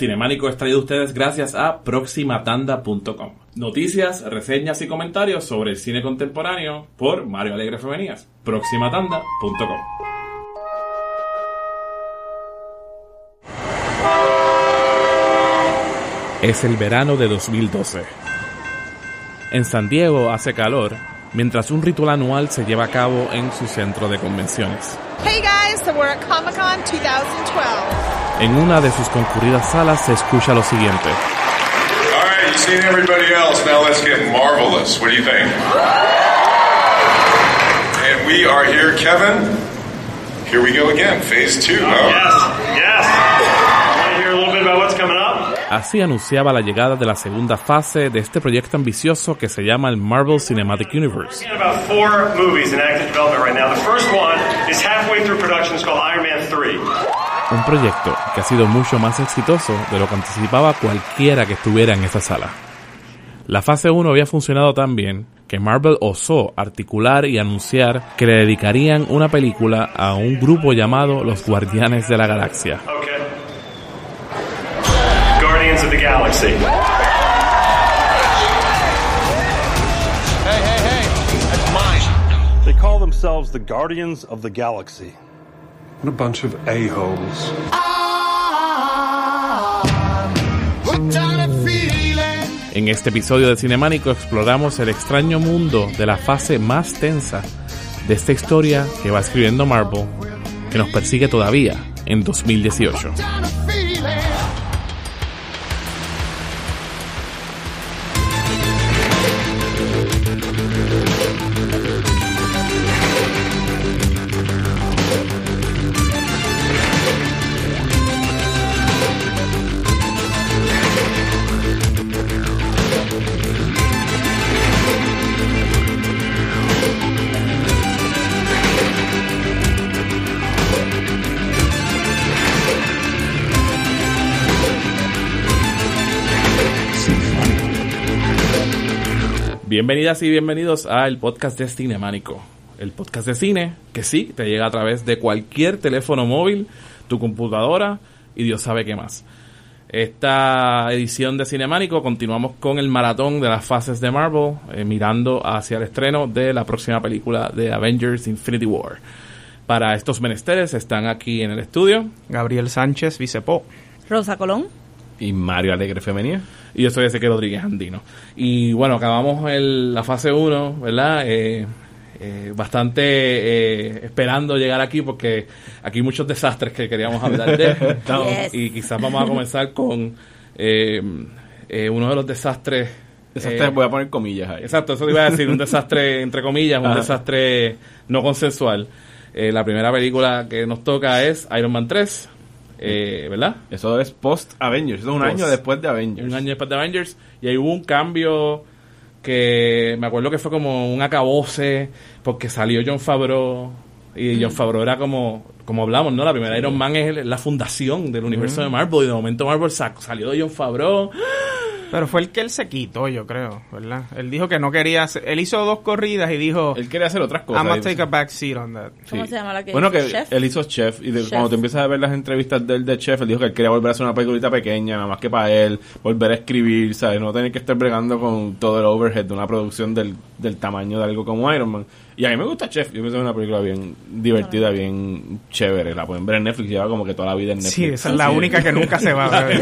Cinemánico es traído a ustedes gracias a proximatanda.com. Noticias, reseñas y comentarios sobre el cine contemporáneo por Mario Alegre Femenías. proximatanda.com. Es el verano de 2012. En San Diego hace calor, mientras un ritual anual se lleva a cabo en su centro de convenciones. Hey guys, so we're at Comic Con 2012. En una de sus concurridas salas se escucha lo siguiente. All right, you've seen everybody else. Now let's get marvelous. What do you think? And we are here, Kevin. Here we go again, phase two. huh? Yes, yes. Want to hear a little bit about what's coming up? Así anunciaba la llegada de la segunda fase de este proyecto ambicioso que se llama el Marvel Cinematic Universe. We got about four movies in active development right now. The first one is halfway through production. It's called Iron Man 3. Un proyecto que ha sido mucho más exitoso de lo que anticipaba cualquiera que estuviera en esa sala. La fase 1 había funcionado tan bien que Marvel osó articular y anunciar que le dedicarían una película a un grupo llamado los Guardianes de la Galaxia. Okay. Guardians of the Galaxy. They call themselves the Guardians of the Galaxy. What a bunch of a-holes. En este episodio de Cinemánico exploramos el extraño mundo de la fase más tensa de esta historia que va escribiendo Marvel, que nos persigue todavía en 2018. Bienvenidas y bienvenidos al podcast de Cinemánico, el podcast de cine que sí te llega a través de cualquier teléfono móvil, tu computadora y Dios sabe qué más. Esta edición de Cinemánico continuamos con el maratón de las fases de Marvel, eh, mirando hacia el estreno de la próxima película de Avengers Infinity War. Para estos menesteres están aquí en el estudio Gabriel Sánchez, Vicepo. Rosa Colón. Y Mario Alegre Femenía. Y yo soy Ezequiel Rodríguez Andino. Y bueno, acabamos el- la fase 1, ¿verdad? Eh, eh, bastante eh, esperando llegar aquí porque aquí hay muchos desastres que queríamos hablar de. Yes. Y quizás vamos a comenzar con eh, eh, uno de los desastres. Desastre, eh, voy a poner comillas ahí. Exacto, eso te iba a decir, un desastre entre comillas, un Ajá. desastre no consensual. Eh, la primera película que nos toca es Iron Man 3, eh, ¿verdad? Eso es post Avengers. Eso es un Post. año después de Avengers. un año después de Avengers y ahí hubo un cambio que me acuerdo que fue como un acabose porque salió John Favreau y John Favreau era como como hablamos no la primera Iron Man es la fundación del universo de Marvel y de momento Marvel sa- salió de John Favreau Pero fue el que él se quitó, yo creo, ¿verdad? Él dijo que no quería... hacer- Él hizo dos corridas y dijo... Él quería hacer otras cosas. I'm gonna take a back seat on that. ¿Cómo se llama la que Bueno, que Chef? él hizo Chef y de- Chef. cuando te empiezas a ver las entrevistas del de Chef, él dijo que él quería volver a hacer una peliculita pequeña, nada más que para él, volver a escribir, ¿sabes? No tener que estar bregando con todo el overhead de una producción del, del tamaño de algo como Iron Man. Y a mí me gusta Chef, yo pienso que es una película bien divertida, bien chévere. La pueden ver en Netflix, lleva como que toda la vida en Netflix. Sí, esa es la única que nunca se va a ver.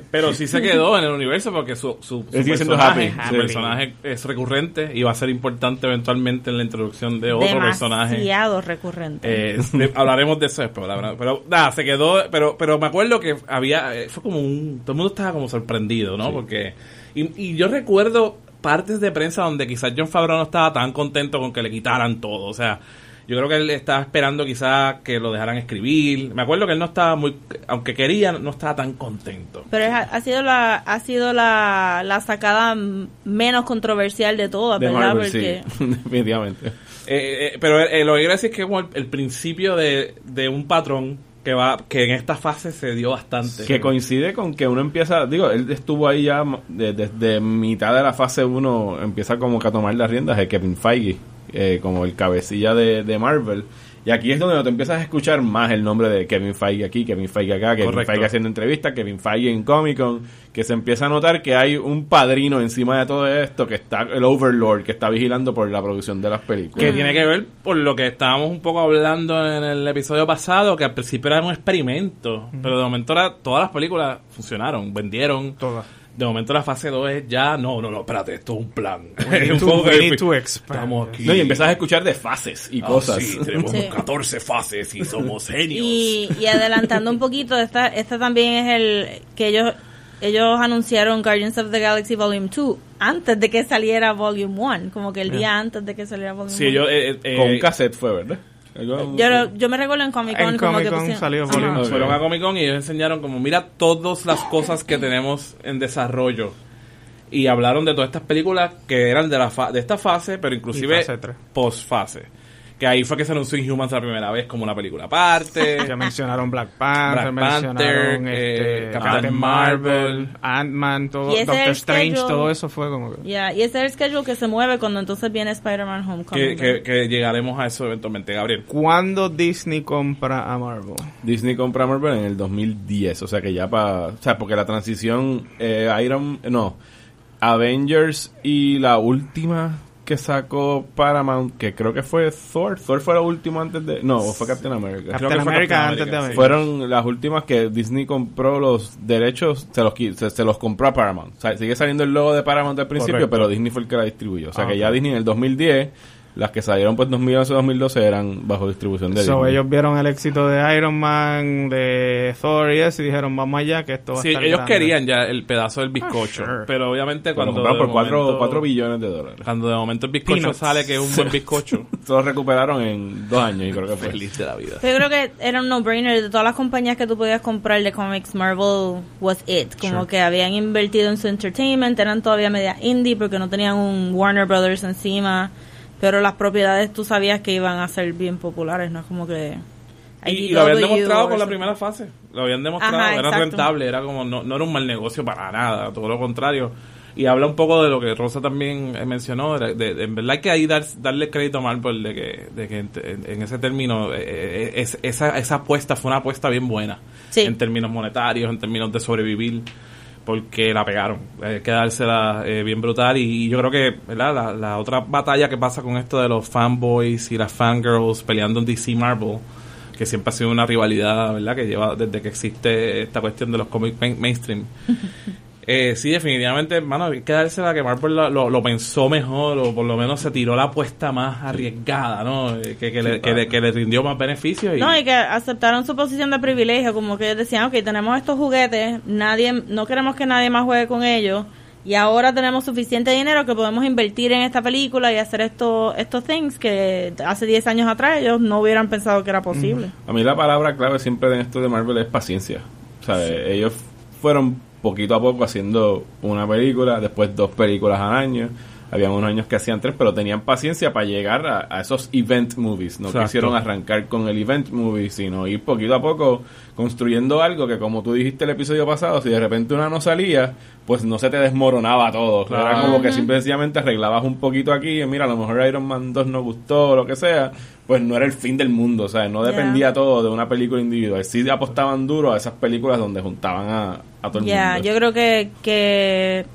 pero sí se quedó en el universo porque su, su, su personaje, happy. su personaje es recurrente y va a ser importante eventualmente en la introducción de otro personaje Demasiado recurrente. Eh, de- hablaremos de eso después, la verdad. pero nada, se quedó, pero pero me acuerdo que había, eh, fue como un, todo el mundo estaba como sorprendido, ¿no? Porque, y, y yo recuerdo partes de prensa donde quizás John Favreau no estaba tan contento con que le quitaran todo, o sea, yo creo que él estaba esperando quizás que lo dejaran escribir, me acuerdo que él no estaba muy, aunque quería, no estaba tan contento. Pero es- ha sido la ha sido la, la sacada menos controversial de todas, De ¿verdad? Marvel, Porque sí, definitivamente. Eh, eh, pero eh, lo que quiero decir es que es como el, el principio de, de un patrón que va que en esta fase se dio bastante. Que coincide con que uno empieza, digo, él estuvo ahí ya de- desde mitad de la fase 1, empieza como que a tomar las riendas de Kevin Feige. eh, como el cabecilla de, de Marvel. Y aquí es donde te empiezas a escuchar más el nombre de Kevin Feige aquí, Kevin Feige acá, Kevin Correcto. Feige haciendo entrevistas, Kevin Feige en Comic Con, que se empieza a notar que hay un padrino encima de todo esto, que está el Overlord, que está vigilando por la producción de las películas. Que tiene que ver por lo que estábamos un poco hablando en el episodio pasado, que al principio era un experimento, pero de momento ahora todas las películas funcionaron, vendieron. Todas. De momento la fase 2 es ya, no, no, no, espérate, esto es un plan. Es un we que- need to expand. Estamos aquí. No, y empiezas a escuchar de fases y Ah, cosas. sí, tenemos Sí. 14 fases y somos genios. Y, y adelantando un poquito, esta, esta también es el que ellos ellos anunciaron Guardians of the Galaxy Volume 2 antes de que saliera Volume 1, como que el día antes de que saliera Volume Sí, 1. yo, eh, eh, Con un cassette fue, ¿verdad? Yo, yo me recuerdo en Comic Con En como salió. Volume fueron a Comic Con y ellos enseñaron como, mira todas las cosas que tenemos en desarrollo. Y hablaron de todas estas películas que eran de la fa- de esta fase, pero inclusive Y Que ahí fue que se anunció Inhumans la primera vez como una película aparte. Ya mencionaron Black Panther, Black mencionaron Panther, este, eh, Captain Captain Marvel, Marvel. Ant-Man, todo, Doctor Strange, schedule. todo eso fue como que... Ya, y ese es el schedule que se mueve cuando entonces viene Spider-Man que, Homecoming. que, que llegaremos a eso eventualmente, Gabriel. ¿Cuándo Disney compra a Marvel? Disney compra Marvel en el 2010, o sea que ya para... O sea, porque la transición eh, Iron... No, Avengers y la última que sacó Paramount, que creo que fue Thor. Thor fue la última antes de... No, fue Captain America. Creo Captain que America Captain antes de America. Fueron las últimas que Disney compró los derechos, se los, se, se los compró a Paramount. O sea, sigue saliendo el logo de Paramount al principio, Correcto. pero Disney fue el que la distribuyó. O sea Ah, que ya Disney en el 2010, las que salieron pues 2011-2012 eran bajo distribución de So, Disney. ellos vieron el éxito de Iron Man, de Thor y eso, y dijeron, vamos allá, que esto va Sí, a estar ellos grande". querían ya el pedazo del bizcocho. sure. Pero obviamente cuando. compraron de por 4, momento- 4 billones de dólares. Cuando de momento el bizcocho Peanuts. sale que es un buen bizcocho. Todos recuperaron en dos años, y creo que fue. Feliz de la vida. Yo creo que era un no-brainer de todas las compañías que tú podías comprar de comics. Marvel was it. Como que habían invertido en su entertainment, eran todavía media indie porque no tenían un Warner Brothers encima. Pero las propiedades tú sabías que iban a ser bien populares, no es como que. Y, y lo habían demostrado con la primera fase. Lo habían demostrado. Ajá, era rentable, era como. No, no era un mal negocio para nada, todo lo contrario. Y habla un poco de lo que Rosa también eh, mencionó. De, de- de- en verdad que ahí dar, darle crédito a Marvel de que, de que en, ese término, eh, eh, es- esa, esa apuesta fue una apuesta bien buena. Sí. En términos monetarios, en términos de sobrevivir. Porque la pegaron. Hay que dársela eh, bien brutal. Y, yo creo que ¿verdad? La, la otra batalla que pasa con esto de los fanboys y las fangirls peleando en DC Marvel que siempre ha sido una rivalidad, ¿verdad? Que lleva desde que existe esta cuestión de los cómics main- mainstream. Eh, sí, definitivamente, hermano, hay que dársela que Marvel lo, lo- lo pensó mejor o por lo menos se tiró la apuesta más arriesgada, ¿no? Eh, Que, le, que, le, que le rindió más beneficios. Y, No, y que aceptaron su posición de privilegio, como que ellos decían, ok, tenemos estos juguetes, nadie, no queremos que nadie más juegue con ellos, y ahora tenemos suficiente dinero que podemos invertir en esta película y hacer estos estos things que hace 10 años atrás ellos no hubieran pensado que era posible. A mí la palabra clave siempre en esto de Marvel es paciencia. O sea, ellos fueron poquito a poco haciendo una película, después dos películas al año. Habían unos años que hacían tres, pero tenían paciencia para llegar a, a esos event movies. No Exacto. quisieron arrancar con el event movie, sino ir poquito a poco construyendo algo que, como tú dijiste el episodio pasado, si de repente una no salía, pues no se te desmoronaba todo. Era Claro. como que simple y sencillamente arreglabas un poquito aquí, y mira, a lo mejor Iron Man 2 no gustó, o lo que sea, pues no era el fin del mundo, o sea, no Ya. dependía todo de una película individual. Sí apostaban duro a esas películas donde juntaban a, a todo el Ya, mundo. yo creo que, que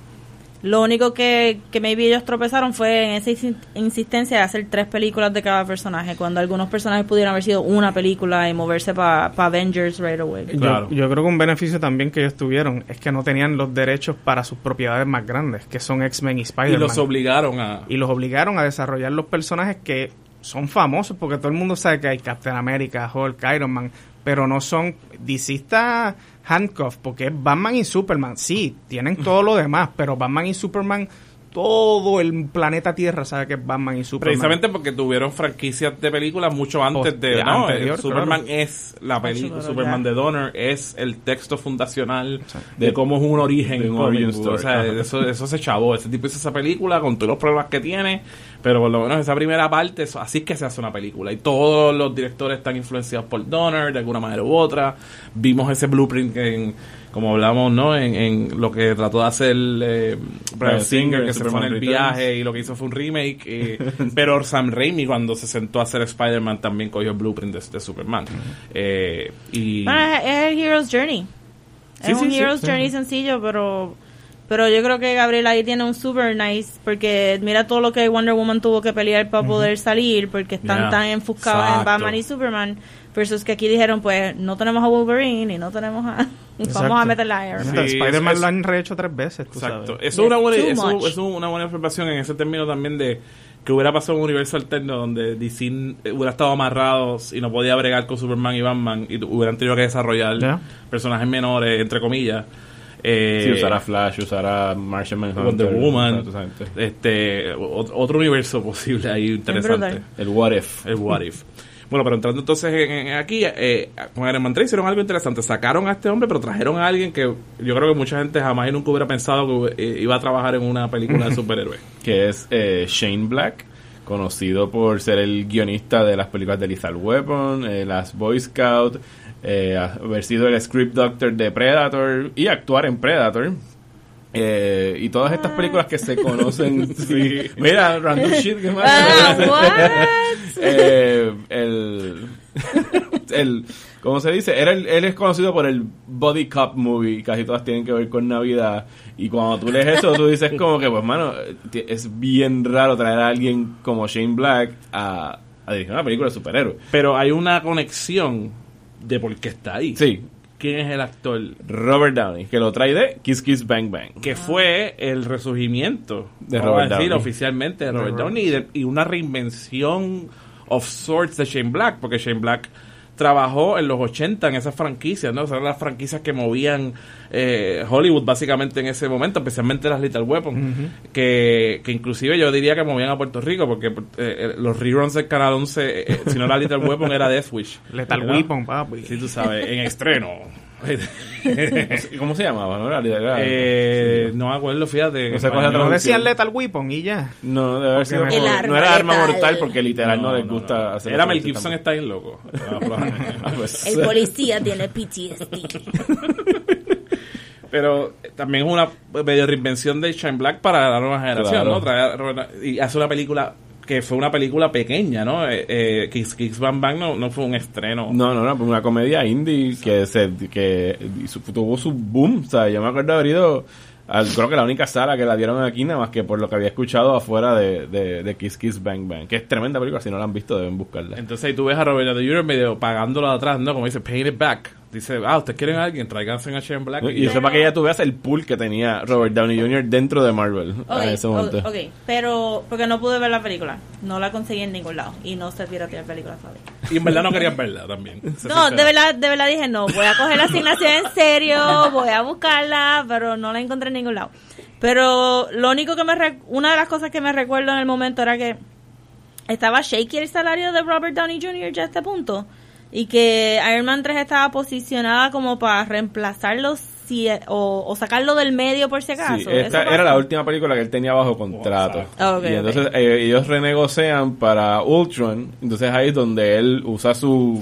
lo único que, que maybe ellos tropezaron fue en esa insi- insistencia de hacer tres películas de cada personaje, cuando algunos personajes pudieron haber sido una película y moverse para Avengers right away. Yo- Claro. Yo, creo que un beneficio también que ellos tuvieron es que no tenían los derechos para sus propiedades más grandes, que son X-Men y y Spider-Man. los obligaron a... y los obligaron a desarrollar los personajes que son famosos, porque todo el mundo sabe que hay Captain America, Hulk, Iron Man, pero no son... DC está handcuffed porque es Batman y Superman. Sí, tienen todo lo demás, pero Batman y Superman, todo el planeta Tierra sabe que es Batman y Superman. Precisamente porque tuvieron franquicias de películas mucho antes de... Hostia, no, anterior, Superman claro. es la película, Superman de Donner es el texto fundacional de cómo es un origen de un origin story. O sea, eso, eso se chavó. Ese tipo hizo esa película con todos los problemas que tiene, Pero por lo menos esa primera parte, eso- así es que se hace una película. Y todos los directores están influenciados por Donner de alguna manera u otra. Vimos ese blueprint en, como hablamos, ¿no? En, en lo que trató de hacer eh, Singer, Singer, que se fue en el viaje y lo que hizo fue un remake. eh, pero Sam Raimi, cuando se sentó a hacer Spider-Man, también cogió el blueprint de, de Superman. Eh, y. Bueno, es, es el Hero's Journey. Sí, es sí, un sí. Hero's Journey sencillo, pero pero yo creo que Gabriel ahí tiene un super nice porque mira todo lo que Wonder Woman tuvo que pelear para poder salir porque están Yeah. tan enfocados en Exacto. Batman y Superman versus que aquí dijeron pues no tenemos a Wolverine y no tenemos a Exacto. vamos a meterla a Iron Sí, Man. Spider-Man lo han rehecho tres veces, tú Exacto. sabes. Eso es una buena, eso, much. eso es una buena observación en ese término también de que hubiera pasado un universo alterno donde DC eh, hubiera estado amarrados y no podía bregar con Superman y Batman y hubieran tenido que desarrollar Ya. personajes menores, entre comillas. Eh, Sí, usará Flash, usará Martian Manhunter. Wonder Woman, este, ot- otro universo posible ahí interesante. El What If. El What If. Bueno, pero entrando entonces en, en- aquí, eh, con Iron Man 3 hicieron algo interesante. Sacaron a este hombre, pero trajeron a alguien que yo creo que mucha gente jamás y nunca hubiera pensado que eh, iba a trabajar en una película de superhéroes. que es eh, Shane Black, conocido por ser el guionista de las películas de Lethal Weapon, eh, las Boy Scout, eh, haber sido el script doctor de Predator y actuar en Predator. Eh, y todas estas películas que se conocen. sí. Mira, random shit que más. Ah, what? Eh, el, el, ¿cómo se dice? Era el- él es conocido por el Body Cop Movie, casi todas tienen que ver con Navidad. Y cuando tú lees eso, tú dices como que, pues, mano, es bien raro traer a alguien como Shane Black a, a dirigir una película de superhéroes. Pero hay una conexión de por qué está ahí. Sí, ¿Quién es el actor? Robert Downey, que lo trae de Kiss Kiss Bang Bang. Que fue el resurgimiento De vamos Robert a decir, Downey. oficialmente de Robert Downey y, de- y una reinvención of sorts de Shane Black, porque Shane Black trabajó en los 80 en esas franquicias, ¿no? O sea, eran las franquicias que movían eh, Hollywood básicamente en ese momento, especialmente las Little Weapon, que, que inclusive yo diría que movían a Puerto Rico, porque eh, eh, los reruns del Canal 11, eh, si no era Little Weapon, era Death Wish. Lethal ¿verdad? Weapon, papi. Sí, tú sabes, en estreno. ¿Cómo se llamaba? ¿No? Era- era- Eh, no me acuerdo, fíjate. No sé cuál No decían Lethal Weapon y ya. No, debe haber sido no era arma mortal porque literal no, les gusta no. hacer Era Mel Gibson está bien loco. Ah, pues. El policía tiene PTSD. Pero también es una medio reinvención de Shine Black para la nueva generación, Claro. ¿no? Robert- y hace una película que fue una película pequeña, ¿no? Eh, eh, Kicks, Kicks Bang Bang no, no fue un estreno. No, no, no, pues una comedia indie que se que tuvo su boom, o sea, yo me acuerdo haber ido al- creo que la única sala que la dieron aquí nada más que por lo que había escuchado afuera de, de, de Kiss Kiss Bang Bang, que es tremenda película, si no la han visto deben buscarla. Entonces ahí tú ves a Robert Downey Jr. medio pagándolo de atrás, ¿no? Como dice, paying it back. Dice, ah, ¿ustedes quieren a alguien? Tráiganse a Shane Black. Y eso para que ya tú veas el pool que tenía Robert Downey Jr. dentro de Marvel Ok, en ese momento. ok, pero porque no pude ver la película, no la conseguí en ningún lado y no se piratea películas todavía. Y en verdad no querían verla también. No, de verdad, de verdad dije no, voy a coger la asignación en serio, voy a buscarla, pero no la encontré en ningún lado. Pero lo único que me, re- una de las cosas que me recuerdo en el momento era que estaba shaky el salario de Robert Downey Jr. ya a este punto y que Iron Man 3 estaba posicionada como para reemplazarlo si, o, o sacarlo del medio por si acaso. Sí, esta ¿Eso era la última película que él tenía bajo contrato. Ah, y entonces eh, ellos renegocian para Ultron. Entonces ahí es donde él usa su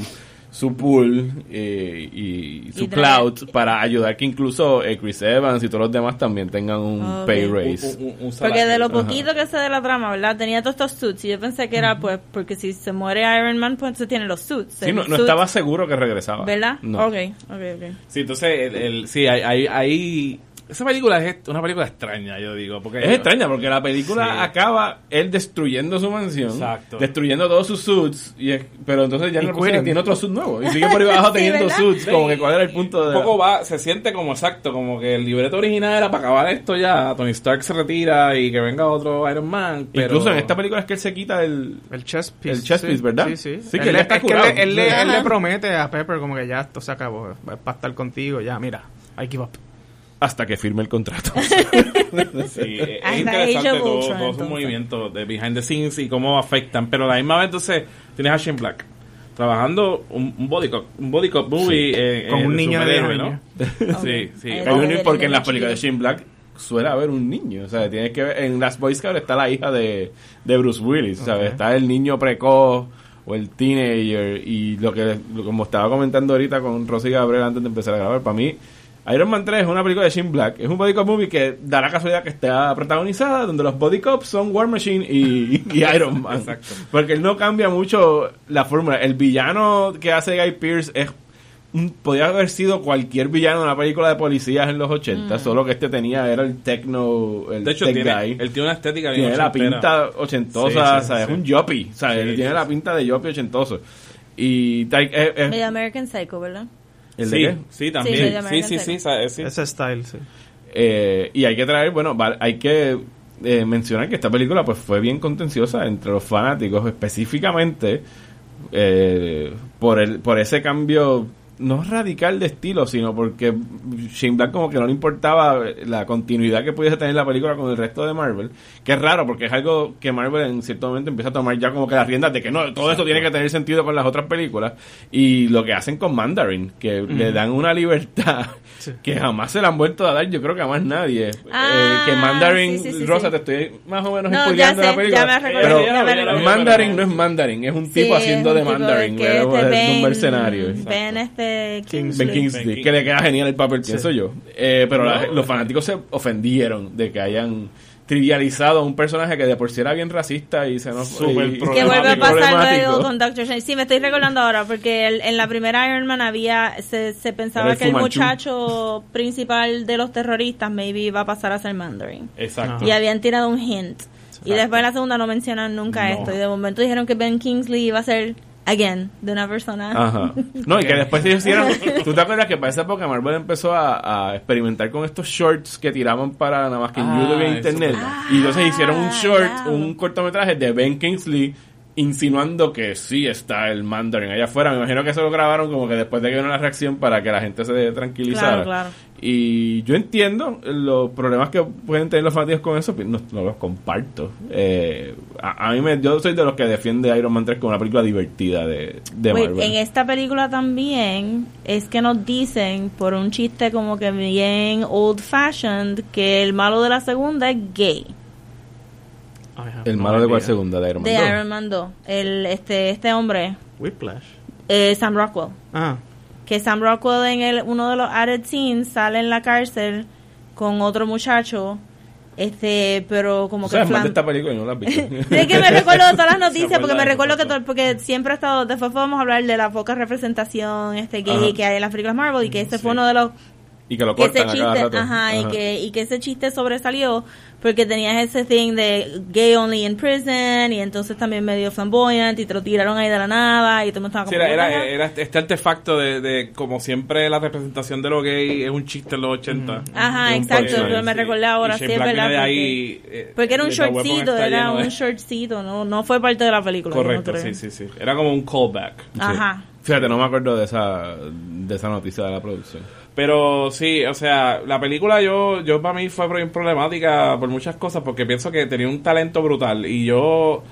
su pool eh, y, su Y cloud para ayudar que incluso eh, Chris Evans y todos los demás también tengan un pay raise. un- un- un Porque de lo poquito que sé de la trama, ¿verdad? Tenía todos estos suits y yo pensé que era pues porque si se muere Iron Man pues entonces tiene los suits. Sí, no, estaba seguro que regresaba. ¿Verdad? No. Ok, ok, ok. Sí, entonces, el, el- sí, hay, hay, hay- Esa película es una película extraña, yo digo. Porque Es extraña porque la película Sí. acaba él destruyendo su mansión, Exacto. destruyendo todos sus suits, y es- pero entonces ya no tiene otro suit nuevo y sigue por ahí abajo Sí, teniendo ¿verdad? suits, Sí. como que cuál era el punto de Un poco va, se siente como exacto, como que el libreto original era para acabar esto ya. Tony Stark se retira y que venga otro Iron Man. Pero... Incluso en esta película es que él se quita el El chess piece. El chess piece, sí. ¿verdad? Sí, sí. Sí, que Él está es que curado. él, él le, él le Ajá. promete a Pepper como que ya esto se acabó. Es para estar contigo, ya, mira. I give up. Hasta que firme el contrato. Sí, es Hasta interesante todo, Ultron, todos esos movimientos de behind the scenes y cómo afectan. Pero a la misma vez, entonces, tienes a Shane Black trabajando un, un body cop, un body cop movie eh, Con eh, un niño de superhéroe, 10 ¿no? sí, sí. Eh, de- porque en las películas de. Shane Black suele haber un niño. O sea, tienes que ver, en las Boy Scouts está la hija de, de Bruce Willis, ¿sabes? Está el niño precoz o el teenager y lo que, como estaba comentando ahorita con Rosy Gabriel antes de empezar a grabar, para mí Iron Man 3 es una película de Shane Black. Es un body cop movie que da la casualidad que está protagonizada donde los body cops son War Machine y, y Iron Man. Exacto. Porque él no cambia mucho la fórmula. El villano que hace Guy Pearce es podía haber sido cualquier villano de una película de policías en los 80, solo que este tenía era el techno, el De hecho, tech tiene, guy. él tiene una estética bien tiene la ochentera. pinta ochentosa, Sí, sí, ¿sabes? sí. Es un yoppie, ¿sabes? Sí, Él tiene sí, la pinta de yoppie ochentoso. Y eh, eh, eh, Medio American Psycho, ¿verdad? ¿El de sí, qué? sí, también. Sí, sí, sí. Ese style, sí. Eh, y hay que traer, bueno, va- hay que eh, mencionar que esta película pues fue bien contenciosa entre los fanáticos, específicamente eh, por el por ese cambio no radical de estilo, sino porque Shane Black como que no le importaba la continuidad que pudiese tener la película con el resto de Marvel, que es raro porque es algo que Marvel en cierto momento empieza a tomar ya como que las riendas de que no, todo esto tiene que tener sentido con las otras películas y lo que hacen con Mandarin, que le dan una libertad que jamás se la han vuelto a dar, yo creo que a más nadie. Ah, Eh, que Mandarin, sí, sí, sí, Rosa, sí. te estoy más o menos No, spoileando la película. ya me recordé, pero ya me recordé. Mandarin no es Mandarin, es un Sí, tipo haciendo es de Mandarin, que es, este es un Ben- mercenario. Ben este Kingsley. Ben Kingsley, que le queda genial el papel, pienso yo. Eh, pero la- los fanáticos se ofendieron de que hayan trivializado a un personaje que de por sí era bien racista y se nos y- Que vuelve a problemático. pasar luego con Doctor Strange. Sí, me estoy recordando ahora, porque el- en la primera Iron Man había, se, se pensaba el que el muchacho principal de los terroristas maybe iba a pasar a ser Mandarin. Exacto. Y habían tirado un hint. Y después en la segunda no mencionan nunca No. esto. Y de momento dijeron que Ben Kingsley iba a ser, again, de una persona. Ajá. No, y que después ellos hicieron. ¿Tú te acuerdas que para esa época Marvel empezó a, a experimentar con estos shorts que tiraban para nada más que en Ah, YouTube y en eso. internet? Ah, y entonces hicieron un short, wow. un cortometraje de Ben Kingsley insinuando que sí está el Mandarin allá afuera. Me imagino que eso lo grabaron como que después de que vino la reacción para que la gente se tranquilizara. Claro, claro. Y yo entiendo los problemas que pueden tener los fanáticos con eso, pero no, no los comparto. Eh, a, a mí me, yo soy de los que defiende Iron Man 3 como una película divertida de, de Wait, Marvel. en esta película también es que nos dicen por un chiste como que bien old fashioned que el malo de la segunda es gay. El malo de cuál segunda de Iron Man De 2. Iron Man 2. El, este, este hombre, Whiplash. eh, Sam Rockwell. Ah, Que Sam Rockwell en el, uno de los added scenes sale en la cárcel con otro muchacho. Este, pero como O que sea, flan- de esta película no la has visto. es que me recuerdo de todas las noticias porque me recuerdo que todo, porque siempre ha estado después podemos hablar de la poca representación este gay Ajá. que hay en las películas Marvel y que ese fue uno de los y que lo que ese cortan a cada chiste rato. ajá, y que y que ese chiste sobresalió porque tenías ese thing de gay only in prison y entonces también medio flamboyant y te lo tiraron ahí de la nada y tú me estabas Sí, como era, "What the era, hell?". era este artefacto de, de, como siempre, la representación de lo gay es un chiste en los 80. Ajá, exacto, pero me recordé ahora, sí, es verdad, porque- ahí, eh, porque era un Weapon shortcito era de- un shortcito no no fue parte de la película no Correcto, sí, sí, sí. Era como un callback. ajá Fíjate, no me acuerdo de esa, de esa noticia de la producción. Pero sí, o sea, la película yo, yo para mí fue problemática por muchas cosas porque pienso que tenía un talento brutal. Y yo,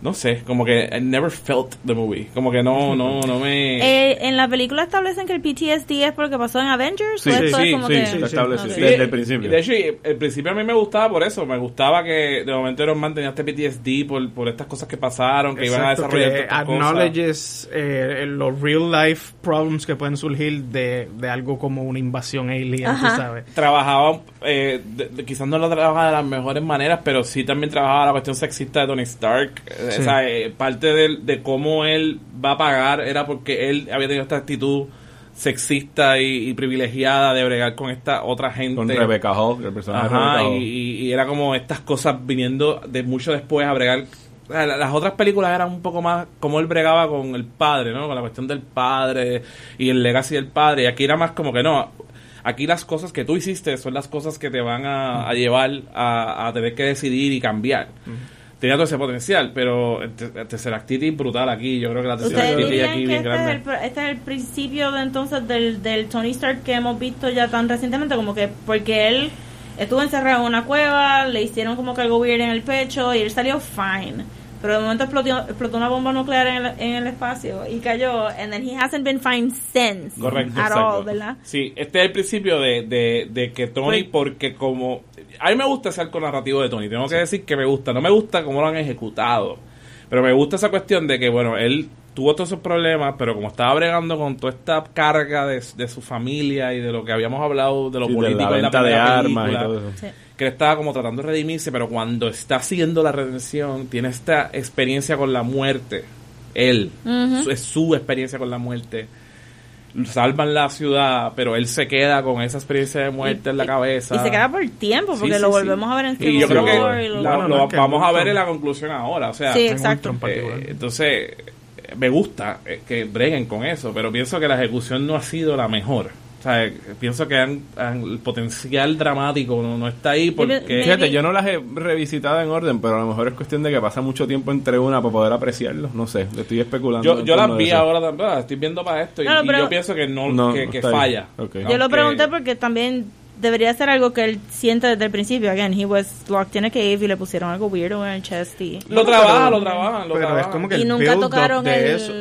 no sé, como que I never felt the movie. Como que no, no, no me... Eh, en la película establecen que el PTSD es porque pasó en Avengers Sí, sí, sí, como sí, que sí, establece. Ok. Sí. desde el principio. De hecho, el principio a mí me gustaba por eso. Me gustaba que de momento Iron Man tenía este PTSD por, por estas cosas que pasaron, que iban a exacto, desarrollar que acknowledges eh, los real life problems que pueden surgir de, de algo como una invasión alien, Ajá. tú sabes. trabajaba, eh, de- quizás no lo trabajaba de las mejores maneras, pero sí también trabajaba la cuestión sexista de Tony Stark. Sí. O sea, eh, parte de, cómo él va a pagar era porque él había tenido esta actitud sexista y, y privilegiada de bregar con esta otra gente. Con Rebecca Hall, el personaje Ajá, y, era como estas cosas viniendo de mucho después a bregar. Las otras películas eran un poco más como él bregaba con el padre, ¿no? Con la cuestión del padre y el legacy del padre. Y aquí era más como que no. Aquí las cosas que tú hiciste son las cosas que te van a, a llevar a, a tener que decidir y cambiar. Tenía todo ese potencial, pero el, te- el Tesseractiti brutal aquí. Yo creo que la ¿Ustedes Tesseractiti dirían aquí bien este es, grande. el, pr- este es el principio de entonces del, del Tony Stark que hemos visto ya tan recientemente? Como que porque él estuvo encerrado en una cueva, le hicieron como que algo weird en el pecho y él salió fine. Pero de momento explotó, explotó una bomba nuclear en el, en el espacio y cayó. And then he hasn't been fine since. Correcto, At exacto. all, ¿verdad? Sí, este es el principio de, de, de que Tony, Pues- porque como... A mí me gusta ese arco narrativo de Tony, tengo que decir que me gusta. No me gusta cómo lo han ejecutado, pero me gusta esa cuestión de que, bueno, él tuvo todos esos problemas, pero como estaba bregando con toda esta carga de, de su familia y de lo que habíamos hablado, de lo Sí, de político la en la venta de armas y todo eso. Sí. Que él estaba como tratando de redimirse, pero cuando está haciendo la redención, tiene esta experiencia con la muerte. Él, su- es su experiencia con la muerte. Salvan la ciudad, pero él se queda con esa experiencia de muerte en la cabeza. Y se queda por tiempo, porque Sí, lo volvemos sí. a ver en Y Civil yo creo que y lo- lo no, es que vamos a ver en la conclusión ahora. O sea, exacto. Eh, entonces, me gusta eh, que breguen con eso, pero pienso que la ejecución no ha sido la mejor. O sea, pienso que han- han- el potencial dramático no, no está ahí porque... Fíjate, yo no las he revisitado en orden, pero a lo mejor es cuestión de que pasa mucho tiempo entre una para poder apreciarlo. No sé, le estoy especulando. Yo, las vi ahora también, ah, estoy viendo para esto y, Claro, y pero- yo pienso que no, No, que, falla. Yo lo pregunté porque también debería ser algo que él siente desde el principio. Again, he was locked in a cave y le pusieron algo weirdo en el chest y... Lo trabaja, lo trabaja, lo pero es trabaja. como que Y nunca tocaron el eso.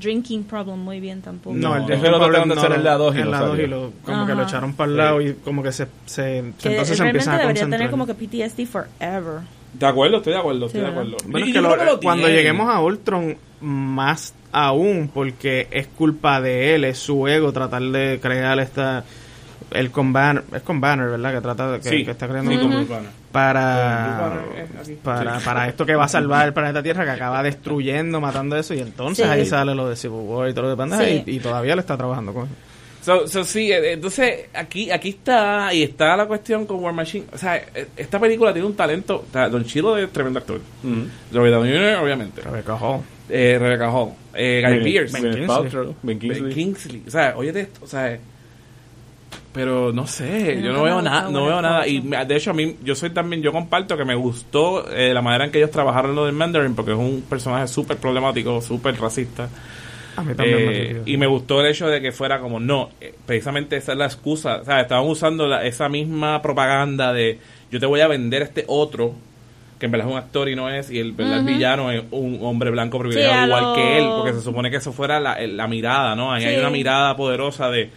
Drinking problem muy bien tampoco. No, el No, que lo Problem hacer no, en la dos y en no la dos salió. y lo, como que lo echaron para el lado y como que se, se que entonces se empiezan a debería concentrar. tener como que PTSD forever. De acuerdo, estoy de acuerdo, estoy Sí, de acuerdo. Bueno, es que lo- lo cuando tiene. lleguemos a Ultron, más aún, porque es culpa de él, es su ego tratar de crear esta. El con Banner, es con Banner, ¿verdad? Que trata de. Que, Sí, que está creando sí. Para, eh, para, para esto que va a salvar el planeta Tierra, que acaba destruyendo, matando eso, y entonces Sí. ahí sale lo de Civil War y todo lo de Sí. y, y todavía le está trabajando con eso. So, so, sí, eh, entonces aquí aquí está y está la cuestión con War Machine. O sea, eh, esta película tiene un talento. O sea, Don Chilo es tremendo actor. Robert Downey Jr., obviamente. Rebecca Hall. Eh, Rebecca Hall. Eh, Guy Ben- Pearce. Ben Kingsley. Ben. Kingsley. O sea, oye, esto, o sea, pero no sé, yo no no me veo nada, no veo nada y me- de hecho a mí yo soy también yo comparto que me gustó eh, la manera en que ellos trabajaron lo del Mandarin porque es un personaje súper problemático, súper racista. A mí también me Eh, dio. y me gustó el hecho de que fuera como no, eh, precisamente esa es la excusa, o sea, estaban usando la- esa misma propaganda de yo te voy a vender este otro que en verdad es un actor y no es, y el, ¿verdad? el villano es un hombre blanco privilegiado Sí, igual lo- que él, porque se supone que eso fuera la, el- la mirada, ¿no? Ahí hay una mirada poderosa de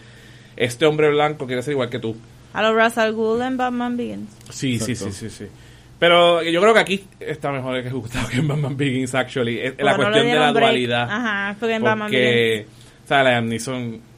este hombre blanco quiere ser igual que tú. A los Ra's al Ghul en Batman Begins. Sí, sí, Exacto. sí, sí, sí. Pero yo creo que aquí está mejor ejecutado que en Batman Begins, actually. Es la cuestión de la dualidad. Ajá, porque en Batman Porque, o sea, Liam Neeson...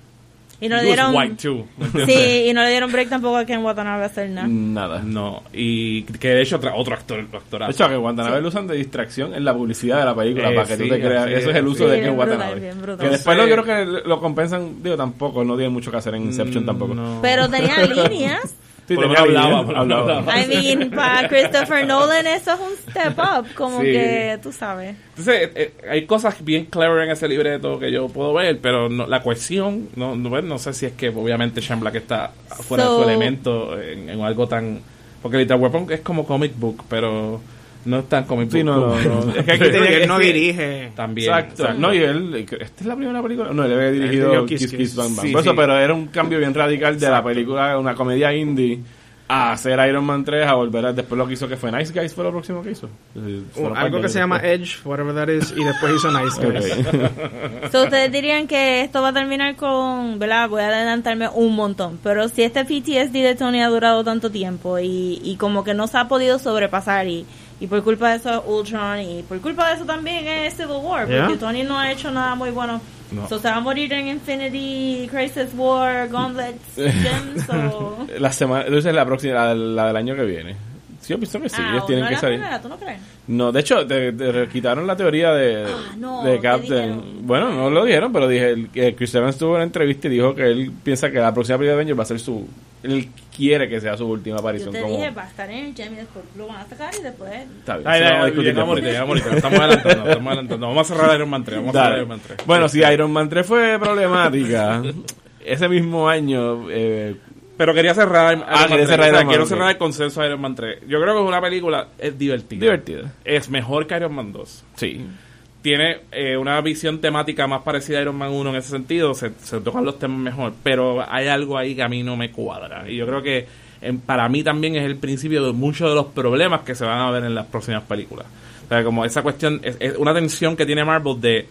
Y no le he dieron... white too. Sí, y no le dieron break tampoco a Ken Watanabe a hacer nada. Nada. No, y que de hecho otra- otro actor, actorazo. De hecho, que Guantanamo lo usan de distracción en la publicidad de la película Eh, para que sí, tú te creas. así Eso es el uso sí. de Sí, Ken brutal, Watanabe. bien brutal. Que después No creo que lo compensan. Digo, tampoco. No tiene mucho que hacer en Inception tampoco. Mm, No. Pero tenía líneas. Sí, Por lo tenía menos hablaba, por hablaba. hablaba. I mean, para Christopher Nolan eso es un step up. Como Sí. que, tú sabes. Entonces, eh, hay cosas bien clever en ese libreto que yo puedo ver, pero no, la cohesión, no, no, bueno, no sé si es que obviamente Shane Black está fuera de su So- elemento en, en algo tan... Porque Little Weapon es como comic book, pero no es tan comic book. Sí, no, no, como- no. Es que aquí tenía que él no dirige. También. Exacto. exacto. No, y él, esta es la primera película. No, él había dirigido Kiss Kiss Kiss, Kiss. Bang Bang. Sí, Por eso, sí. pero era un cambio bien radical de la película, una comedia indie, a hacer Iron Man 3, a volver a. Después lo que hizo que fue Nice Guys, fue lo próximo que hizo. Algo que se llama. Edge, whatever that is, y después hizo Nice Guys. Ok. So, ustedes dirían que esto va a terminar con, ¿verdad? Voy a adelantarme un montón. Pero si este PTSD de Tony ha durado tanto tiempo y, y como que no se ha podido sobrepasar y, y por culpa de eso es Ultron y por culpa de eso también es Civil War, porque Yeah. Tony no ha hecho nada muy bueno. No. So, se va a morir en Infinity, Crisis War, Gauntlets, Gems o... La semana, entonces la próxima, la, la del año que viene. Sí, yo pienso que sí, Ah, ellos ¿o tienen no que salir. primera, ¿tú no crees? No, de hecho, te, te quitaron la teoría de, Ah, no, de ¿qué Captain. Bueno, no lo dijeron, pero dije que Chris Evans tuvo una entrevista y dijo que él piensa que la próxima película de Avengers va a ser su. Él quiere que sea su última Yo aparición te como. dije, va a estar en el y después lo van a sacar y después... Está bien, Ay, sí, ay, vamos a discutir llegamos llegamos ahorita. Estamos adelantando, estamos adelantando. Vamos a cerrar Iron Man 3. Vamos a cerrar. Iron Man 3. Bueno, si Iron Man 3 fue problemática, ese mismo año. Eh, Pero quería cerrar Iron Ah, Man quería 3. cerrar O sea, Iron Man, quiero cerrar el consenso de Iron Man 3. Yo creo que es una película es divertida. divertida. Es mejor que Iron Man 2. Sí. Tiene eh, una visión temática más parecida a Iron Man 1 en ese sentido. Se, se tocan los temas mejor. Pero hay algo ahí que a mí no me cuadra. Y yo creo que en- para mí también es el principio de muchos de los problemas que se van a ver en las próximas películas. O sea, como esa cuestión, es, es una tensión que tiene Marvel de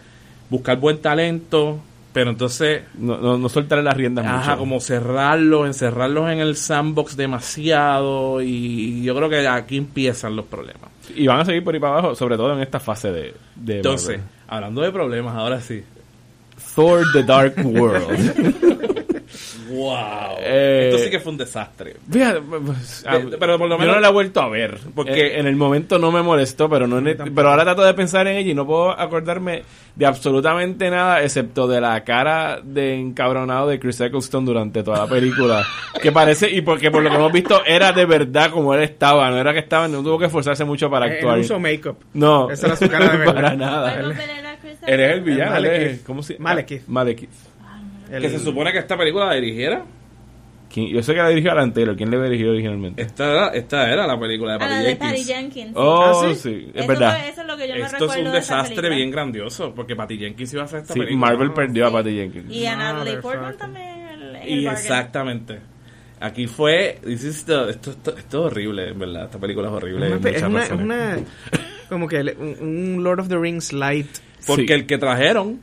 buscar buen talento, pero entonces No, no, no soltarle las riendas Ajá, mucho. como cerrarlos, encerrarlos en el sandbox demasiado y yo creo que aquí empiezan los problemas. Y van a seguir por ahí para abajo, sobre todo en esta fase de, de Entonces, Marvel. hablando de problemas, ahora sí. Thor The Dark World. Wow. Eh, Esto sí que fue un desastre. Fíjate, pues, ah, pero por lo yo menos- no la he vuelto a ver Porque- porque en el momento no me molestó pero no en- pero ahora trato de pensar en ella y no puedo acordarme de absolutamente nada excepto de la cara de encabronado de Chris Eccleston durante toda la película que parece y porque por lo que hemos visto era de verdad como él estaba no era que estaba no tuvo que esforzarse mucho para Él actuar usó make-up. no Esa era su cara de verdad. para nada ¿Cuál papel era Chris él es el villano Malekith. ¿cómo se Malekith. Malekith El- Que se supone que esta película la dirigiera. ¿Quién- yo sé que la dirigió Alan Taylor ¿quién le dirigió originalmente? Esta era, esta era la película de Ah, Patty la de Jenkins. Patty Jenkins. oh ¿Ah, sí? sí, es Eso verdad fue- eso es lo que yo me Esto es un de esa desastre bien grandioso porque Patty Jenkins iba a hacer esta sí, película. Marvel perdió a Patty Jenkins Y a Natalie. Portman también. el- Y exactamente. Aquí fue. this is the- esto, esto, esto es horrible, en verdad. Esta película es horrible. Una- es una, es razones. una- como que un, un Lord of the Rings light. Porque Sí. el que trajeron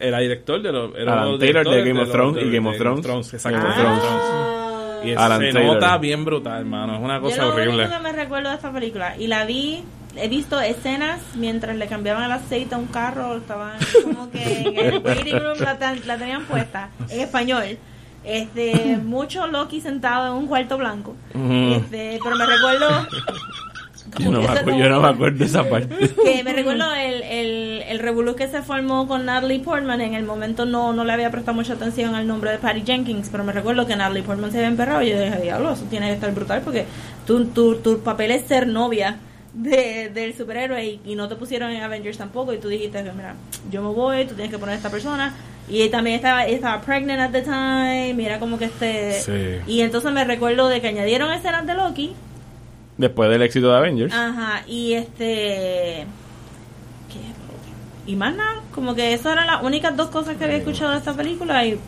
era director de los. Era Alan Taylor de Game of Thrones y Game of Thrones. exacto, Game of Game of Thrones. Y Alan se Taylor. nota bien brutal, hermano. Es una Yo cosa horrible. que me recuerdo de esta película, y la vi, he visto escenas mientras le cambiaban el aceite a un carro, estaban como que en el waiting room la, la tenían puesta en español. Este, mucho Loki sentado en un cuarto blanco. Este, pero me recuerdo Yo no, me acuerdo, yo no me acuerdo de esa parte. que me recuerdo el, el, el revolú que se formó con Natalie Portman. En el momento no, no le había prestado mucha atención al nombre de Patty Jenkins, pero me recuerdo que Natalie Portman se había emperrado y yo dije, diablo, eso tiene que estar brutal porque tu, tu, tu papel es ser novia de, del superhéroe y, y no te pusieron en Avengers tampoco y tú dijiste que mira, yo me voy, tú tienes que poner a esta persona y también estaba, estaba pregnant at the time, mira como que este... Sí. Y entonces me recuerdo de que añadieron escenas de Loki Después del éxito de Avengers. Ajá, y este. ¿Qué? Y más nada, como que esas eran las únicas dos cosas que había escuchado de esta película y,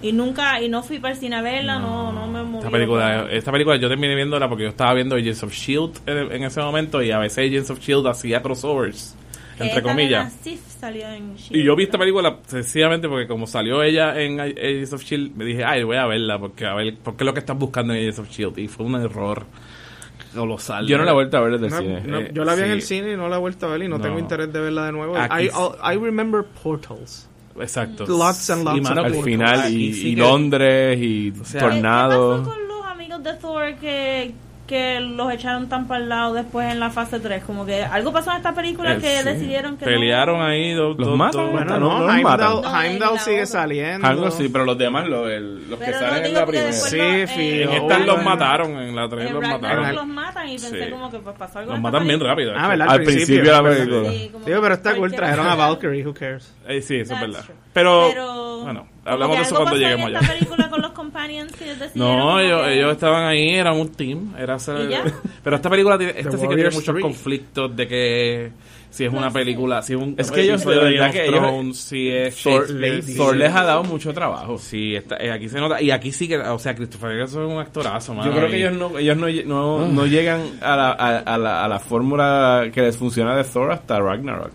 y nunca, y no fui para el cine a verla, no, no, me moví. Esta película, esta película yo terminé viéndola porque yo estaba viendo Agents of Shield E en, en ese momento y a veces Agents of Shield E hacía crossovers, entre comillas. Salió en Y yo vi esta película sencillamente porque como salió ella en Agents of Shield, me dije, ay, voy a verla porque a ver, porque es lo que están buscando en Agents of Shield y fue un error colosal. Yo no la he vuelto a ver desde No, el cine. no, Eh, yo la vi en sí. el cine y no la he vuelto a ver y no, No. tengo interés de verla de nuevo. Aquí I. I remember Portals. Exacto. Lots and lots Y, mano, of al pues, final, aquí y, sí y que- Londres, y sea, ¿Qué pasó Tornado. con los amigos de Thor que, que los echaron tan para el lado después en la fase 3? Como que algo pasó en esta película Eh, que sí. decidieron que Pelearon no. ahí. dos- Los dos- matan, dos- bueno, no, no, los. Heimdall, No, Heimdall sigue saliendo. Algo sí, pero los demás, los, el- los que salen en la primera. Sí, lo- sí, en estas los mataron, en la 3 En los mataron. los matan y pensé Sí. como que pues pasó algo Los matan esta bien rápido. Ah, ¿verdad? Al principio de la película. Digo, pero está cool, trajeron a. Valkyrie, who cares. Eh, sí, eso es verdad. Pero, bueno, hablamos de eso cuando lleguemos en allá. esta película con los companions No, ellos, ellos estaban ahí, eran un team. Era hacer- ¿Y ya? Pero esta película, tiene, esta sí que tiene muchos 3. conflictos de que si es una película, si es un Es que ellos, de verdad que ellos- si es Thor. Thor les ha dado mucho trabajo. Sí, está, eh, aquí se nota. Y aquí sí que, o sea, Christopher Eccleston es un actorazo, mano. Yo creo que ellos no, ellos no, no, no llegan a la, a, a la, a la fórmula que les funciona de Thor hasta Ragnarok.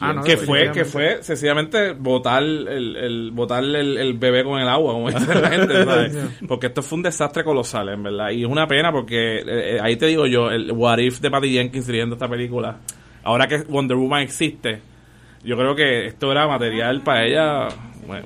Ah, no, que fue que fue sencillamente botar el, el botar el, el bebé con el agua como dice la gente ¿sabes? porque esto fue un desastre colosal en verdad. Y es una pena porque eh, eh, ahí te digo yo el what if de Patty Jenkins dirigiendo esta película ahora que Wonder Woman existe yo creo que esto era material para ella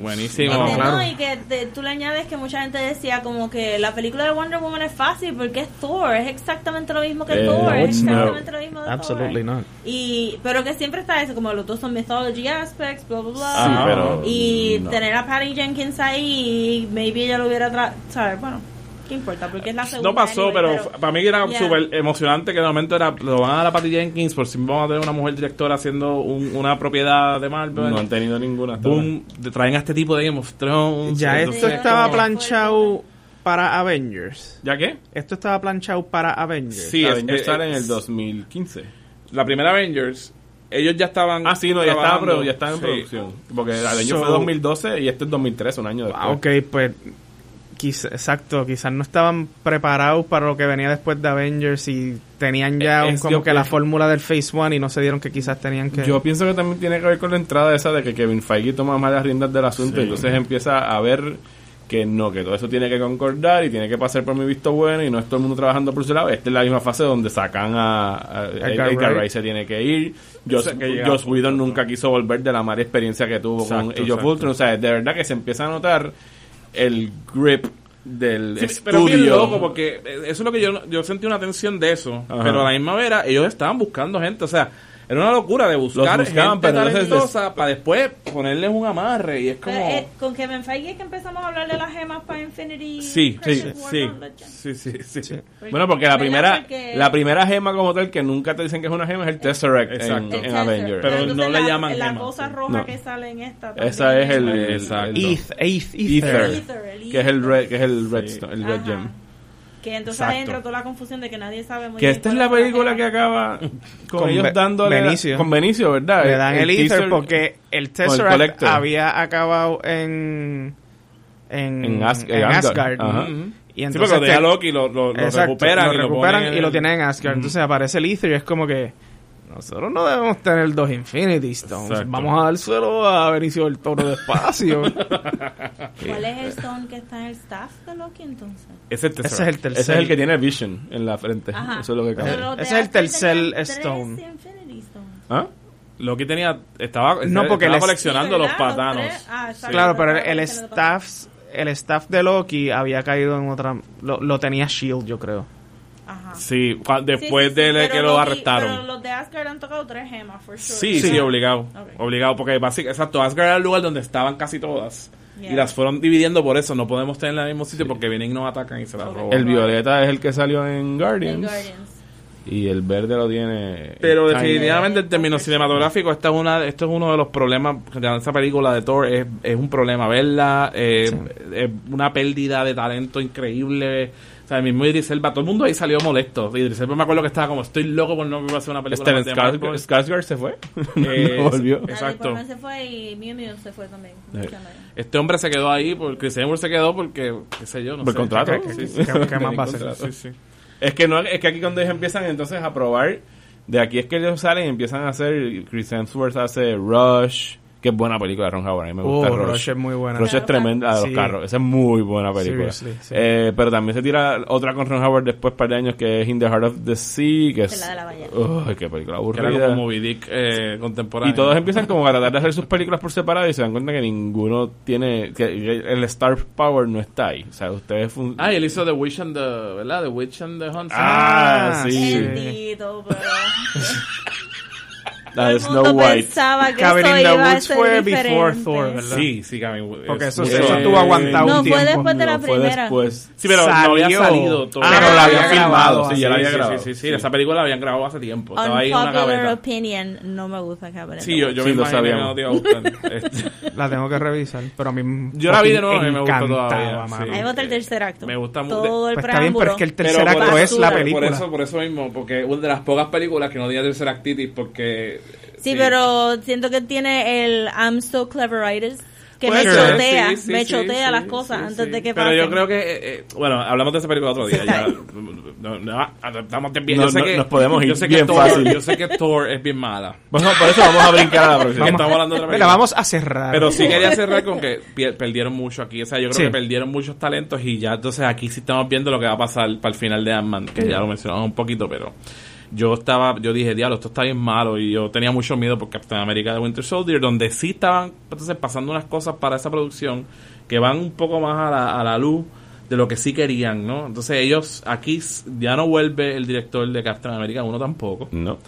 buenísimo Este, claro. no, y que te- tú le añades que mucha gente decía como que la película de Wonder Woman es fácil porque es Thor, es exactamente lo mismo que Eh, Thor, no, es exactamente lo mismo de Absolutely Thor. not. Y, pero que siempre está eso, como los dos son mythology aspects, bla, bla, bla. Sí, pero y no. tener a Patty Jenkins ahí, maybe ella lo hubiera tra ¿sabes? Bueno, ¿qué importa? Porque es la segunda. no pasó, anyway, pero, para mí era Yeah. súper emocionante que de momento era, lo van a dar a Patty Jenkins por si vamos a tener una mujer directora haciendo un- una propiedad de Marvel. No han tenido ninguna. hasta. Boom, traen a este tipo de Game of Thrones. Ya entonces, esto estaba como- planchado para Avengers. ¿Ya qué? Esto estaba planchado para Avengers. Sí, es- Avengers es- en el es- 2015. La primera Avengers, ellos ya estaban. Ah, sí, no, ya estaba, pero ya estaba en Sí. producción. Porque el año So- fue 2012 y este es 2013, un año después. Ah, ok, pues Quizá- exacto, quizás no estaban preparados para lo que venía después de Avengers y tenían ya Eh, un- es- como yo que la fórmula del Phase One y no se dieron que quizás tenían que... Yo pienso que también tiene que ver con la entrada esa de que Kevin Feige toma más las riendas del asunto y entonces empieza a ver que no, que todo eso tiene que concordar y tiene que pasar por mi visto bueno y no es todo el mundo trabajando por su lado. Esta es la misma fase donde sacan a, a- Edgar Edgar Wright. Wright se tiene que ir. Joss, Joss Whedon nunca quiso volver de la mala experiencia que tuvo con Exacto, exacto. Ultron. O sea, de verdad que se empieza a notar el grip del Sí, pero bien estudio. loco porque eh, eso es lo que yo yo sentí una tensión de eso Ajá. pero a la misma vera ellos estaban buscando gente o sea era una locura de buscar buscaban, gente pero talentosa para después ponerles un amarre y es como Pero, eh, con Kevin Feige es que empezamos a hablar de las gemas para Infinity. sí sí War sí, sí sí Bueno, porque la primera Porque- la primera gema como tal que nunca te dicen que es una gema es el Tesseract en, Exacto. El en Tesseract. Avengers. Pero entonces no le la- llaman La gema, cosa roja No. que sale en esta. Esa es el, el- Exacto. el- Eth- Ether, Ether. Ether, el que es el red, que es el redstone, el red Ajá. gem. Que entonces Exacto. ahí entra toda la confusión de que nadie sabe muy Que bien esta es la la película que acaba con, Con ellos dándole Benicio. con Benicio, ¿verdad? Le dan el, Ether porque el el Tesseract Collector. había acabado en... En, En As- en en Asgard. Asgard. Ajá. Y Sí, entonces porque lo deja Loki lo, lo, lo Exacto, recuperan lo y lo recuperan ponen y en lo el- tienen en Asgard. Entonces aparece el Ether y es como que nosotros no debemos tener dos Infinity Stones. Exacto. Vamos a dárselo a Benicio del Toro de espacio. ¿Cuál es el stone que está en el staff de Loki entonces? ese es el Ese es el tercer. Ese es el que tiene Vision en la frente. Ajá. Eso es lo que cambia. Ese es el tercer tenían tres stone. Infinity Stones. ¿Ah? Loki tenía estaba, No, porque estaba coleccionando Sí, los patanos. Ah. Claro, pero el, el staff el staff de Loki había caído en otra lo, lo tenía Shield, yo creo. Ajá. sí después sí, sí, de que lo arrestaron Pero los de Asgard han tocado tres gemas, for sure. Sí, sí, obligado. Obligado, porque básicamente, exacto, Asgard era el lugar donde estaban casi todas. Yeah. Y las fueron dividiendo por eso. No podemos tener en el mismo sitio porque vienen y nos atacan y se las roban. El violeta es el que salió en En Guardians. Y el verde lo tiene. Pero definitivamente en términos cinematográficos, esta es una, esto es uno de los problemas de esa película de Thor. Es, es un problema verla, eh, es una pérdida de talento increíble. O sea, el mismo Idris Elba, todo el mundo ahí salió molesto. Idris Elba me acuerdo que estaba como, estoy loco por no hacer una película Marvel". Skarsgård se fue. Eh, no volvió. Exacto. Se fue y Mew Mew se fue también. ahí. Este hombre se quedó ahí, porque Chris Hemsworth se quedó porque, qué sé yo, no Por sé. contrato. Sí, sí. ¿Qué- qué más va a hacer? contrato. Sí, sí. Es que no es que aquí cuando ellos empiezan entonces a probar de aquí es que ellos salen y empiezan a hacer Chris Hemsworth hace Rush que es buena película de Ron Howard a mí me gusta Oh, Rush. Rush es muy buena. Rush es tremenda de los Sí. carros esa es muy buena película sí. Eh, pero también se tira otra con Ron Howard después par de años que es In the Heart of the Sea que es la de la ballena. Qué película Que aburrida era como Moby Dick eh, contemporáneo. y todos empiezan como a tratar de hacer sus películas por separado y se dan cuenta que ninguno tiene que el star power no está ahí o sea ustedes fun- Ah, y él hizo The Witch and the, ¿verdad? The Witch and the Huntsman. Ah, sí. sí. Bendito, pero... la de Snow mundo White pensaba que Cabin in the Woods fue diferente. before Thor, ¿verdad? Sí, sí, Cami. Porque es- eso, es- eso estuvo aguantado No, un fue tiempo. después de la No, fue primera. después Sí, pero no había Salió. salido todo. Ah, pero la habían había filmado, grabado, sí, ya la había sí, grabado. Sí, sí, sí, esa película la habían grabado hace tiempo. Estaba ahí en una gaveta. opinion, no me gusta Cabin in Sí, yo, yo Sí, me lo sabíamos. no te iba a gustar. Este, La tengo que revisar, pero a mí Yo la vi de nuevo y me gustó todavía. A mí me gusta el tercer acto. Me gusta mucho. Todo el Pues está bien, pero es que el tercer por acto eso- es la película. Por eso, por eso mismo, porque una de las pocas películas que no tiene tercera actitis, porque... Sí, pero siento que tiene el I'm so cleveritis que me ser, chotea, sí, sí, me chotea sí, las cosas sí, antes de que Pero pasen. yo creo que, eh, eh, bueno, hablamos de esa película otro día. ya, no, no, estamos bien. No, yo sé no, que, nos podemos ir yo sé que bien Thor, fácil. Yo sé que Thor es bien mala. Bueno, por eso vamos a brincar a la próxima Que estamos hablando de otra Mira, vamos a cerrar. Pero sí quería cerrar con que perdieron mucho aquí. O sea, yo creo Sí. que perdieron muchos talentos y ya entonces aquí sí estamos viendo lo que va a pasar para el final de Ant-Man, que ya lo mencionamos un poquito, pero yo estaba, yo dije, diablo, esto está bien malo y yo tenía mucho miedo por Captain America de Winter Soldier, donde sí estaban entonces pasando unas cosas para esa producción que van un poco más a la, a la luz de lo que sí querían, ¿no? Entonces ellos, aquí ya no vuelve el director de Captain America, uno tampoco, no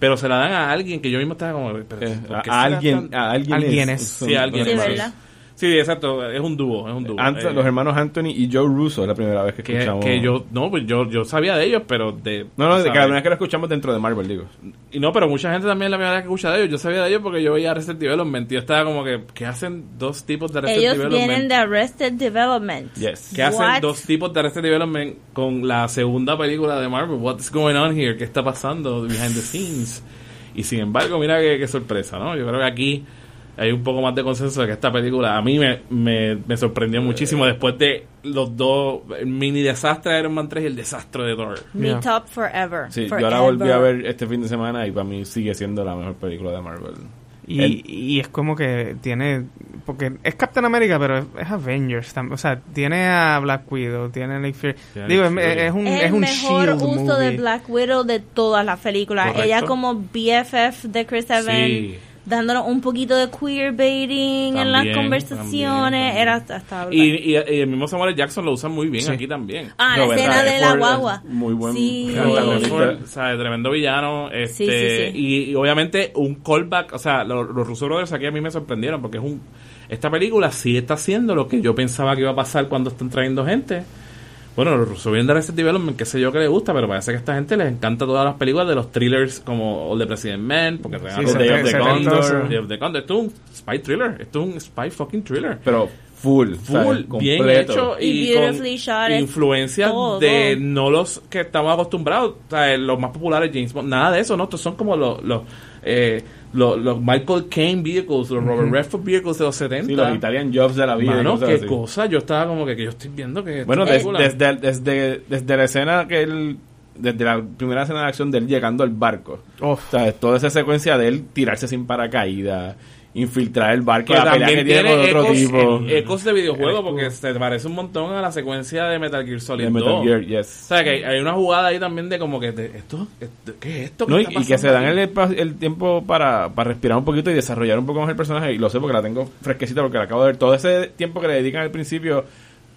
pero se la dan a alguien que yo mismo estaba como, pero, Eh, ¿por a, alguien a alguien Alguien es. Sí, alguien Sí, es. ¿verdad? Sí, exacto, es un dúo, es un dúo. Ant- Eh, los hermanos Anthony y Joe Russo es la primera vez que, que, escuchamos que yo, no, pues yo, yo sabía de ellos, pero de... no no de cada vez que lo escuchamos dentro de Marvel digo Y no, pero mucha gente también la primera vez que escucha de ellos. Yo sabía de ellos porque yo veía Arrested Development y yo estaba como que, ¿qué hacen dos tipos de Arrested Ellos Development? vienen de Arrested Development. yes ¿Qué hacen dos tipos de Arrested Development con la segunda película de Marvel? What's going on here? ¿Qué está pasando behind the scenes? Y sin embargo, mira qué, qué sorpresa, ¿no? Yo creo que aquí hay un poco más de consenso de que esta película a mí me, me, me sorprendió muchísimo después de los dos el mini desastre de Iron Man 3 y el desastre de Thor. Me Yeah. top forever. Sí, forever. yo la volví a ver este fin de semana y para mí sigue siendo la mejor película de Marvel. Y, El- y es como que tiene. Porque es Captain America, pero es, es Avengers. tam- O sea, tiene a Black Widow, tiene a Nick Fury. Digo, es, un, Es es el un mejor shield uso movie. de Black Widow de todas las películas. Correcto. Ella como BFF de Chris Evans, Sí. Dándonos un poquito de queerbaiting en las conversaciones. también, Era también. brutal. Y, y, y el mismo Samuel. Jackson lo usan muy bien Sí. aquí también. ah, la Robert escena de la guagua. muy buen Sí. O sea, tremendo villano. Este, Sí, sí, sí. Y, y obviamente un callback. O sea, los, los Russo Brothers aquí a mí me sorprendieron porque es un. Esta película sí está haciendo lo que yo pensaba que iba a pasar cuando están trayendo gente. Bueno, vienen de Arrested Development, que sé yo que les gusta, pero parece que a esta gente les encanta todas las películas de los thrillers como All the President Man, porque Sí, Day of the se te- Condor. Day of the Condor. Esto es un spy thriller. Esto es un spy fucking thriller. Pero full, Full, bien Completo. hecho Y y, con shot, influencias todo, de todo. no los que estamos acostumbrados, o sea, los más populares James Bond, nada de eso, no, estos son como los los, eh, los, los Michael Caine vehicles, los Robert Redford vehicles de los 70. Sí, los Italian Jobs de la vida. Mano, qué así. cosa, yo estaba como que, que yo estoy viendo que Bueno, des- desde, desde, desde la escena que él. Desde la primera escena de acción de él llegando al barco. Uf. O sea, toda esa secuencia de él tirarse sin paracaídas, infiltrar el barco, que la pelea que tiene con otro tipo. ecos de videojuego porque se parece un montón a la secuencia de Metal Gear Solid de Metal 2. Gear, O yes. sea, que hay, hay una jugada ahí también de como que, de, esto, esto- ¿qué es esto? ¿Qué No, y, está y que se dan el, el tiempo para, para respirar un poquito y desarrollar un poco más el personaje. Y lo sé porque la tengo fresquecita porque la acabo de ver. Todo ese tiempo que le dedican al principio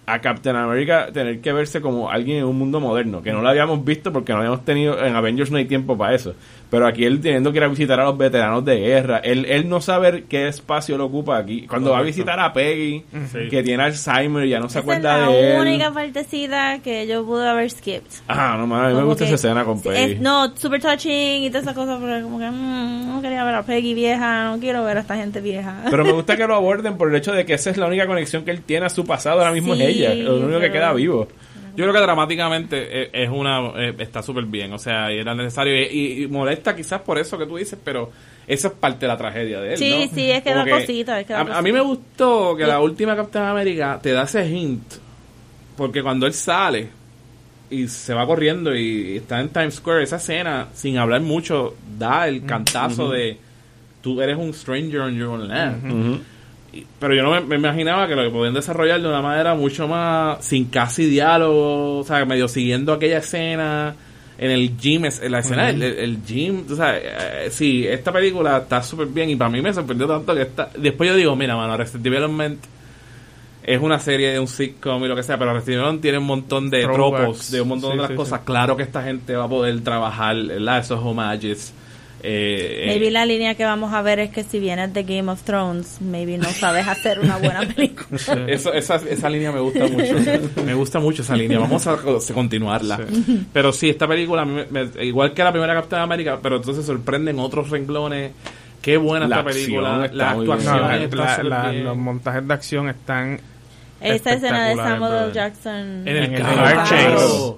a Captain America tener que verse como alguien en un mundo moderno, que no lo habíamos visto porque no habíamos tenido, en Avengers no hay tiempo para eso. Pero aquí él teniendo que ir a visitar a los veteranos de guerra, él, él no sabe qué espacio lo ocupa aquí. Cuando va a visitar a Peggy, Sí. que tiene Alzheimer y ya no se Esa es acuerda la de él. única partecita que yo pude haber skipped. Ah, no, mames, a mí me gusta que- esa escena con Peggy. es- no, super touching y todas esas cosas, pero como que mm, no quería ver a Peggy vieja, no quiero ver a esta gente vieja. Pero me gusta que lo aborden por el hecho de que esa es la única conexión que él tiene a su pasado, ahora mismo Sí, es ella, lo único que queda vivo. Yo creo que dramáticamente eh, es una eh, está súper bien, o sea, y era necesario y, molesta quizás por eso que tú dices, pero esa es parte de la tragedia de él, Sí, ¿no? sí, es que Como da cosita, es que da a, a mí me gustó que la última Captain América te da ese hint, porque cuando él sale y se va corriendo y está en Times Square, esa escena, sin hablar mucho, da el cantazo de tú eres un stranger in your own land. Pero yo no me, me imaginaba que lo que podían desarrollar de una manera mucho más sin casi diálogo, o sea, medio siguiendo aquella escena en el gym, es- en la escena del el, el gym, o sea, eh, sí, esta película está súper bien y para mí me sorprendió tanto que esta, después yo digo, mira, mano, Arrested Development es una serie de un sitcom y lo que sea, pero Arrested Development tiene un montón de Throwbacks. tropos, de un montón Sí, de otras sí, cosas, sí. claro que esta gente va a poder trabajar, ¿verdad? Esos homages. Eh, Maybe la línea que vamos a ver es que si vienes de Game of Thrones, maybe no sabes hacer una buena película. Eso, esa, esa línea me gusta mucho. me gusta mucho esa línea. Vamos a, continuarla. Pero sí, esta película, me- me- igual que la primera Captain América, pero entonces sorprenden otros renglones. Qué buena La esta película. La actuación la- los montajes de acción están Esta escena de Samuel L. Jackson. En el en el carro. car chase.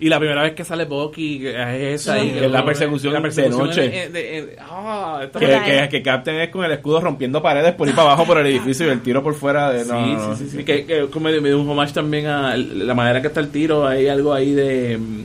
Y la primera vez que sale Bucky, es esa ahí. Que es la persecución de noche. en- en- en- ah, Que, que, que Captain es con el escudo rompiendo paredes por ir para abajo por el edificio y el tiro por fuera de... Sí, no, no. sí, sí, sí. Que, que como me, me dio un homage también a la manera que está el tiro. Hay algo ahí de, mm,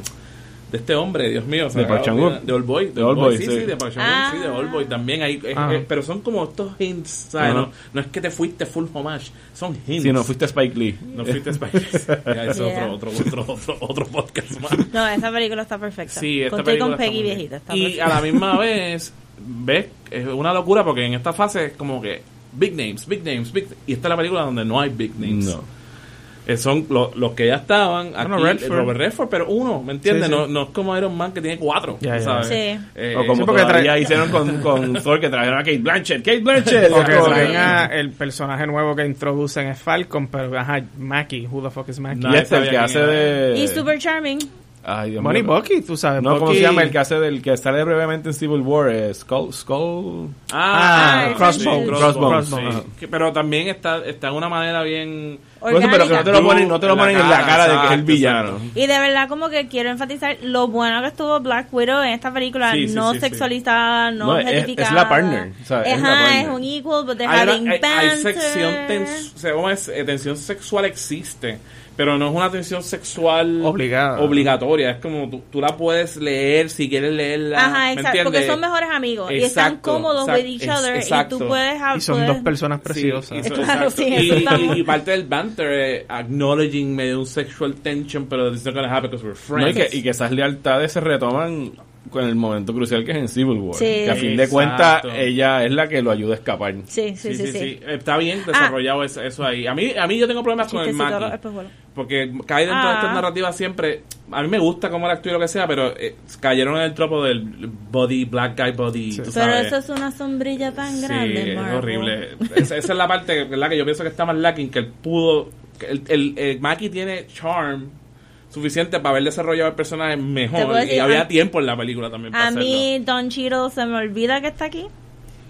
de este hombre, Dios mío. De Park. Chan-wook. De Old Boy. De Old Boy, sí, sí. sí, de Park Chan-wook, Ah. sí, de Old Boy también. Hay, es- Ah. es- pero son como estos hints, ¿sabes? Ajá. No, no es que te fuiste full homage, son hints. Si no fuiste Spike Lee. No fuiste Spice. ya, es Yeah. otro, otro, otro, otro, otro podcast más. No, esa película está perfecta. Sí, esta Conté película con Peggy está viejita. Está Y perfecta. a la misma vez, ves, es una locura porque en esta fase es como que big names, big names, big Y esta es la película donde no hay big names. No. Eh, son lo- los que ya estaban aquí, Bueno, Redford. Robert Redford, pero uno, ¿me entiendes? Sí, sí. No, no es como Iron Man que tiene cuatro, Ya, ya. ¿sabes? Sí. Eh, O como todavía hicieron con, con Thor que trajeron a Kate Blanchett. Kate Blanchett. O que traen a el personaje nuevo que introducen es Falcon, pero ajá, Mackie, who the fuck is Mackie? No, y este, el que hace de... Y Super Charming. Ay, Dios mío. Bucky, tú sabes. No, ¿cómo Bucky- se llama el que hace del que sale brevemente en Civil War? Eh, Skull, Skull. Ah, Crossbones. sí, Crossbones, sí. ajá. Pero también está, está de una manera bien... Pero que no te lo ponen, no te lo En la ponen en la cara, de que es el villano. Y de verdad como que quiero enfatizar lo bueno que estuvo Black Widow en esta película, Sí, sí, no sí, sí. sexualizada, no, No, es- es la partner, o sea, es la Ajá, partner. es un equal, but they're Hay, having hay- hay sección tens- o sea, ¿cómo es? Eh, tensión sexual existe, pero no es una tensión sexual Obligada. obligatoria. Es como tú, tú la puedes leer si quieres leerla. Ajá, ¿me exacto, porque son mejores amigos y están cómodos exacto, with each other y tú puedes Y son puedes- dos personas Sí, preciosas. y, so- Claro, sí, Y- y- y parte del banter es acknowledging medio un sexual tension, pero it's not gonna happen because we're No, y, friends. que, y que esas lealtades se retoman con el momento crucial que es en Civil War. Sí. Que a fin de cuentas ella es la que lo ayuda a escapar. Sí, sí, sí, sí. Está bien desarrollado eso, eso ahí. A mí, a mí yo tengo problemas con el Maki. Porque cae dentro de Ah. estas narrativas siempre. A mí me gusta cómo la actúa y lo que sea, pero eh, cayeron en el tropo del body, black guy body. tú Pero sabes. eso es una sombrilla tan Sí, grande, es Marvel. horrible. Esa, esa es la parte ¿verdad? que yo pienso que está más lacking, que él pudo. que El, el, el Maki tiene charm suficiente para haber desarrollado el personaje mejor. decir, y había tiempo en la película también para A hacerlo. mí Don Cheadle se me olvida que está aquí.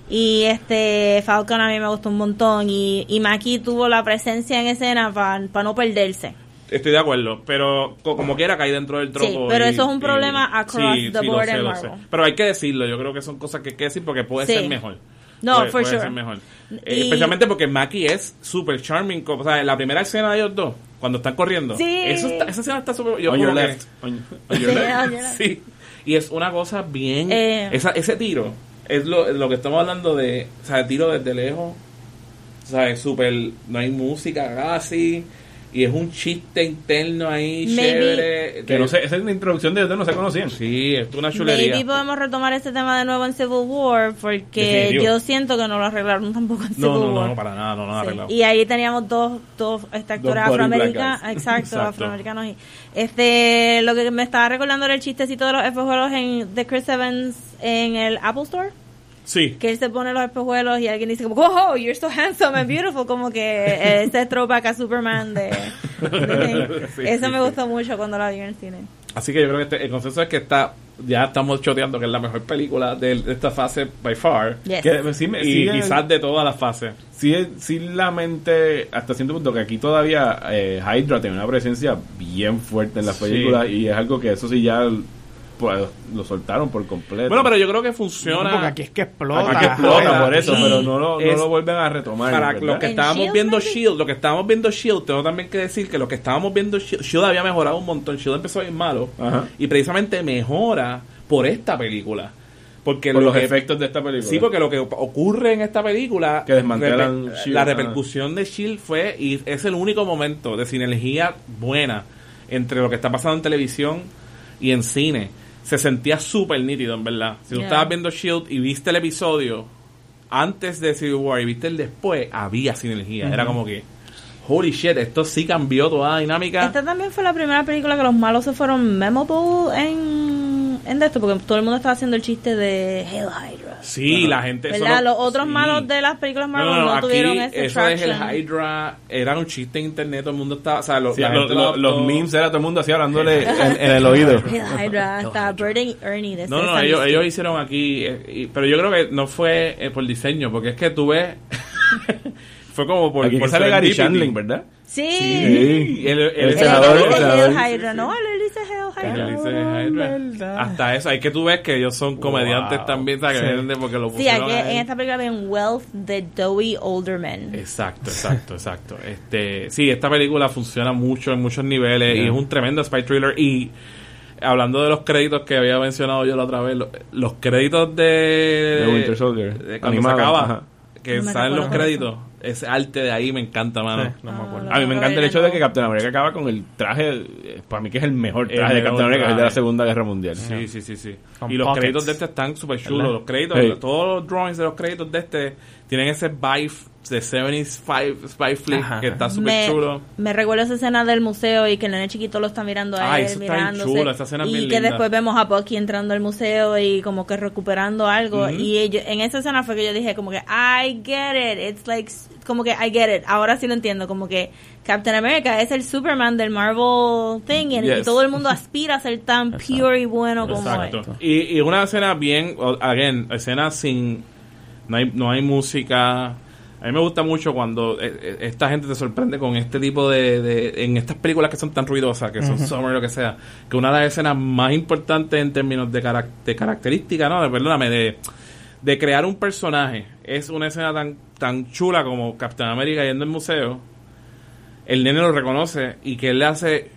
Y este Falcon a mí me gustó un montón y, y Maki tuvo la presencia en escena para no perderse. Estoy de acuerdo, pero co- como quiera cae dentro del tropo. Sí, pero y- eso es un y- problema across the lo board sé, lo sé. Pero hay que decirlo, yo creo que son cosas que hay que decir porque puede Sí. ser mejor. No, puede, for puede sure. ser mejor. Eh, Y- especialmente porque Maki es super charming. O sea, la primera escena de ellos dos, cuando están corriendo. Sí. Eso está- esa escena está súper. yo On your left. On, on Sí, your left. Y es una cosa bien. Eh. esa, ese tiro es lo, lo que estamos hablando de. O sea, tiro desde lejos. O sea, es súper. No hay música casi. Y es un chiste interno ahí, Maybe- chévere. Que no sé, esa es la introducción de ustedes no se conocían. Sí, es una chulería. Maybe podemos retomar este tema de nuevo en Civil War porque Definitivo. yo siento que no lo arreglaron tampoco en Civil No, no, War. no, no, para nada, no, no, Sí. arreglado. Y ahí teníamos dos, dos este, actores afroamericanos, exacto, Exacto. afroamericanos. Y, este, lo que me estaba recordando era el chistecito de los en, de Chris Evans en el Apple Store. Sí. Que él se pone los espejuelos y alguien dice como, oh, you're so handsome and beautiful, como que este throwback a Superman de, de- Sí, Eso sí, me sí. gustó mucho cuando la vi en el cine. Así que yo creo que este- el consenso es que está. Ya estamos choteando que es la mejor película de, de esta fase, by far. Yes. Que sí me- Y sigue- quizás de todas las fases. sí, sí la mente hasta cierto punto que aquí todavía eh, Hydra tiene una presencia bien fuerte en las Sí. películas y es algo que eso sí ya pues, lo soltaron por completo. Bueno, pero yo creo que No, funciona. porque aquí es que explota. Aquí explota por eso, pero no lo, no es- lo vuelven a retomar. para ¿verdad? lo que ¿En estábamos Shield, viendo maybe? Shield, lo que estábamos viendo Shield, tengo también que decir que lo que estábamos viendo Shield, Shield había mejorado un montón. Shield empezó bien malo Ajá. y precisamente mejora por esta película. Porque por lo los que- efectos de esta película. Sí, porque lo que ocurre en esta película, Que desmantelan reper- Shield, la ah. repercusión de Shield fue y es el único momento de sinergia buena entre lo que está pasando en televisión y en cine. Se sentía súper nítido, en verdad. Si tú Yeah. estabas viendo Shield y viste el episodio antes de Civil War y viste el después, había sinergia. Era como que, holy shit, esto sí cambió toda la dinámica. Esta también fue la primera película que los malos se fueron memorable en, en esto, porque todo el mundo estaba haciendo el chiste de Hail Hydra. Sí, la gente... ¿Verdad? Los otros sí. malos de las películas No, Marvel no, no, no, aquí tuvieron ese eso es el. Hydra, era un chiste en internet, todo el mundo estaba, o sea, lo- Sí, la lo- gente lo- lo los memes era todo el mundo así hablándole en, en el oído. Hail Hydra, hasta y Ernie de No, no, ellos, ellos hicieron aquí, eh, y- pero yo creo que no fue eh, por diseño, porque es que tú ves, fue como por, Aquí por sale Gary. Shandling, ¿verdad? Sí. Sí. El, el, El senador, el Hydra, no, Él Hydra. Hasta eso, hay que tú ves que ellos son comediantes Wow. también, ¿sabes? Sí. porque lo Sí, aquí en esta película un wealth de doughy older men. Exacto, exacto, exacto. Este, sí, esta película funciona mucho en muchos niveles y es un tremendo spy thriller y hablando de los créditos que había mencionado yo la otra vez, lo- los créditos de, De Winter Soldier. de cuando Animado, se acaba, ajá. Que No salen los créditos, ese arte de ahí me encanta, mano. Sí, no me acuerdo. Ah, A mí me encanta el hecho de que. Captain America acaba con el traje, eh, para mí que es el mejor El traje de Captain America, es el de la traje. Segunda Guerra Mundial. Sí, sí, sí, sí. Con Y los pockets. créditos de este están súper chulos. Los créditos, Sí. todos los drawings de los créditos de este tienen ese vibe de 70s five, spy flick Ajá. que está súper chulo. me recuerdo esa escena del museo y que el nene chiquito lo está mirando a Ay, él, eso está bien mirándose. chulo, esa escena es y bien que linda. después vemos a Bucky entrando al museo y como que recuperando algo. Y ellos, en esa escena fue que yo dije como que, I get it. It's like como que I get it, ahora sí lo entiendo, como que Captain America es el Superman del Marvel thing y, todo el mundo aspira a ser tan pure y bueno como él. Exacto. Y, y una escena bien, again, escena sin, no hay, no hay música. A mí me gusta mucho cuando eh, eh, esta gente te sorprende con este tipo de, de- en estas películas que son tan ruidosas, que son summer lo que sea, que una de las escenas más importantes en términos de, carac- de característica, ¿no? De, perdóname, de, de crear un personaje. Es una escena tan, tan chula como Captain America yendo al museo. El nene lo reconoce y que él le hace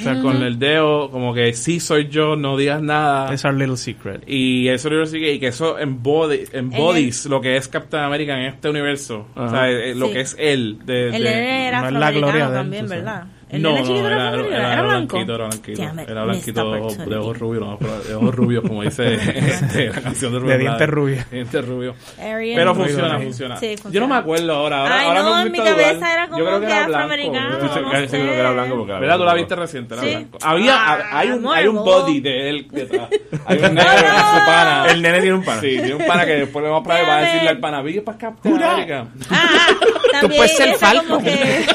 o sea, con el dedo, como que sí soy yo, no digas nada. Es our little secret. Y eso sí que, y que eso embody, embodies lo que es Captain America en este universo. O sea, eh, lo Sí. que es él. De, El de- nene era no es la gloria de él, también. ¿verdad? El no, nene no, chiquito era, era, era, afroamericano, era blanco. blanquito, era blanquito. It, Era blanquito de ojos, opportunity. de ojos rubios, no, pero de ojos rubios, como dice este, la canción de Rubén De dientes rubios. Dientes rubios. Ariel. Pero funciona, funciona. Sí, Yo no me acuerdo ahora. ahora Ay, ahora no, me en mi dudar. cabeza era como Yo creo que que era blanco. afroamericano. Yo Estoy estoy- no casi seguro que era blanco porque era ¿Verdad? Tú la viste reciente, era Sí. blanco. Había, Ah, hay un, hay un Marvel. body de él detrás. Hay un su pana. El nene tiene un pana. Sí, tiene un pana que después le vamos a va a decirle al pana, "Vive para Captain America. Ah, también puedes ser Falcon. que...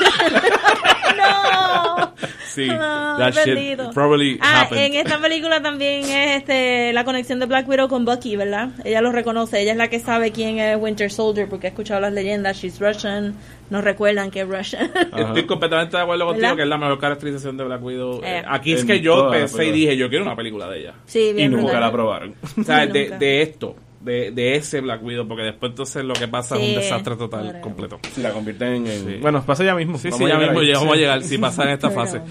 no. Sí, No, that shit bendito. probably ah, happened. en esta película también es este la conexión de Black Widow con Bucky, ¿verdad? Ella lo reconoce, ella es la que sabe quién es Winter Soldier porque ha escuchado las leyendas, she's Russian, nos recuerdan que es Russian. Estoy completamente de acuerdo contigo ¿Verdad? que es la mejor caracterización de Black Widow. Eh. Eh, Aquí es que yo pensé y dije, yo quiero una película de ella. sí, Y bien nunca brutal. la aprobaron. O sea, de, Nunca. de esto, de, de ese Black Widow, porque después entonces lo que pasa es un desastre total, completo. Si la convierten en... Sí. Bueno, pasa ya mismo. Sí, Vamos sí, a ya llegar mismo llegamos a llegar, si pasa en esta fase.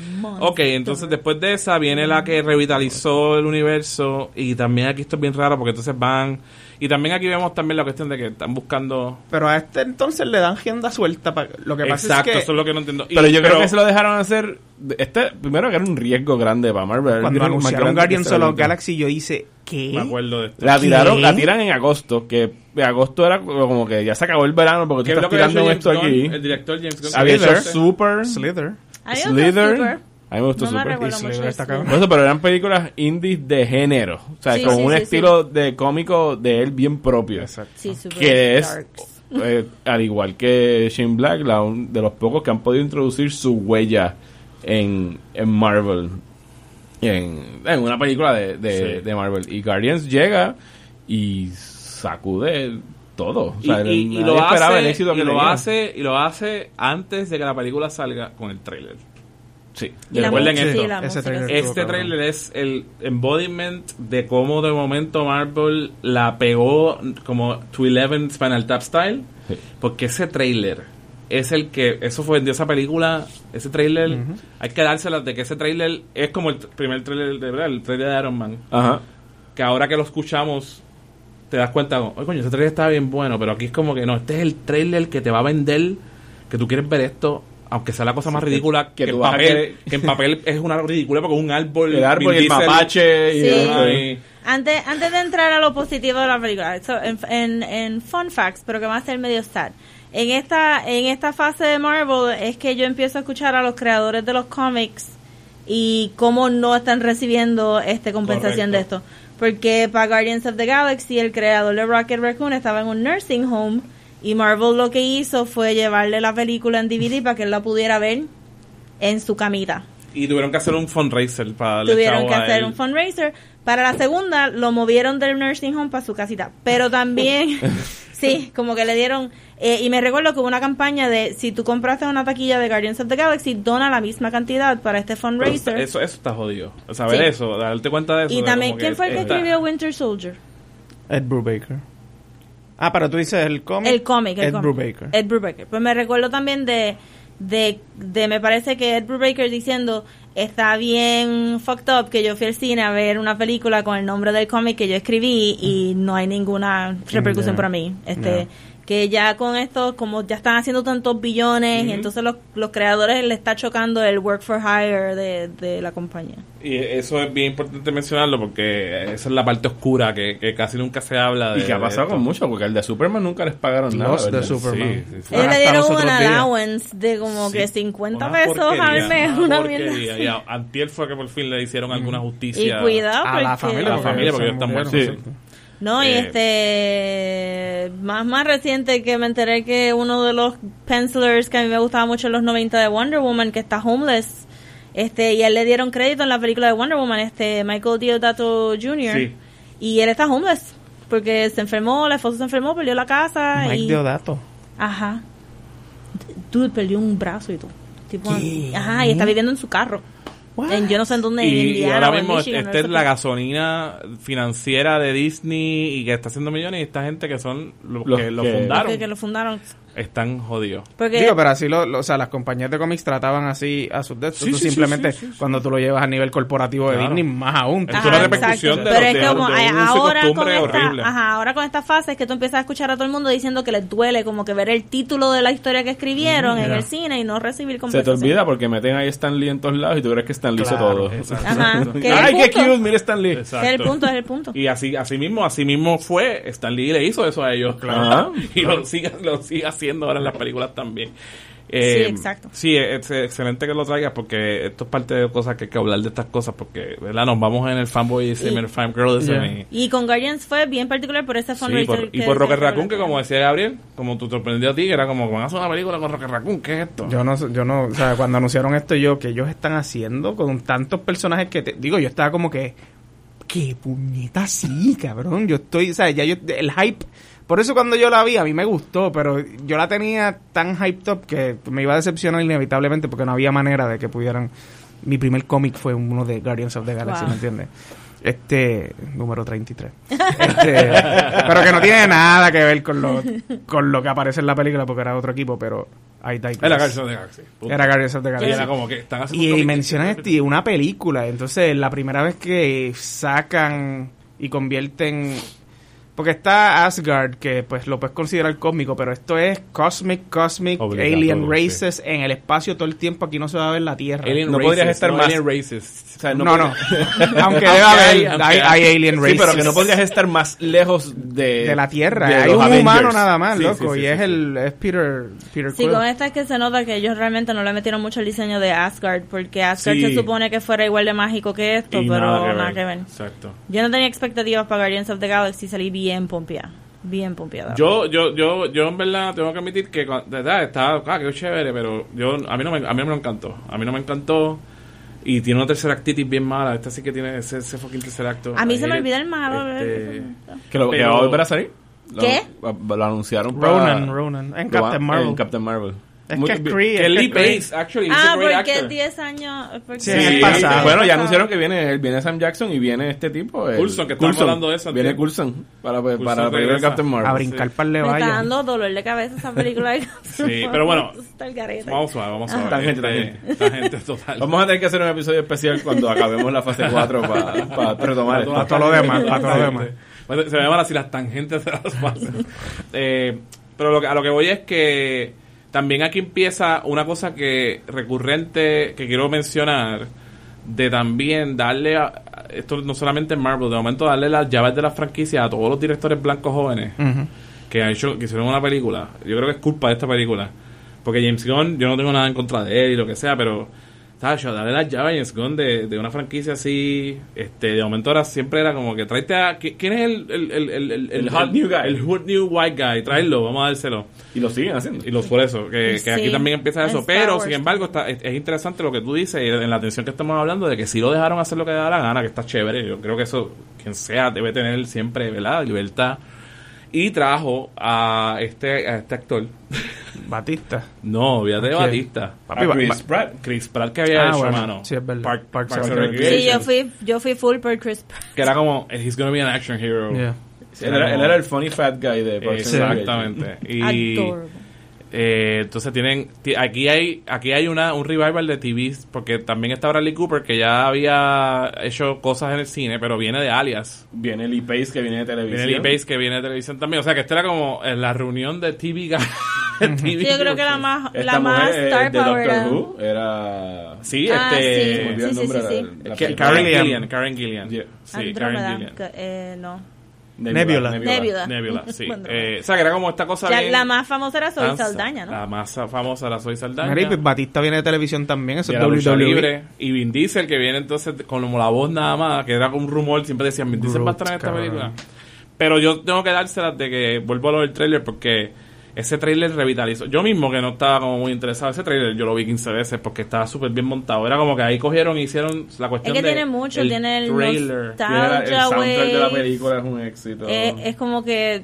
Ok, entonces después de esa viene la que revitalizó el universo y también aquí esto es bien raro porque entonces van... Y también aquí vemos también la cuestión de que están buscando... Pero a este entonces le dan agenda suelta. pa- Lo que pasa Exacto, es que eso es lo que no entiendo. Y- Pero yo creo que se lo dejaron hacer... Este, primero que era un riesgo grande para Marvel. cuando anunciaron Guardians of the. Galaxy yo hice, ¿qué? Me acuerdo de esto. La tiraron, ¿Qué? la tiran en agosto, que en agosto era como que ya se acabó el verano porque ¿Qué tú estás tirando esto Gunn? aquí. El director James Gunn. Había hecho Slither. Super, Slither. Slither. A mí me gustó No me Super. Por eso, pero eran películas indies de género. O sea, Sí, con sí, un sí, estilo de cómico de él bien propio. Sí, super Que es, darks. eh, al igual que Shane Black, la un- de los pocos que han podido introducir su huella en, en Marvel. En, en una película de, de, Sí. de Marvel. Y Guardians llega y sacude todo. O sea, y, y- y nadie lo esperaba hace, el éxito y que lo hace y lo hace antes de que la película salga con el trailer. Sí. Y Recuerden esto. sí, la trailer Este trailer es el embodiment de cómo de momento Marvel la pegó como to Eleven Spinal Tap Style. Sí. Porque ese trailer es el que, eso fue de esa película, ese trailer, hay que dárselas de que ese trailer es como el primer trailer de verdad, el trailer de Iron Man. Ajá. Que ahora que lo escuchamos, te das cuenta, oye coño, ese trailer estaba bien bueno, pero aquí es como que no, este es el trailer que te va a vender, que tú quieres ver esto. Aunque sea la cosa más ridícula que en papel, que en papel es una ridícula porque es un árbol. El árbol y el mapache. Y Sí. Antes, antes de entrar a lo positivo de la película, en, en, en fun facts, pero que va a ser medio sad. En esta, en esta fase de Marvel es que yo empiezo a escuchar a los creadores de los cómics y cómo no están recibiendo este compensación de esto. Porque para Guardians of the Galaxy el creador de Rocket Raccoon estaba en un nursing home y Marvel lo que hizo fue llevarle la película en DVD para que él la pudiera ver en su camita Y tuvieron que hacer un fundraiser para darle tuvieron que hacer un fundraiser. Para la segunda lo movieron del nursing home para su casita. Pero también, sí, como que le dieron... eh, y me recuerdo que hubo una campaña de si tú compraste una taquilla de Guardians of the Galaxy, dona la misma cantidad para este Pero fundraiser. Eso, eso está jodido. Saber Sí. eso, darte cuenta de eso. y también, ¿quién fue el que escribió Winter Soldier? Ed Brubaker. Ah, pero tú dices el cómic. El cómic, el Ed cómic. Brubaker. Ed Brubaker. Pues me recuerdo también de, de, de, me parece que Ed Brubaker diciendo, está bien fucked up que yo fui al cine a ver una película con el nombre del cómic que yo escribí y no hay ninguna repercusión para mí. Este. Que ya con esto, como ya están haciendo tantos billones, y entonces los, los creadores le está chocando el work for hire de, de la compañía. Y eso es bien importante mencionarlo porque esa es la parte oscura que, que casi nunca se habla de Y que ha pasado con mucho, porque el de Superman nunca les pagaron nada. Los de. Superman. Sí, sí, sí. Ah, Ellos le hasta dieron un allowance de como Sí. que 50 Una pesos al mes, una mierda. Y a- antier fue que por fin le hicieron alguna Y justicia cuidado A la porque- familia. A la familia, porque se ellos están muertos. No, y Eh, este más más reciente que me enteré que uno de los pencilers que a mí me gustaba mucho en los 90 de Wonder Woman que está homeless. Este, y a él le dieron crédito en la película de Wonder Woman, este Michael Deodato Jr. Sí. Y él está homeless porque se enfermó, la esposa se enfermó, perdió la casa Mike y Deodato. ajá. Tú perdió un brazo y todo. Tipo, ajá, y está viviendo en su carro. En, yo no sé en dónde. en Y, y ahora en mismo Michigan, esta no es la gasolina financiera de Disney y que está haciendo millones y esta gente que son los, Los que lo que- fundaron que, que lo fundaron. Están jodidos. Porque Digo, pero así lo, lo- o sea, las compañías de cómics trataban así a sus de Sí, Tú sí, sí, simplemente sí, sí, sí. cuando tú lo llevas a nivel corporativo de Claro. Disney, más aún. Es una repercusión de Pero los- es de- como de eh, uso y ahora con esta, ajá, ahora con esta fase es que tú empiezas a escuchar a todo el mundo diciendo que les duele como que ver el título de la historia que escribieron en el cine y no recibir Se te olvida porque meten ahí Stan Lee en todos lados y tú crees que Stan Lee hizo Claro, todo. exacto. Ajá, Ay, qué cute, mira Stan Lee. Es el punto, es el punto. Y así, así mismo, así mismo fue, Stan Lee le hizo eso a ellos. Ajá. y lo sigue, lo sigue haciendo ahora en las películas también. Eh, Sí, exacto. Sí, es, es excelente que lo traigas porque esto es parte de cosas que hay que hablar de estas cosas porque, ¿verdad? Nos vamos en el fanboy y el fangirlism Yeah. y, Y con Guardians fue bien particular por ese Sí, fundraiser por, y por Rocket Raccoon, que como decía Gabriel, como tú sorprendió a ti, que era como, van a hacer una película con Rocket Raccoon, ¿qué es esto? Yo no, yo no, o sea, cuando anunciaron esto yo, que ellos están haciendo con tantos personajes que te, digo, yo estaba como que, qué puñeta sí, cabrón, yo estoy, o sea, ya yo, el hype, por eso cuando yo la vi a mí me gustó, pero yo la tenía tan hyped up que me iba a decepcionar inevitablemente porque no había manera de que pudieran, mi primer cómic fue uno de Guardians of the Galaxy, Wow. ¿me entiendes? Este, número 33. Este, pero que no tiene nada que ver con lo, con lo que aparece en la película porque era otro equipo, pero ahí está. Era Guardians of the Galaxy. Era Guardians of the Y Galaxy. era como que están haciendo Y, mencionan este, y una película. Entonces, la primera vez que sacan y convierten. Porque está Asgard, que pues lo puedes considerar cósmico, pero esto es Cosmic, Cosmic, Alien sí. Races en el espacio todo el tiempo. Aquí no se va a ver la Tierra. Alien No Races, podrías estar no más- Alien Races. O sea, no, no. aunque debe haber, hay, hay, aunque hay hay. Alien Sí, Races. pero que no podrías estar más lejos de... de la Tierra. de hay un Avengers. humano nada más, Sí, loco. sí, sí, y es sí, el es Peter, Peter Sí, con esta es que se nota que ellos realmente no le metieron mucho el diseño de Asgard, porque Asgard Sí. se supone que fuera igual de mágico que esto, Y pero nada que, ver. Exacto. Yo no tenía expectativas para Guardians of the Galaxy salí bien pompeada. Bien pompeada. Yo, yo, yo, yo en verdad tengo que admitir que de verdad está, ah, qué chévere, pero yo a mí no me, a mí no me encantó, a mí no me encantó y tiene una tercera actitis bien mala, esta sí que tiene ese, ese fucking tercer acto. a mí se me olvida el malo. este, Que lo que va a volver a salir. Lo- ¿Qué? Lo, lo anunciaron para... Ronan, Ronan. En Captain Marvel. En Captain Marvel. Es Muy- que es. Kree, que es Lee. Pace, actually, Ah, a porque actor. 10 años. porque- Sí, Sí, el pasado. bueno, ya anunciaron que viene, viene Sam Jackson y viene este tipo. el- Coulson, que estamos hablando de eso, Viene. Coulson para, para, Coulson para la película de regresa. Captain Marvel. A brincar par de Me está vallas. dando dolor de cabeza esa película. de Sí, pero bueno, Está el garete. Vamos suave, vamos suave. Tangente, Este, tangente total. Vamos a tener que hacer un episodio especial cuando acabemos la fase 4 para retomar esto. Para todo lo demás, para todo lo demás. Se me llaman así las tangentes de las fases. Eh, pero lo que, a lo que voy es que también aquí empieza una cosa que recurrente que quiero mencionar de también darle a, esto no solamente en Marvel de momento darle las llaves de la franquicia a todos los directores blancos jóvenes que han hecho que hicieron una película. Yo creo que es culpa de esta película. Porque James Gunn yo no tengo nada en contra de él y lo que sea pero Tacho, darle las llaves a James Gunn de, de una franquicia así, este, de momento ahora siempre era como que tráete a, ¿qui- ¿quién es el, el, el, el, el, El hot new guy. El hot new white guy, tráelo, vamos a dárselo. Y lo siguen haciendo. Y los por eso, que, que aquí también empieza eso. Star Pero, Wars sin embargo, está, es, es interesante lo que tú dices y en la atención que estamos hablando de que si lo dejaron hacer lo que le da la gana, que está chévere. Yo creo que eso, quien sea, debe tener siempre, ¿verdad? Libertad. Y trajo a este, a este actor. Batista. No, olvídate de ¿A quién? Batista. Papi, A Chris Ba- Pratt. Chris Pratt que había Ah, hecho, bueno, mano. sí, es verdad. Park, and and Sí, yo fui, yo fui full por Chris Pratt. Que era como, he's gonna be an action hero. Yeah. Él era, él era el funny fat guy de Parks. Exactamente. Y Adorable. Eh, entonces tienen ti- aquí hay aquí hay una un revival de TV porque también está Bradley Cooper que ya había hecho cosas en el cine, pero viene de Alias. Viene Lee Pace que viene de televisión. Viene Lee Pace que viene de televisión también, o sea que esta era como en la reunión de TV TV Sí, yo creo que la más, Esta la más mujer eh, star de power Doctor era- Who era... Sí, Ah, este sí. Se me olvidó el sí, nombre sí, de sí. película. Karen Gillian. Karen Gillian. Yeah. Sí, Karen Andrómeda, Gillian. que- eh, no. Nebula. Nebula. Nebula, sí. Eh, o sea, que era como esta cosa Ya, bien la más famosa era Zoe danza. Saldaña, ¿no? La más famosa era Zoe Saldaña. Mira, y pues Batista viene de televisión también, eso Y es la lucha WWE. libre. Y Vin Diesel, que viene entonces con la voz nada más, que era como un rumor, siempre decían, Vin Diesel va a estar en esta película. Pero yo tengo que dárselas de que vuelvo a lo del trailer porque ese trailer revitalizó. Yo mismo que no estaba como muy interesado, ese trailer yo lo vi 15 veces porque estaba súper bien montado. Era como que ahí cogieron y hicieron la Es cuestión que de tiene mucho, el tiene el trailer. Tiene el soundtrack de la película es un éxito. Eh, es como que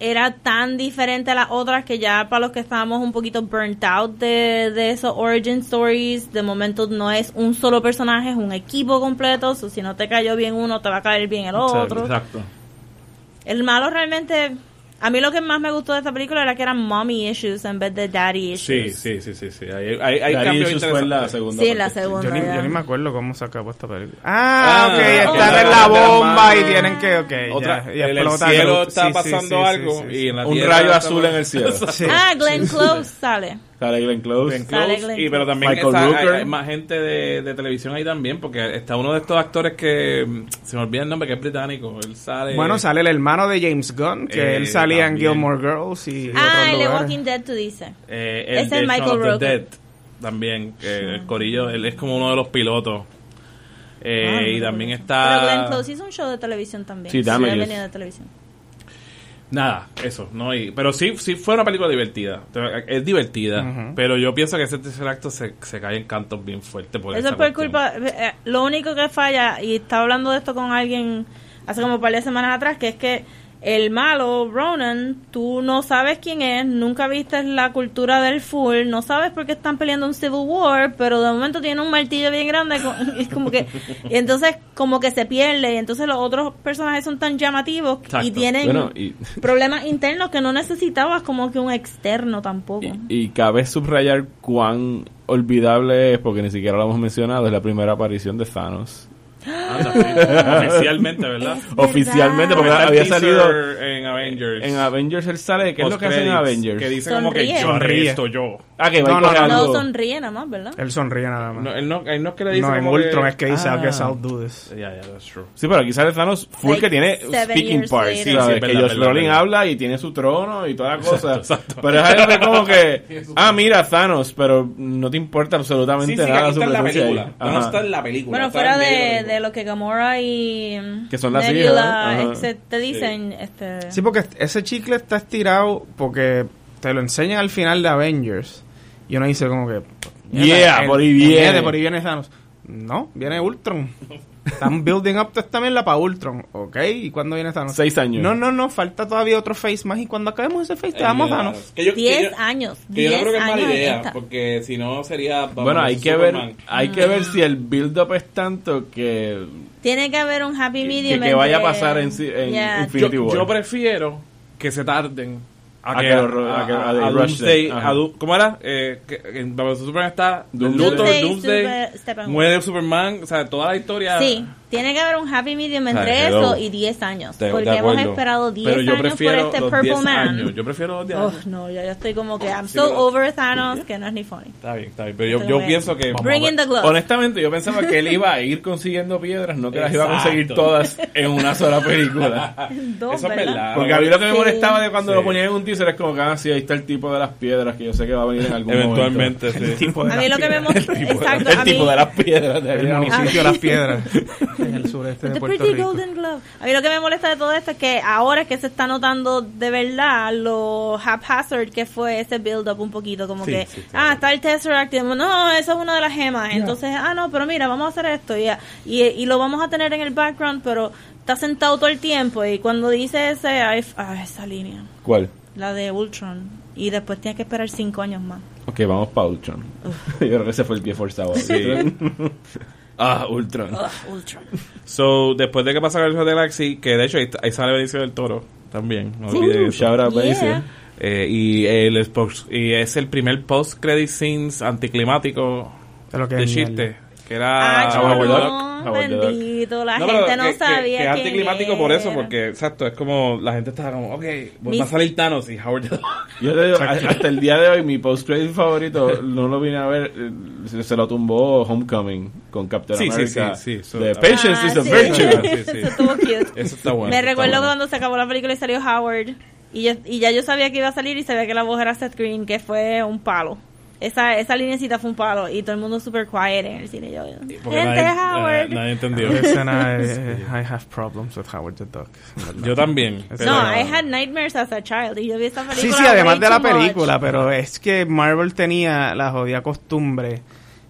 era tan diferente a las otras que ya para los que estábamos un poquito burnt out de, de esos origin stories, de momento no es un solo personaje, es un equipo completo, so si no te cayó bien uno, te va a caer bien el otro. Exacto. El malo realmente, a mí lo que más me gustó de esta película era que eran mommy issues en vez de daddy Sí, issues. sí, sí, sí, sí. Hay, hay, hay cambios Issues fue en la segunda. Sí, en la parte. segunda. Yo ni, yo ni me acuerdo cómo se acabó esta película. Ah, Ah, ok, están en de la bomba y tienen que, ok, Otra, ya, y el, el cielo está Sí, sí, pasando sí, algo sí, sí, y en la Un rayo azul en el cielo. sí. Ah, Glenn Close sale. Sale Glenn Close. Glenn Sale Close, Glenn y pero también Michael está- hay, Rooker. hay más gente de, de televisión ahí también porque está uno de estos actores que mm, se me olvida el nombre que es británico él sale Bueno, sale el hermano de James Gunn, que Eh, él salía en también. Gilmore Girls y Ah, otros el de. Walking Dead tú dices. eh, el es de Michael Rooker. Dead también que el corillo él es como uno de los pilotos Eh, Ah, y también está Pero Glenn Close hizo un show de televisión también. Sí, Damages. venía de televisión. Nada, eso, no y, pero sí, sí fue una película divertida. Es divertida, pero yo pienso que ese tercer acto se, se cae en cantos bien fuertes por Eso es por cuestión. culpa. eh, lo único que falla, y estaba hablando de esto con alguien hace como un par de semanas atrás, que es que el malo, Ronan, tú no sabes quién es, nunca viste la cultura del full, no sabes por qué están peleando un Civil War, pero de momento tiene un martillo bien grande, es como que, y entonces como que se pierde, y entonces los otros personajes son tan llamativos y tienen Bueno, y- problemas internos que no necesitabas como que un externo tampoco. Y, y cabe subrayar cuán olvidable es, porque ni siquiera lo hemos mencionado, es la primera aparición de Thanos. Anda, sí. Oficialmente, ¿verdad? Oficialmente, porque Está el había teaser salido en Avengers. en Avengers él sale, ¿qué es lo que hacen en Avengers? Que dice como que Sonríe. yo haré Sonríe. esto yo. Ah, que va No, no, no, No sonríe nada más, ¿verdad? Él sonríe nada más. No, No, él no, él no es que le dice en como Ultron es que dice, Ah. I guess I'll do this. Yeah, yeah, that's true. Sí, pero aquí sale Thanos full Like que tiene speaking parts. Sí, sí, que Josh Brolin habla y tiene su trono y toda la cosa. exacto. Pero es algo que como que, ah, mira, Thanos, pero no te importa absolutamente Sí, sí, que nada aquí está en la película. No, no está en la película. Bueno, está fuera en de, de lo que Gamora y Que son las hijas, te dicen, este, Sí, porque ese chicle está estirado porque te lo enseñan al final de Avengers. Y uno dice como que... Yeah, el- por ahí viene. por ahí viene Thanos. No, viene Ultron. Están building up esta mierda para Ultron. Ok, ¿y cuándo viene Thanos? Seis años. No, no, no, falta todavía otro face más. Y cuando acabemos ese face, te damos Yeah. Thanos. Que yo- que 10 yo- años. Que yo no 10 creo que es mala idea, esta. porque si no sería... vamos, Bueno, hay que ver, hay que ver si el build up es tanto que Tiene que haber un happy medium. que vaya a pasar en, si- en Yeah. Yo, Infinity War. yo prefiero que se tarden A que a que- a de Doomsday, ¿Cómo era? Eh, que, en Superman está Doomsday. Luthor, Doomsday, Doomsday, Super- Steppenwolf. muere Superman, o sea, toda la historia... Sí, tiene que haber un happy medium entre eso y 10 años. De- porque de hemos esperado 10 Pero yo años por este los Purple 10 Man. años. Yo prefiero los 10 Oh, años. no, ya yo estoy como que I'm Sí, so pero- over Thanos que no es ni funny. Está bien, está bien. Pero yo, yo pienso que... Bring in the glove. Honestamente, yo pensaba que él iba a ir consiguiendo piedras, no que las iba a conseguir Exacto. todas en una sola película. Dos, Eso es verdad. Porque a mí lo que me Sí. molestaba de cuando Sí. lo ponían en un teaser es como que, ah, sí, ahí está el tipo de las piedras que yo sé que va a venir en algún Eventualmente, sí. Tipo de A mí lo que me piedras. molesta... momento. Exacto, el tipo de las piedras. de El municipio Las Piedras. En el sureste de The Puerto Pretty Rico. Golden Glove. A mí lo que me molesta de todo esto es que ahora es que se está notando de verdad lo haphazard que fue ese build-up un poquito. Como Sí, que, sí, claro. ah, está el Tesseract. y decimos, no, eso es una de las gemas. Entonces, ah, no, pero mira, vamos a hacer esto. Y, y, y lo vamos a tener en el background, pero está sentado todo el tiempo. Y cuando dice ese, ay, ah, esa línea, ¿Cuál? la de Ultron. Y después tiene que esperar cinco años más. Ok, vamos para Ultron. Yo creo que ese fue el pie forzado. ah, Ultron. Ugh, Ultron. So, después de que pasa Guardians of the Galaxy, que de hecho ahí, ahí sale Benicio del Toro también. No olviden Uh, eso. shout out, Yeah. Benicio. Eh, y, el y es el primer post-credit scenes anticlimático De chiste. Que era Ah, Howard the Duck. no, the bendito, la No, gente no que- que- sabía que, es quién anticlimático por eso, porque exacto, es como la gente estaba como, ok, Mis- va a salir Thanos y Howard the Duck. Yo te digo, hasta el día de hoy, mi post-credit favorito, no lo vine a ver, eh, se, se lo tumbó Homecoming con Captain Sí, sí, America. sí, sí, so- de Patience Ah, is a sí. virtue. Sí, sí. Eso estuvo cute. Eso está bueno. Me está recuerdo bueno. cuando se acabó la película y salió Howard. Y, yo- y ya yo sabía que iba a salir y sabía que la voz era Seth Green, que fue un palo. Esa, esa linecita fue un palo y todo el mundo super quiet en el cine. Yo, Porque gente, nadie, Howard. eh, nadie entendió. La escena es, I have problems with Howard the Duck. Yo también. pero- no, I had nightmares as a child y yo vi esta Sí, película. sí, además way de la too much. película, pero es que Marvel tenía la jodida costumbre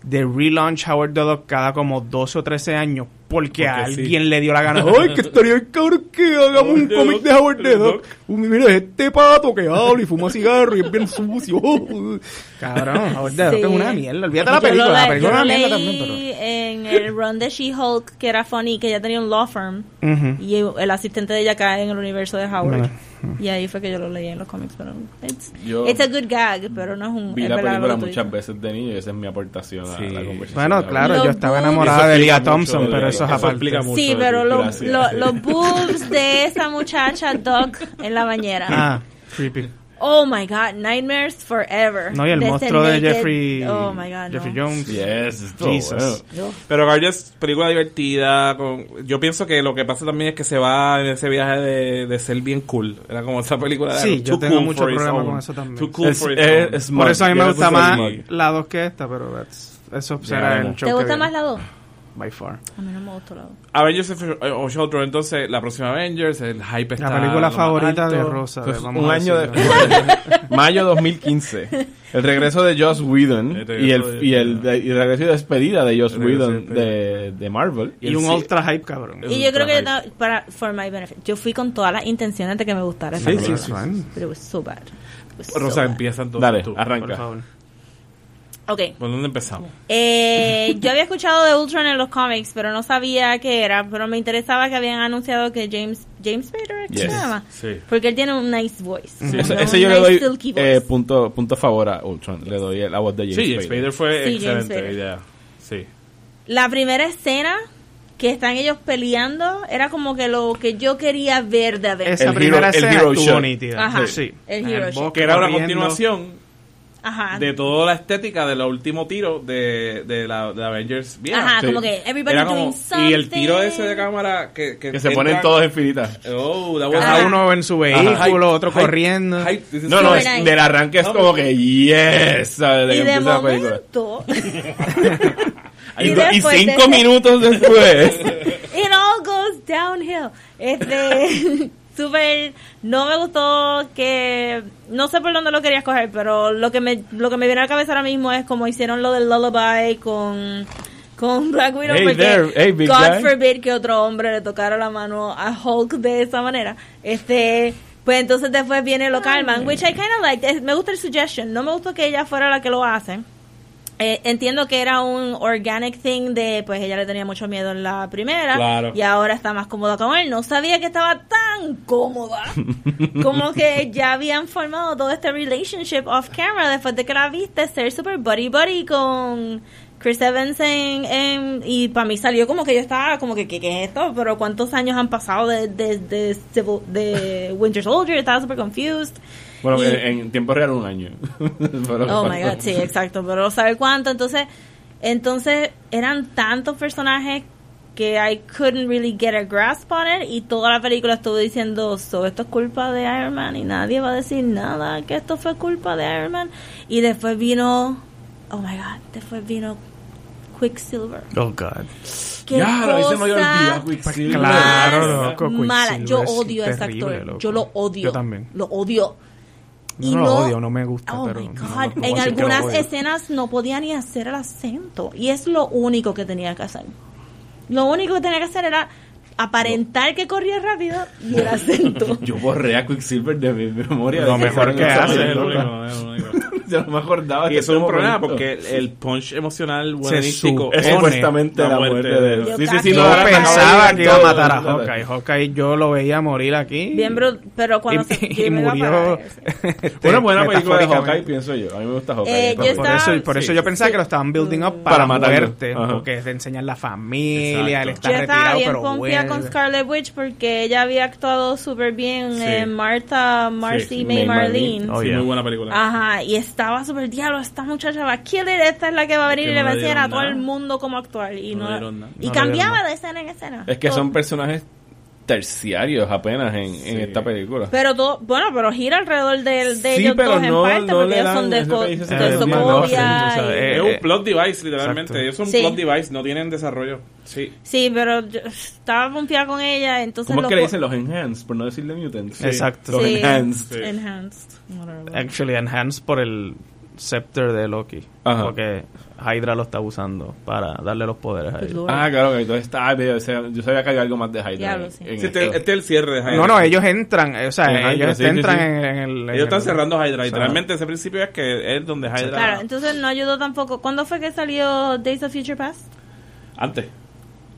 de relaunch Howard the Duck cada como 12 o 13 años porque, a Porque sí. alguien le dio la gana. ¡Ay, que estaría bien cabrón que hagamos un cómic de Howard the Duck! Duck. Uy, mira, este pato que habla y fuma cigarro y es bien sucio. Cabrón, Howard the Duck Sí. es una mierda. Olvídate la película, la le- película es una mierda también, pero... en el run de She-Hulk, que era funny, que ella tenía un law firm. Ujú. Y el asistente de ella cae en el universo de Howard. Bueno. Y ahí fue que yo lo leí en los cómics. Pero it's, Yo it's a good gag, pero no es un. Vi la película muchas veces de niño y esa es mi aportación a Sí. la conversación. Bueno, claro, yo estaba enamorada de mucho Thompson, de- pero eso es eso aparte. explica mucho. Sí, pero lo- lo- los boobs de esa muchacha Doc en la bañera. Ah, creepy. Oh my god, Nightmares Forever. No, y el monstruo de Jeffrey... Oh my god, Jeffrey no. Jones. Yes, Jesus. bueno. Pero Guardians, película divertida. Con, yo pienso que lo que pasa también es que se va en ese viaje de, de ser bien cool. Era como esa película. era Sí, yo tengo cool mucho problema own. con eso también. Too cool Es- for es- own. es Por eso a mí me gusta más la 2 que esta, pero that's- eso será veremos. el show ¿Te gusta más la 2? By far. A mí no me gustó la 2. Avengers of Ultron, entonces la próxima Avengers, el hype está. La película favorita de Rosa. Entonces, vamos un a año de mayo 2015 el regreso de Joss Whedon El regreso y el y el, de- y el regreso y despedida de Joss y Whedon de, de Marvel Y un Sí. ultra hype, cabrón. Y yo creo que yo para for my benefit, yo fui con todas las intenciones de que me gustara esa Sí, película. sí. Pero was so bad. So Rosa, empieza entonces. dale tú. Por arranca favor. Ok. ¿Por dónde empezamos? Eh, yo había escuchado de Ultron en los cómics, pero no sabía qué era. Pero me interesaba que habían anunciado que James James Spader ¿es que Yes. se llama? Sí. Porque él tiene un nice voice. Sí, ese, ese yo le nice doy silky voice. eh, punto punto a favor a Ultron le doy la voz de James Sí, Spader. Spader fue Sí, excelente Spader. idea. Sí. La primera escena que están ellos peleando era como que lo que yo quería ver de Avengers. Esa El primera hero- el escena hero estuvo nítida. Ajá, Sí. el hero el Que era una continuación Ajá. de toda la estética del último tiro de, de la de Avengers vieja. Ajá, Sí. como que everybody Era como- doing something. y el tiro ese de cámara que, que, que se ponen entran- todos en filitas Oh, that was Cada Ajá. uno en su Ajá. vehículo, Hype, otro hype, corriendo. is no no es- del arranque es como que yes ¿sabes? de Y que de empieza la película momento, y, y cinco de- minutos después it all goes downhill. Este, súper, no me gustó que, no sé por dónde lo quería escoger, pero lo que me, lo que me viene a la cabeza ahora mismo es como hicieron lo del Lullaby con, con Black Widow, Hey porque there, hey, big God guy. forbid que otro hombre le tocara la mano a Hulk de esa manera. Este, pues entonces después viene lo calman, which I kind of like. Me gusta el suggestion. No me gustó que ella fuera la que lo hace. Eh, entiendo que era un organic thing de, pues ella le tenía mucho miedo en la primera Claro. y ahora está más cómoda con él. No sabía que estaba tan cómoda como que ya habían formado todo este relationship off camera después de que la viste ser super buddy buddy con Chris Evans en, en- y para mí salió como que yo estaba como que ¿qué, qué es esto? Pero cuántos años han pasado de, de, de, de Winter Soldier, estaba super confused. Bueno Y- en, en tiempo real un año Pero- Oh my god, sí, exacto, pero saber cuánto, entonces, entonces eran tantos personajes que I couldn't really get a grasp on it y toda la película estuve diciendo, so esto es culpa de Iron Man y nadie va a decir nada que esto fue culpa de Iron Man y después vino, oh my god, después vino Quicksilver. Oh, God. Qué Ya, a mí se me cosa olvidado Quicksilver. Claro, loco, mala. Yo Quicksilver es odio a ese actor. loco. Yo lo odio. Yo también. Lo odio. No, no lo odio, no me gusta, Oh pero my God. no- no puedo en algunas escenas no podía ni hacer el acento. Y es lo único que tenía que hacer. Lo único que tenía que hacer era aparentar que corría rápido y el acento. yo borré a Quicksilver de mi memoria Lo mejor que hace, Es es yo no me acordaba Y de eso es un problema momento. porque el, el punch emocional Se buenístico es supuestamente la muerte de de- Yo sí sí sí no, de pensaba que iba a matar a Hawkeye. Hawkeye yo lo veía morir aquí. Bien, bro, pero cuando se y, yo y murió. este, una buena película de. Hawkeye pienso yo a mí me gusta Hawkeye Eh, Por estaba- eso, por eso yo pensaba sí. que lo estaban building up Para para, matarlo. muerte, porque te enseñan la familia, él está Yo estaba retirado, bien pero confía vuelve. con Scarlet Witch porque ella había actuado súper bien en Martha, Marcy, May Marlene. Muy buena película. Ajá, y estaba súper diablo, esta muchacha va a kill it, esta es la que va a venir y le va a enseñar a todo el mundo cómo actuar. Y, No y cambiaba de escena en escena. es que Todo. son personajes terciarios apenas en, en esta película. Pero todo, bueno, pero gira alrededor de, de Sí, ellos pero dos en no- parte, no porque ellos son de, Co- de Eh, es un plot device, literalmente. exacto. Ellos son un Sí. plot device, no tienen desarrollo. Sí. Sí, pero yo estaba confiada con ella, entonces... ¿Cómo es que le dicen los enhanced? Por no decirle mutants. Exacto. Los Sí. enhanced. Sí. Enhanced. whatever. Actually, enhanced por el scepter de Loki. Ajá. Porque Hydra lo está usando para darle los poderes a ellos. Ah, claro, que entonces está. Yo sabía que había algo más de Hydra. Diablo, en- sí. en Sí, esto. este, este es el cierre de Hydra. No, no, ellos entran, o sea, En ellos entran sí. En, en el... en Ellos están el- cerrando Hydra. Literalmente ese principio es que es donde Hydra... Claro, entonces no ayudó tampoco. ¿Cuándo fue que salió Days of Future Past? Antes.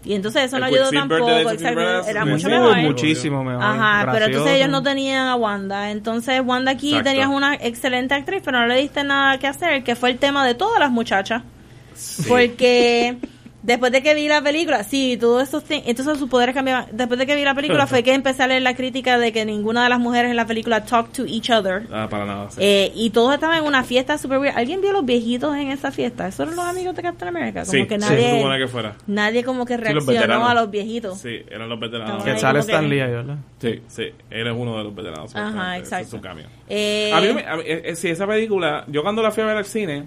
Y entonces eso El no ayudó tampoco. Era mucho mejor. muchísimo mejor. Ajá, pero entonces ellos no tenían a Wanda. Entonces Wanda aquí Exacto. tenías una excelente actriz, pero no le diste nada que hacer, que fue el tema de todas las muchachas. Porque después de que vi la película, sí, todos esos thing- entonces sus poderes cambiaban. Después de que vi la película fue que empecé a leer la crítica de que ninguna de las mujeres en la película talk to each other. Ah, para nada. sí. Eh, y todos estaban en una fiesta super weird. ¿Alguien vio los viejitos en esa fiesta? ¿Esos eran los amigos de Captain America? Como sí, que sí, nadie, se supone que fuera. nadie como que reaccionó a los viejitos. Sí, eran los veteranos. Que sale Stan Lee ¿verdad? Sí. Sí, él es uno de los veteranos. Ajá, exacto. Es su cambio. Eh, A mí, me- a mí- eh, eh, sí, esa película, yo cuando la fui a ver al cine,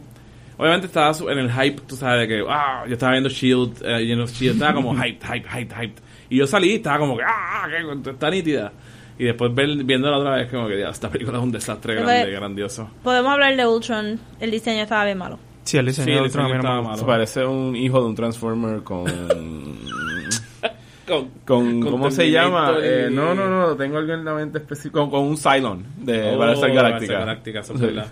obviamente estaba en el hype, tú sabes, de que, ah, yo estaba viendo Shield, eh, y en los Shield estaba como hype, hype, hype, hype. Y yo salí y estaba como que, ah, que está nítida. Y después ver, viéndola otra vez, como que, ya, esta película es un desastre Pero- grande, grandioso. Podemos hablar de Ultron. El diseño estaba bien malo. Sí, el diseño Sí, de el Ultron diseño no me estaba gusta. malo. Parece un hijo de un Transformer con. Con, con Con ¿Cómo se llama? Y- Eh, no, no, no, tengo algo en la mente específico. Con, con un Cylon de Oh, Battlestar Galactica. Battlestar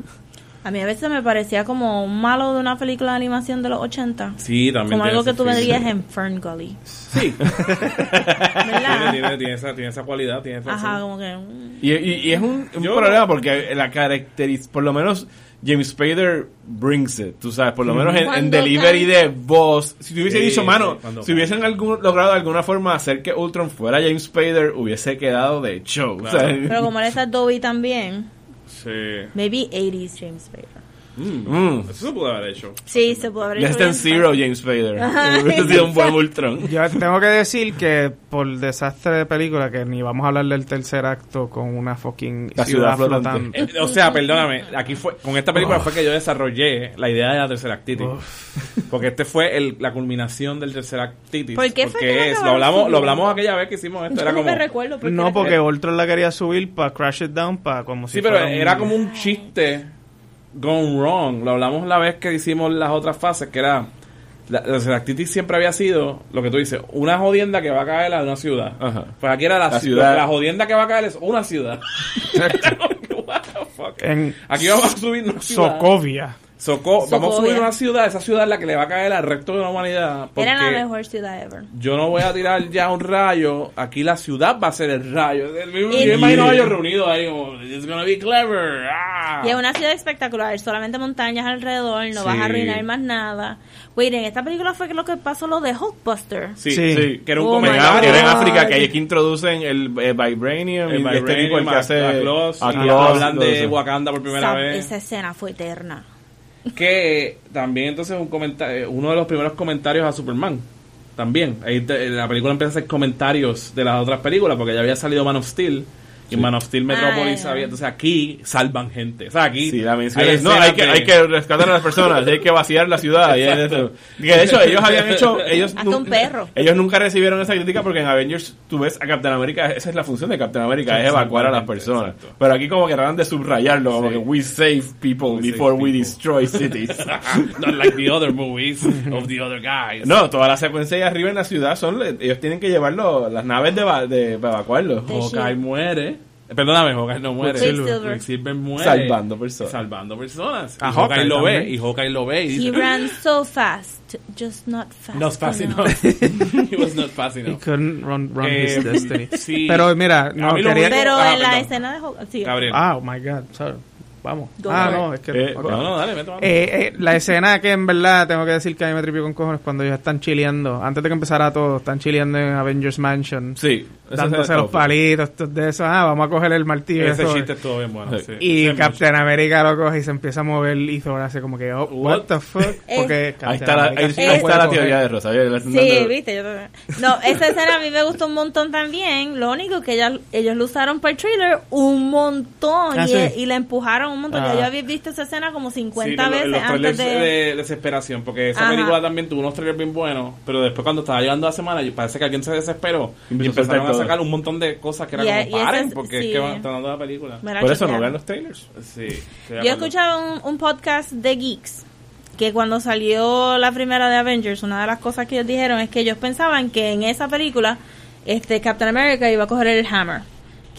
Es. A mí a veces me parecía como un malo de una película de animación de los 80. Sí, también. Como algo que tú verías en Fern Gully. Sí. tiene, ¿Verdad? tiene, tiene esa, tiene esa cualidad, tiene esa Ajá, como que... mm. Y, y, y es un, un Yo- problema porque la caracterización, por lo menos James Spader brings it, tú sabes, por lo menos en, delivery de voz. Si te hubiese Sí, dicho, mano, sí, si hubiesen algún, logrado de alguna forma hacer que Ultron fuera James Spader, hubiese quedado de show. Claro. Pero como él está Dobby también, Sí. maybe 80s James Spader. Mm. Eso se pudo haber hecho. Sí, se puede haber hecho than bien zero James Spader. Hubiese sido un buen Ultron. Yo tengo que decir que por desastre de película, que ni vamos a hablar del tercer acto con una fucking La ciudad flotante. Eh, O sea, perdóname, aquí fue, con esta película fue que yo desarrollé la idea de la tercera actitis. Porque este fue el, la culminación del tercer actitis. ¿Por qué fue porque es, lo hablamos, lo hablamos aquella vez que hicimos esto, Yo era no como... me recuerdo. porque No, porque Ultron la quería subir para Crash It Down, para como si Sí, pero un- era como un chiste gone wrong. Lo hablamos la vez que hicimos las otras fases, que era... La, la actitis siempre había sido, lo que tú dices, una jodienda que va a caer a una ciudad. Ajá. Pues aquí era la, La ciudad. ciudad. La jodienda que va a caer es una ciudad. What the fuck? En Aquí vamos a subir una ciudad. Socovia. Soco- vamos a subir Socovia. una ciudad, esa ciudad es la que le va a caer al resto de la humanidad. Porque Era la mejor ciudad ever. yo no voy a tirar ya un rayo, aquí la ciudad va a ser el rayo. El mismo- Y- Yo imagino a ellos reunidos ahí como, it's gonna be clever. ah. Y es una ciudad espectacular, solamente montañas alrededor, no vas a Sí. arruinar más nada. Wait, en esta película fue que lo que pasó lo de Hulkbuster. Sí, Sí. sí, que era un Oh comentario. era en. África que hay que introducen el, eh, Vibranium El y este tipo el que Vibranium, hace a a hablan de. Wakanda por primera Esa, vez. esa escena fue eterna. Que también entonces un comentario, uno de los primeros comentarios a Superman. También. Ahí la película empieza a hacer comentarios de las otras películas porque ya había salido Man of Steel. Y en Man of Steel Metropolis Ah, había, entonces aquí salvan gente. O sea, aquí Sí, la mención hay es, no, hay que, hay que rescatar a las personas, hay que vaciar la ciudad. y es eso. Que de hecho, ellos habían hecho. Ellos, Hasta un perro. ellos nunca recibieron esa crítica porque en Avengers tú ves a Captain America, esa es la función de Captain America, es evacuar a las personas. Exacto. Pero aquí, como que tratan de subrayarlo, como Sí. que we save people We before save we people. destroy cities. Not like the other movies of the other guys. no, toda la secuencia de arriba en la ciudad son. Ellos tienen que llevarlo, las naves de, de, para evacuarlo. Hawkeye muere. Eh, Perdóname, Hawkeye no muere. Quicksilver. Quicksilver muere. Salvando personas. Salvando personas. A Y Hawkeye Hawkeye lo ve. Y Hawkeye lo ve. Y He dice, ran so fast, just not fast. Not fast enough. enough. He was not fast He enough. couldn't run, run Eh, his destiny. sí. Pero mira, no quería... Pero Ah, en la perdón. escena de Hulk, sí. Gabriel. Ah, oh my God, sorry. Vamos. Ah, no, es que... Eh, ok. No, no, dale, mano. Eh, eh, la escena que en verdad tengo que decir que a mí me tripió con cojones cuando ellos están chileando, antes de que empezara todo, están chileando en Avengers Mansion, Sí. dándose los palitos, de eso, ah, vamos a coger el martillo. Ese eso. chiste estuvo bien bueno. Sí. sí. Y Sí, Captain America lo coge y se empieza a mover y Thor hace como que, oh, what, What? the fuck, porque Ahí está la, ahí, está la teoría de Rosa. Sí, viste, yo también. No, esa escena a mí me gustó un montón también. Lo único que ella, ellos lo usaron para el trailer un montón Ah, y, sí. y la empujaron un montón. Ah. Ya yo había visto esa escena como 50 Sí, lo- veces los antes trailers de... de... desesperación, porque esa Ajá. película también tuvo unos trailers bien buenos, pero después cuando estaba llegando la semana, parece que alguien se desesperó y empezaron a todo. sacar un montón de cosas que era Y- como, paren, es- porque sí. es que van están dando la película. Por eso no vean los trailers. Sí, Yo escuchaba un, un podcast de Geeks que cuando salió la primera de Avengers, una de las cosas que ellos dijeron es que ellos pensaban que en esa película este Captain America iba a coger el hammer.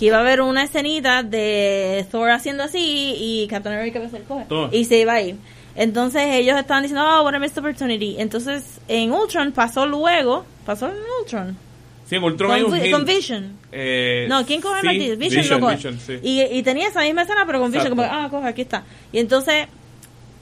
Que iba a haber una escenita de Thor haciendo así y Captain America hacer coge. Y se iba a ir. Entonces ellos estaban diciendo, oh, what a missed opportunity. Entonces en Ultron pasó luego, pasó en Ultron. Sí, en Ultron hay Con, un Vi- hint. con Vision. Eh, No, ¿quién coge sí, martillo? Vision, lo coge. Vision, sí. y, y tenía esa misma escena, pero con Vision, Exacto. como, ah, coge, aquí está. Y entonces,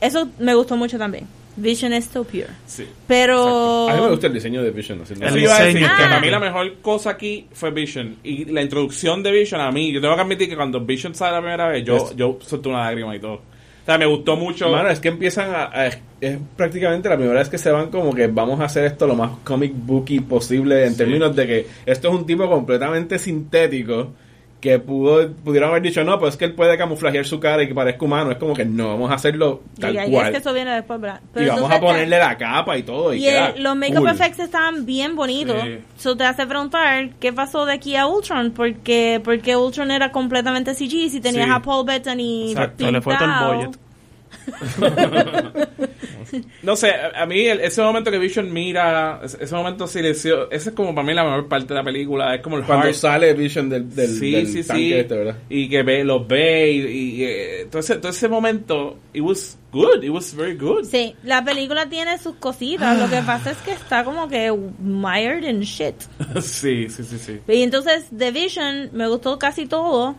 eso me gustó mucho también. Vision es so pure. Sí. Pero... A mí me gusta el diseño de Vision. así, no Eso sé. iba a decir diseño. que Ah. para mí la mejor cosa aquí fue Vision. Y la introducción de Vision a mí, yo tengo que admitir que cuando Vision sale la primera vez, yo, Es- yo solté una lágrima y todo. O sea, me gustó mucho. Mano, es que empiezan a, a- Es prácticamente la primera vez que se van como que vamos a hacer esto lo más comic booky posible en Sí. términos de que esto es un tipo completamente sintético que pudo pudieron haber dicho no, pues es que él puede camuflajear su cara y que parezca humano. Es como que no, vamos a hacerlo tal y ahí cual. es que eso viene después, ¿verdad? y vamos a ponerle la capa y todo. Y, Y queda el- los make-up cool. effects estaban bien bonitos. Sí. Eso te hace preguntar qué pasó de aquí a Ultron. Porque, porque Ultron era completamente CG. Si tenías Sí. a Paul Bettany Exacto, le fue todo el pintado. budget. No sé, a, a mí el- ese momento que Vision mira, ese, ese momento silencio, ese es como para mí la mejor parte de la película. Es como el Cuando heart. sale Vision del, del, sí, del sí, tanque sí. este, ¿verdad? Y que ve, los ve y, y, eh, todo, ese, todo ese momento, it was good, it was very good. Sí, la película tiene sus cositas. Lo que pasa es que está como que mired in shit. sí, sí, sí, sí. Y entonces, The Vision, me gustó casi todo.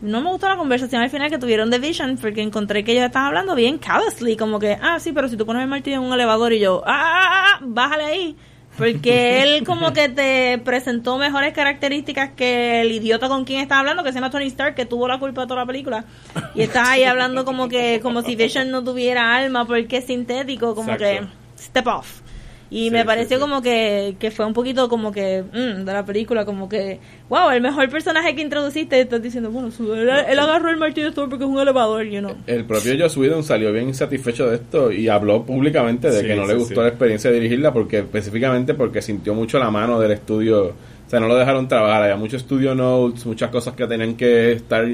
No me gustó la conversación al final que tuvieron The Vision porque encontré que ellos estaban hablando bien callously, como que, ah, sí, pero si tú pones el martillo en un elevador y yo, ah, ah, ah, ah, bájale ahí. Porque él como que te presentó mejores características que el idiota con quien estaba hablando, que se llama Tony Stark, que tuvo la culpa de toda la película. Y estás ahí hablando como que, como si Vision no tuviera alma porque es sintético, como Exacto. que, step off. Y Sí, me sí, pareció sí. como que, que fue un poquito como que mm, de la película, como que, wow, el mejor personaje que introduciste, estás diciendo, bueno, su- él, él agarró el martillo de Thor porque es un elevador, you know. El propio Joss Whedon salió bien insatisfecho de esto y habló públicamente de Sí, que no sí, le gustó sí. la experiencia de dirigirla porque específicamente porque sintió mucho la mano del estudio, o sea, no lo dejaron trabajar, había mucho estudio notes, muchas cosas que tenían que estar,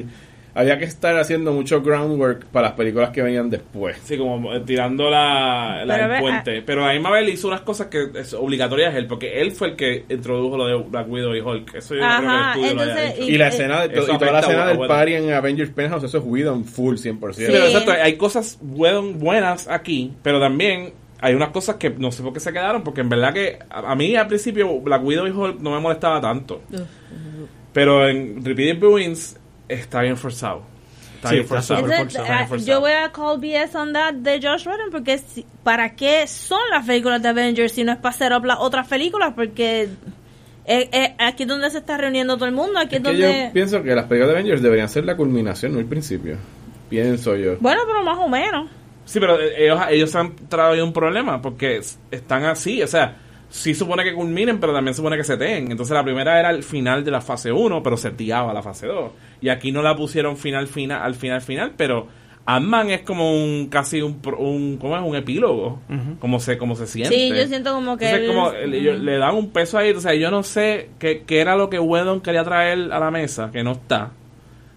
había que estar haciendo mucho groundwork para las películas que venían después. Sí, como eh, tirando la, la Pero el ve- puente. Pero a mí Mabel hizo unas cosas que es obligatorias él, porque él fue el que introdujo lo de Black Widow y Hulk. Eso yo no creo que el Ajá, estudio lo entonces, hecho. Y la eh, escena de, y toda la escena del party en Avengers Penthouse, eso es Whedon full 100%. Sí, pero exacto, hay cosas buen- buenas aquí, pero también hay unas cosas que no sé por qué se quedaron, porque en verdad que a, a mí al principio Black Widow y Hulk no me molestaba tanto. Pero en Repeated Bruins está bien forzado. Está Sí, bien forzado. entonces, Está ah, forzado. yo voy a call BS on that de Josh Whedon porque si- ¿para qué son las películas de Avengers si no es para hacer las otras películas? Porque eh, eh, aquí es donde se está reuniendo todo el mundo, aquí es, Es que donde... yo pienso que las películas de Avengers deberían ser la culminación, no el principio. Pienso yo. Bueno, pero más o menos. Sí, pero eh, ellos, ellos han traído un problema porque es- están así, o sea, sí supone que culminen, pero también supone que seteen. Entonces la primera era el final de la fase 1, pero seteaba la fase 2. Y aquí no la pusieron final final al final final, pero Ant-Man es como un casi un, pro- un ¿cómo es? un epílogo, como se como se siente. Sí, yo siento como que... Entonces, él- como el- ellos le dan un peso ahí, o sea, yo no sé qué, qué era lo que Whedon quería traer a la mesa, que no está.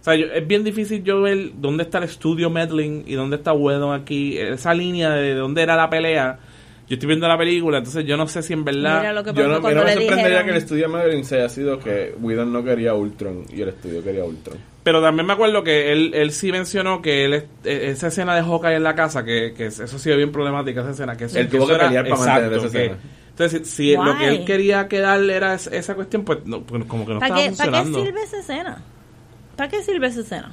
O sea, yo- es bien difícil yo ver dónde está el estudio Medlin y dónde está Whedon aquí, esa línea de dónde era la pelea. Yo estoy viendo la película, entonces yo no sé si en verdad... Mira lo que Yo no, cuando no me le sorprendería dijeron... que el estudio Madeline se haya sido que Whedon no quería Ultron y el estudio quería Ultron. Pero también me acuerdo que él, él sí mencionó que él, eh, esa escena de Hawkeye en la casa, que, que eso ha sido bien problemática, esa escena. Que eso, Él tuvo que era- pelear para mantener exacto, esa que- escena. Entonces, si, si lo que él quería quedarle era es- esa cuestión, pues no, pues como que no ¿Para estaba qué, ¿Para qué funcionando. sirve esa escena? ¿Para qué sirve esa escena?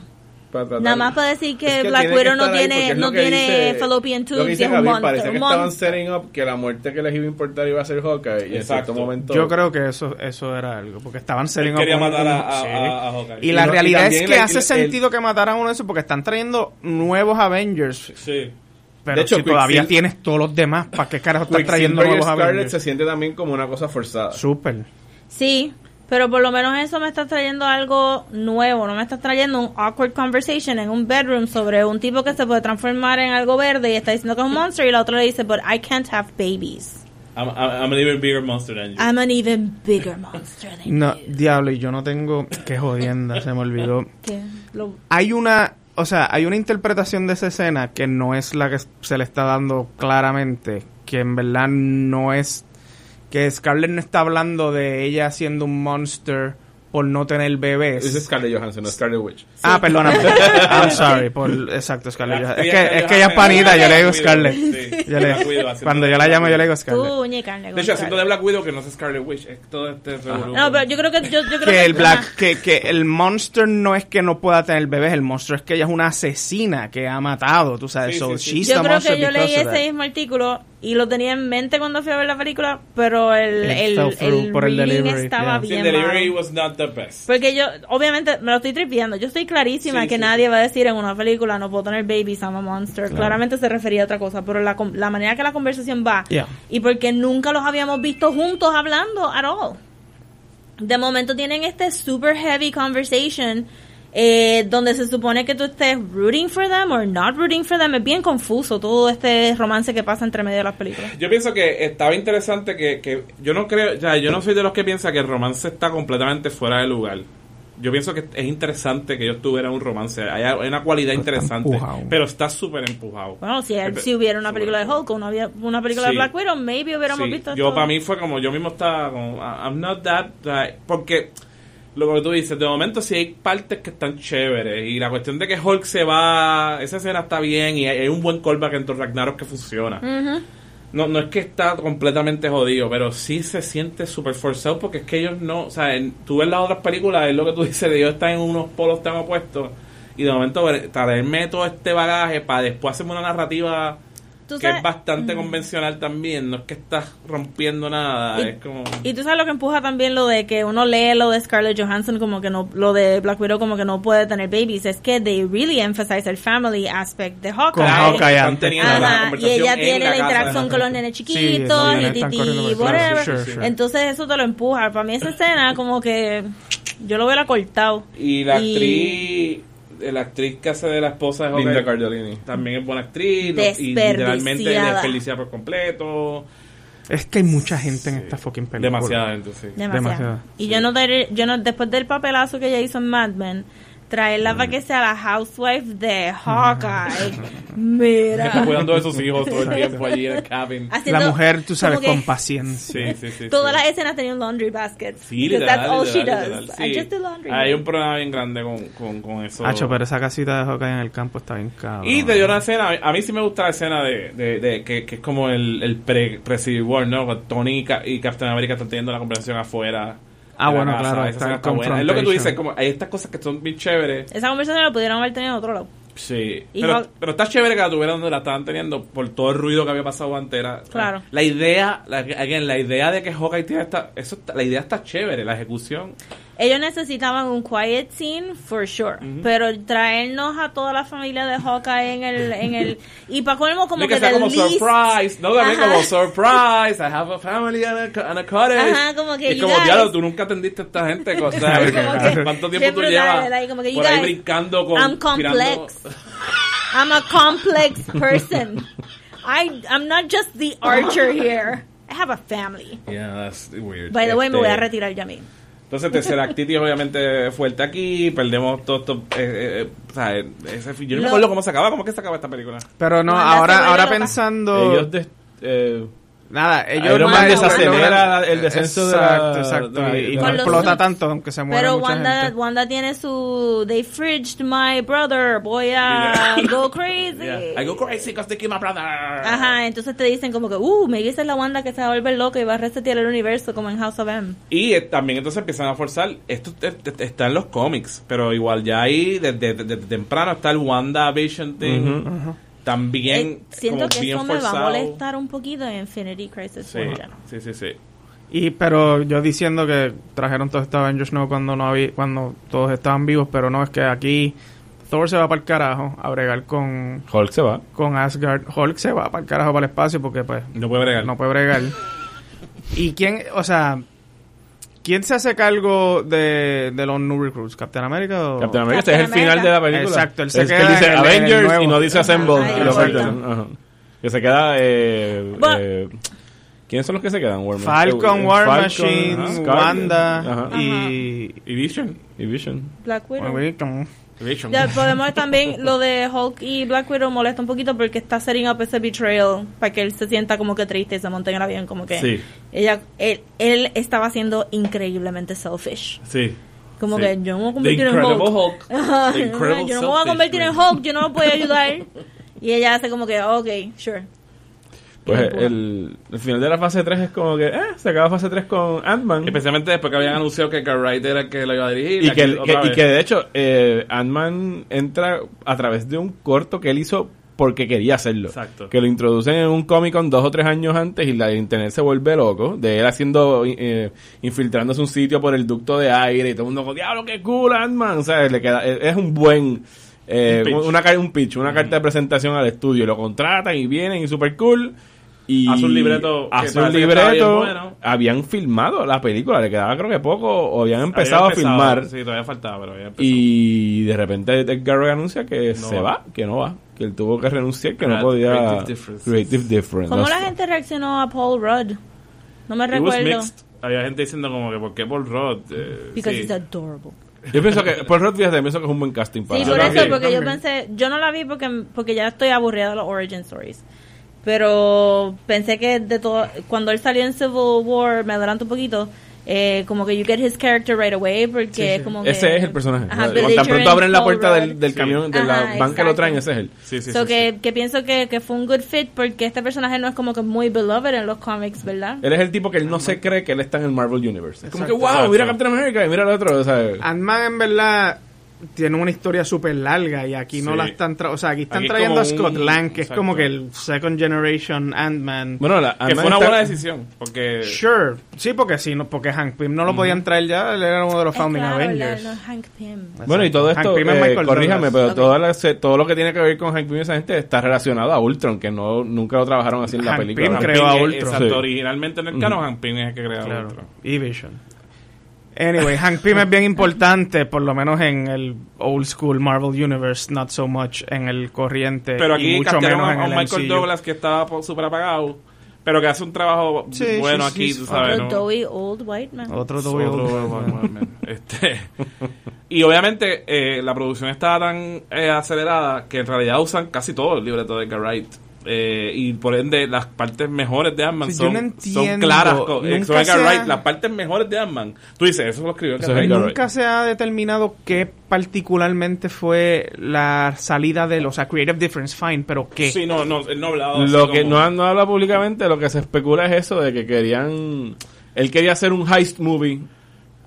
Para tratar- Nada más para decir que, Es que Black que Widow no tiene, no lo que tiene dice- fallopian lo que tubes dice. Parece que un estaban setting up que la muerte que les iba a importar iba a ser Hawkeye y en Exacto. cierto momento Yo creo que eso eso era algo, porque estaban setting up quería un- matar a- a- sí. a- a Hawkeye. Y, Y la no- y realidad es que el- hace el- sentido que mataran a uno de esos porque están trayendo nuevos Avengers. Sí. Pero De hecho, si todavía tienes todos los demás, ¿para qué carajo estás trayendo nuevos Scarlet Avengers? se siente también como una cosa forzada. Súper. Sí, pero por lo menos eso me está trayendo algo nuevo, no me está trayendo un awkward conversation en un bedroom sobre un tipo que se puede transformar en algo verde y está diciendo que es un monster y la otra le dice, but I can't have babies. I'm, I'm, an even bigger monster than you. I'm an even bigger monster than No, you. diablo, y yo no tengo... Qué jodienda, se me olvidó. Lo- Hay una... O sea, hay una interpretación de esa escena que no es la que se le está dando claramente, que en verdad no es... Que Scarlett no está hablando de ella siendo un monster por no tener bebés. Es Scarlett Johansson, no Scarlet Witch. Ah, perdóname. I'm sorry. Por, exacto, Scarlett. La Johansson. Es que, es Scarlett que ella es panita, yo le digo Scarlett. sí. Yo le- Widow, cuando yo la llamo, yo le digo. Scarlett. Tú, con De hecho, haciendo de Scarlett. Black Widow que no es Scarlet Witch. Es todo este. No, pero yo creo que yo, yo creo que, que el black que, que el monster no es que no pueda tener bebés el monstruo es que ella es una asesina que ha matado tú sabes Sí, so sí, sí. she's yo the creo monster que yo leí ese mismo artículo y lo tenía en mente cuando fui a ver la película, pero el, It el, el por el delivery, estaba yeah. Sí, bien Delivery malo. was not the best. Porque yo, obviamente, me lo estoy tripiendo. Yo estoy clarísima Sí, que sí, nadie va a decir en una película no puedo tener babies, I'm a monster. Claramente se refería a otra cosa, pero la, la manera que la conversación va Yeah. y porque nunca los habíamos visto juntos hablando at all. De momento tienen este super heavy conversation eh, donde se supone que tú estés rooting for them or not rooting for them. Es bien confuso todo este romance que pasa entre medio de las películas. Yo pienso que estaba interesante que, que yo no creo, sea, yo no soy de los que piensa que el romance está completamente fuera de lugar. Yo pienso que es interesante que ellos tuvieran un romance. Hay, una cualidad interesante, pero está súper empujado. Bueno, si, Eh, si hubiera una película de. Hulk o una, había- una película Sí. de Black Widow, maybe hubiéramos Sí, visto yo esto. para mí fue como yo mismo estaba como I'm not that, that- porque lo que tú dices de momento sí hay partes que están chéveres y la cuestión de que Hulk se va esa escena está bien y hay, hay un buen callback entre Ragnarok que funciona. No, no es que está completamente jodido, pero sí se siente súper forzado porque es que ellos no, o sea, en- tú ves las otras películas, es lo que tú dices, de ellos están en unos polos tan opuestos y de momento traerme todo este bagaje para después hacerme una narrativa Tú que sabes- es bastante convencional también, no es que estás rompiendo nada, Y- es como... Y tú sabes lo que empuja también lo de que uno lee lo de Scarlett Johansson como que no, lo de Black Widow como que no puede tener babies, es que they really emphasize el family aspect de Hawkeye. Con Hawkeye teniendo la Ajá, y ella en tiene la, interacción con los nenes chiquitos y titi, whatever. Sure, sure. Entonces eso te lo empuja. Para mí esa escena como que yo lo hubiera cortado. Y la actriz, la actriz que hace de la esposa de Linda Cardellini. también es buena actriz, y literalmente Desperdiciada. desperdicia por completo, es que hay mucha gente en esta fucking película demasiada gente, sí. Demasiado. Demasiado. Y yo no, yo no, después del papelazo que ella hizo en Mad Men, traerla para que sea la housewife de Hawkeye. Está Mira. cuidando de sus hijos todo el tiempo allí en el cabin. Haciendo la mujer tú sabes con paciencia Sí, sí, sí. Todas sí. las escenas tenían laundry baskets. Sí, literal, that's all she literal, does. literal, I sí. just do laundry. Hay un problema bien grande con, con, con eso. Hacho, pero esa casita de Hawkeye en el campo está bien cabrón. Y te dio una escena, a mí sí me gusta la escena de, de, de- que, que es como el, el pre, pre War, ¿no? Con Tony y, Ca- y Captain America están teniendo la conversación afuera. Ah, bueno, casa. claro, Esa está buena. Es lo que tú dices, como hay estas cosas que son bien chéveres. Esa conversación la pudieron haber tenido en otro lado. Sí, Y pero, pero está chévere que la tuvieran donde la estaban teniendo por todo el ruido que había pasado antes. Era, Claro. La idea, la, again, la idea de que Hawkeye tiene esta, eso, está- la idea está chévere, la ejecución. Ellos necesitaban un quiet scene, for sure. Pero traernos a toda la familia de Hawkeye en el... En el y para colmo como No que, que sea como least- surprise, no también como surprise, I have a family and a, and a cottage. Ajá, como que Y como, guys- diablo, tú nunca atendiste a esta gente. o sea, Como que- ¿Cuánto tiempo tú llevas like, como que, por ahí guys, brincando con... I'm complex. I'm a complex person. I, I'm not just the archer here. I have a family. Yeah, that's weird. By the way, me Este, voy a retirar ya mismo. Entonces, tercera actividad obviamente fuerte aquí, perdemos todo esto, eh, eh, o sea, ese- yo no me acuerdo cómo se acaba, cómo es que se acaba esta película. Pero no, ahora, ahora pensando... Ellos, des- eh, Nada, ellos Iron Man desacelera el descenso de la- Exacto, exacto. de y, y no explota tanto, aunque se muere Pero mucha Wanda, gente. Wanda tiene su They fridged my brother, voy a go crazy. Yeah. I go crazy because they killed my brother. Ajá, entonces te dicen como que, uh, maybe esa es la Wanda que se va a volver loca y va a resetear el universo como en House of M. Y eh, también entonces empiezan a forzar, esto te- te- está en los cómics, pero igual ya ahí desde, desde- desde temprano está el WandaVision thing, también Eh, siento como que bien eso me va a forzado. molestar un poquito en Infinity Crisis Sí, sí, sí, sí. Y pero yo diciendo que trajeron todos estos Avengers no cuando no había, cuando todos estaban vivos, pero no es que aquí Thor se va para el carajo a bregar con Hulk se va. con Asgard, Hulk se va para el carajo para el espacio porque pues No puede bregar. no puede bregar. ¿Y quién, o sea, quién se hace cargo de, de los new recruits? ¿Captain America o...? Captain America, este es el final America. de la película. Exacto, él se es que queda él dice en el- en el Avengers nuevo. y no dice Assemble. Ajá, y lo. Ajá. Que se queda. Eh, Bueno. eh, ¿Quiénes son los que se quedan? War Falcon, War Falcon, Machine, Scarlet, Wanda ajá. y... Y Vision. y Vision. Black Widow. Vision. Ya podemos también, lo de Hulk y Black Widow molesta un poquito porque está setting up ese betrayal para que él se sienta como que triste y se monte en el avión, como que Sí. ella, él, él estaba siendo increíblemente selfish. Sí. Como Sí. que yo me voy a convertir en Hulk. Hulk. Yo no me voy a convertir en. Hulk, yo no lo puedo ayudar. Y ella hace como que, ok, sure. Pues el, el final de la fase 3 es como que, eh, se acaba fase 3 con Ant-Man. Especialmente después que habían anunciado que Carl Wright era el que lo iba a dirigir. Y que, el- otra que- y que de hecho, eh, Ant-Man entra a través de un corto que él hizo porque quería hacerlo. Exacto. Que lo introducen en un Comic Con dos o tres años antes y la internet se vuelve loco. De él haciendo, eh, infiltrándose un sitio por el ducto de aire y todo el mundo con, diablo, qué cool Ant-Man. O sea, le queda, es es un buen, eh, Un pitch. una, un pitch, una carta de presentación al estudio. Lo contratan y vienen y super cool. Y Hace un libreto que hace un libreto. bueno. Habían filmado la película, le quedaba creo que poco, o habían Había empezado, a filmar. Sí, todavía faltaba, pero había empezado. Y de repente Edgar anuncia que No se va. va, que no va, que él tuvo que renunciar, que no podía. creative differences. Creative difference. ¿Cómo la gente reaccionó a Paul Rudd? No me It recuerdo. Había gente diciendo como que ¿por qué Paul Rudd? Eh, Because sí. he's adorable. Yo pienso que, por Rod, fíjate, pienso que es un buen casting para Sí, por eso, porque yo pensé, yo no la vi porque, porque ya estoy aburrida de los origin stories. Pero pensé que de todo, cuando él salió en Civil War, me adelanto un poquito, eh, como que you get his character right away, porque es como que... Ese es el personaje. Ajá, Cuando tan pronto abren la puerta del, del Sí. camión, de Ajá, la van que lo traen, ese es él. Sí, sí, So sí, que, sí. que pienso que, que fue un good fit porque este personaje no es como que muy beloved en los cómics, ¿verdad? Él es el tipo que él no se cree que él está en el Marvel Universe. Es como que, Exacto. wow, mira Exacto. Captain America y mira el otro. O sea, Ant-Man en verdad tiene una historia súper larga y aquí no la están tra- o sea aquí están Aquí es trayendo a Scott un- Lang que exacto. es como que el second generation Ant-Man bueno, la, Que Ant-Man fue una buena decisión. Porque. sure sí porque sí no porque Hank Pym no lo podían traer ya él era uno de los Es founding claro, Avengers la- la Hank Pym. Bueno, y todo Hank esto, Pym es eh, Michael corríjame, pero Ok. toda la- se- todo lo que tiene que ver con Hank Pym y esa gente está relacionado a Ultron, que no nunca lo trabajaron así en la Hank película. Pym Hank creó a Ultron. Exacto, Sí. originalmente en el canon, Hank Pym es el que creó a Ultron. y Vision Anyway, Hank Pym es bien importante, por lo menos en el old school Marvel Universe, not so much en el corriente Pero y aquí mucho castearon menos a, en a el Michael MCU. Douglas que estaba súper apagado, pero que hace un trabajo Sí, bueno sí, aquí, sí. tú sabes. Otro ¿no? old white man. Otro Otro- Toby Old- bueno, bueno, este, y obviamente eh, la producción estaba tan eh, acelerada que en realidad usan casi todo el libreto de Edgar Wright. Eh, y por ende las partes mejores de Ant-Man Sí, son, no son entiendo, claras con, nunca son Edgar se ha- Wright las partes mejores de Ant-Man tú dices eso lo escribió Eso Edgar es Wright Nunca se ha determinado qué particularmente fue la salida de los, o sea, creative difference, fine, pero qué. sí no no él no ha hablado Lo que como- no, no habla públicamente, lo que se especula es eso de que querían. Él quería hacer un heist movie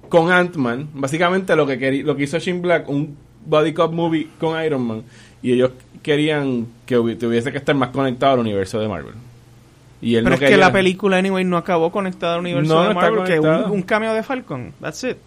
con Ant-Man. Básicamente lo que quería, lo que hizo Shin Black, un body cop movie con Iron Man. Y ellos querían que tuviese que estar más conectado al universo de Marvel. Y él pero no es que la película, anyway, no acabó conectada al universo No, de Marvel, que un, un cameo de Falcon. That's it.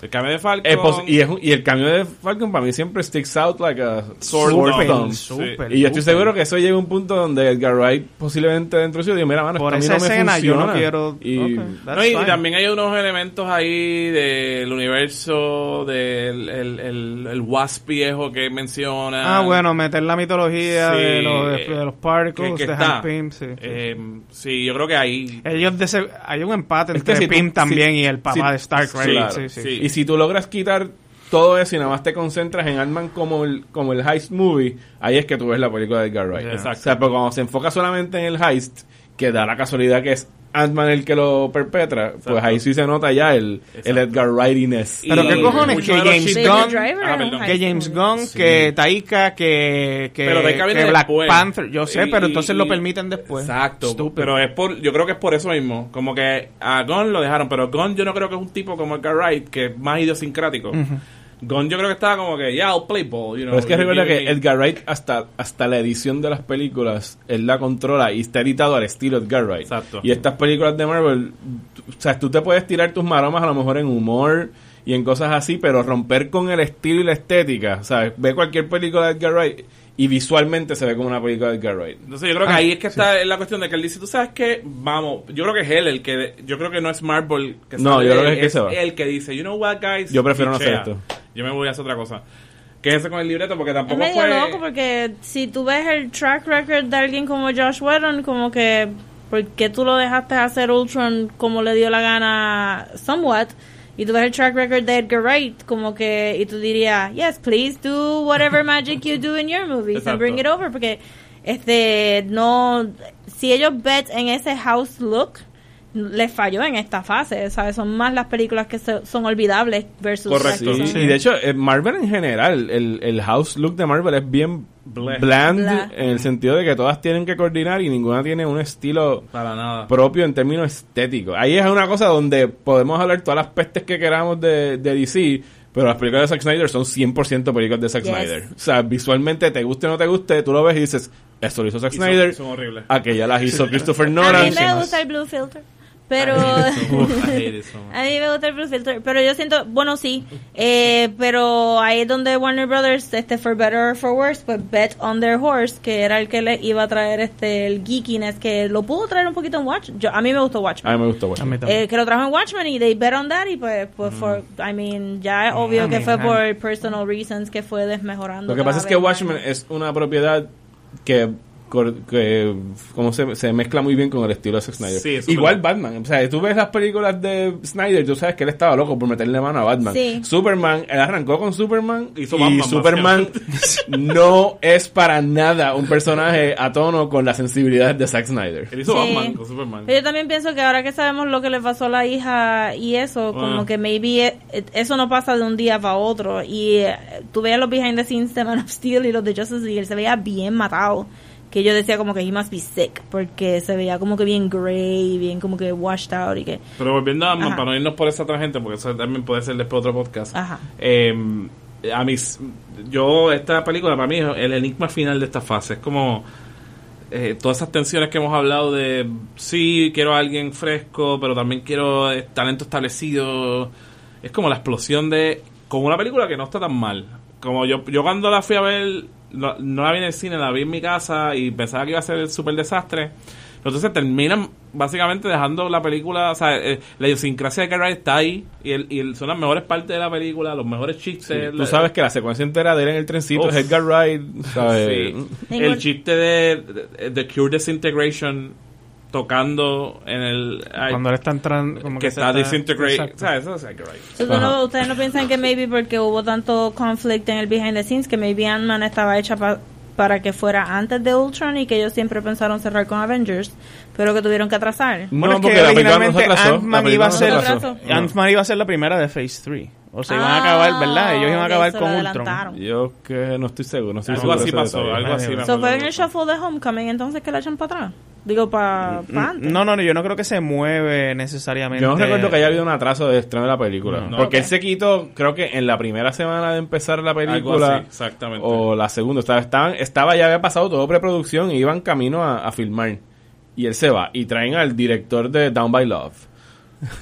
El cambio de Falcon Eh, pos- y, es un- y el cambio de Falcon para mí siempre sticks out like a sword Súper, thumb. súper, Y yo estoy seguro que eso llega a un punto donde Edgar Wright posiblemente dentro de sí dijo, mira, mano, Por esa no me escena yo no funciona". quiero... Y, ok, that's No, y, también hay unos elementos ahí del universo del el, el, el Wasp viejo que menciona. Ah, bueno, meter la mitología Sí, de, los, de, eh, de los particles, que- que de. Hank Pym, sí. Eh, sí, yo creo que ahí. Ellos de ese- hay un empate Es que entre si tú- Pym también si- y el papá si- de Stark, right? claro, sí, sí. Y si tú logras quitar todo eso y nada más te concentras en Ant-Man como el, como el heist movie, ahí es que tú ves la película de Edgar Wright. Yeah. Exacto. O sea, pero cuando se enfoca solamente en el heist, que da la casualidad que es Ant-Man el que lo perpetra, pues ahí sí se nota ya el, el Edgar Wrightiness. Pero qué cojones que los James Gunn, Ah, perdón. que James. Gunn, Sí. que Taika, que, que, Pero Taika viene que Black después. Panther, yo sé, Y- pero entonces y- lo permiten después. Exacto. Pero es por, yo creo que es por eso mismo. Como que a Gunn lo dejaron, pero Gunn yo no creo que es un tipo como Edgar Wright, que es más idiosincrático. Gunn yo creo que estaba como que, yeah, I'll play ball. You know, Pero es que recuerda que Edgar Wright hasta, hasta la edición de las películas, él la controla y está editado al estilo Edgar Wright. Exacto. Y estas películas de Marvel, o sea, tú te puedes tirar tus maromas a lo mejor en humor y en cosas así, pero romper con el estilo y la estética, ¿sabes? Ve cualquier película de Edgar Wright y visualmente se ve como una película de Edgar Wright. Entonces yo creo que Ah, ahí es que está la cuestión de que él dice, tú sabes que, vamos, yo creo que es él el que, yo creo que no es Marvel que No, sale yo creo que es que se va. él que dice, you know what guys, Yo prefiero no hacer esto. Yo me voy a hacer otra cosa. Quédese con el libreto porque Es tampoco medio fue... loco porque si tú ves el track record de alguien como Josh Whedon, como que, ¿por qué tú lo dejaste hacer Ultron como le dio la gana somewhat? Y tú ves el track record de Edgar Wright, como que, y tú dirías, yes, please do whatever magic you do in your movies Exacto. and bring it over, porque, este, no, si ellos bet en ese house look, les falló en esta fase, ¿sabes? Son más las películas que se- son olvidables versus Correcto. Sí, son- Y de hecho, eh, Marvel en general, el, el house look de Marvel es bien Bleh. bland en el sentido de que todas tienen que coordinar y ninguna tiene un estilo Para nada. propio en términos estéticos. Ahí es una cosa donde podemos hablar todas las pestes que queramos de, de DC, pero las películas de Zack Snyder son 100% películas de Zack Yes. Snyder. O sea, visualmente, te guste o no te guste, tú lo ves y dices, esto lo hizo Zack Y Snyder, son horribles. aquella las hizo Christopher A Nolan. mí me gusta el blue filter. Pero Uf, a mí me gusta el blue filter, pero yo siento, bueno sí, eh, pero ahí es donde Warner Brothers, este for better or for worse, pues bet on their horse, que era el que le iba a traer este el geekiness, que lo pudo traer un poquito en Watch. Yo, a mí me gustó A Watchmen. mí me gustó. A también. Eh, que lo trajo en Watchmen y they bet on that y pues, pues for, I mean, ya es obvio I que mean, fue I- por personal reasons que fue desmejorando. Lo que pasa es que. Watchmen es una propiedad que, que como se, se mezcla muy bien con el estilo de Zack Snyder. Sí, Igual verdad. Batman. O sea, tú ves las películas de Snyder, tú sabes que él estaba loco por meterle mano a Batman. Sí. Superman, él arrancó con Superman Hizo y Batman, Superman no es para nada un personaje a tono con las sensibilidades de Zack Snyder. Él hizo Sí. Batman con Superman. Pero yo también pienso que ahora que sabemos lo que le pasó a la hija y eso, como Ah. que maybe e- eso no pasa de un día para otro. Y eh, tú veías los behind the scenes de Man of Steel y los de Justice League, él se veía bien matado. Que yo decía como que he must be sick, porque se veía como que bien gray, bien como que washed out y que... Pero volviendo a Ajá. para no irnos por esa tangente, porque eso también puede ser después otro podcast. Ajá. Eh, a mis, yo, esta película para mí es el enigma final de esta fase. Es como eh, todas esas tensiones que hemos hablado de, sí, quiero a alguien fresco, pero también quiero eh, talento establecido. Es como la explosión de, como una película que no está tan mal. Como yo, yo cuando la fui a ver, no, no la vi en el cine, la vi en mi casa y pensaba que iba a ser el super desastre. Entonces terminan básicamente dejando la película, o sea, eh, la idiosincrasia de Carrera está ahí y, el, y el- son las mejores partes de la película, los mejores chistes. Tú sabes que la secuencia entera de él en el trencito Uf. es Edgar Wright, ¿sabes? Sí. Tengo- El chiste de, de, de Cure Disintegration tocando en el... Cuando él está entrando, como que, que, se está disintegrate. Exacto. O sea, eso es Edgar Wright. So, ¿tú no- ¿Ustedes no piensan que maybe porque hubo tanto conflict en el behind the scenes, que maybe Ant-Man estaba hecha pa- para que fuera antes de Ultron y que ellos siempre pensaron cerrar con Avengers, pero que tuvieron que atrasar? No, Bueno, es porque que la película no se originalmente atrasó. Ant-Man iba iba a ser la primera de Phase 3. O sea, iban a Ah, acabar, ¿verdad? Ellos iban a ok, acabar con Ultron. Yo que no estoy seguro. No estoy Algo seguro así pasó, detalle. algo así. So, fue en el shuffle de Homecoming, entonces que la echan para atrás. Digo, para antes. No, no, no, yo no creo que se mueve necesariamente. Yo no recuerdo que haya habido un atraso de estreno de la película. No. porque él se quitó, creo que en la primera semana de empezar la Algo película. así, exactamente. O la segunda. Estaba, estaban- estaba ya había pasado todo preproducción y iban camino a, a filmar. Y él se va. Y traen al director de Down by Love.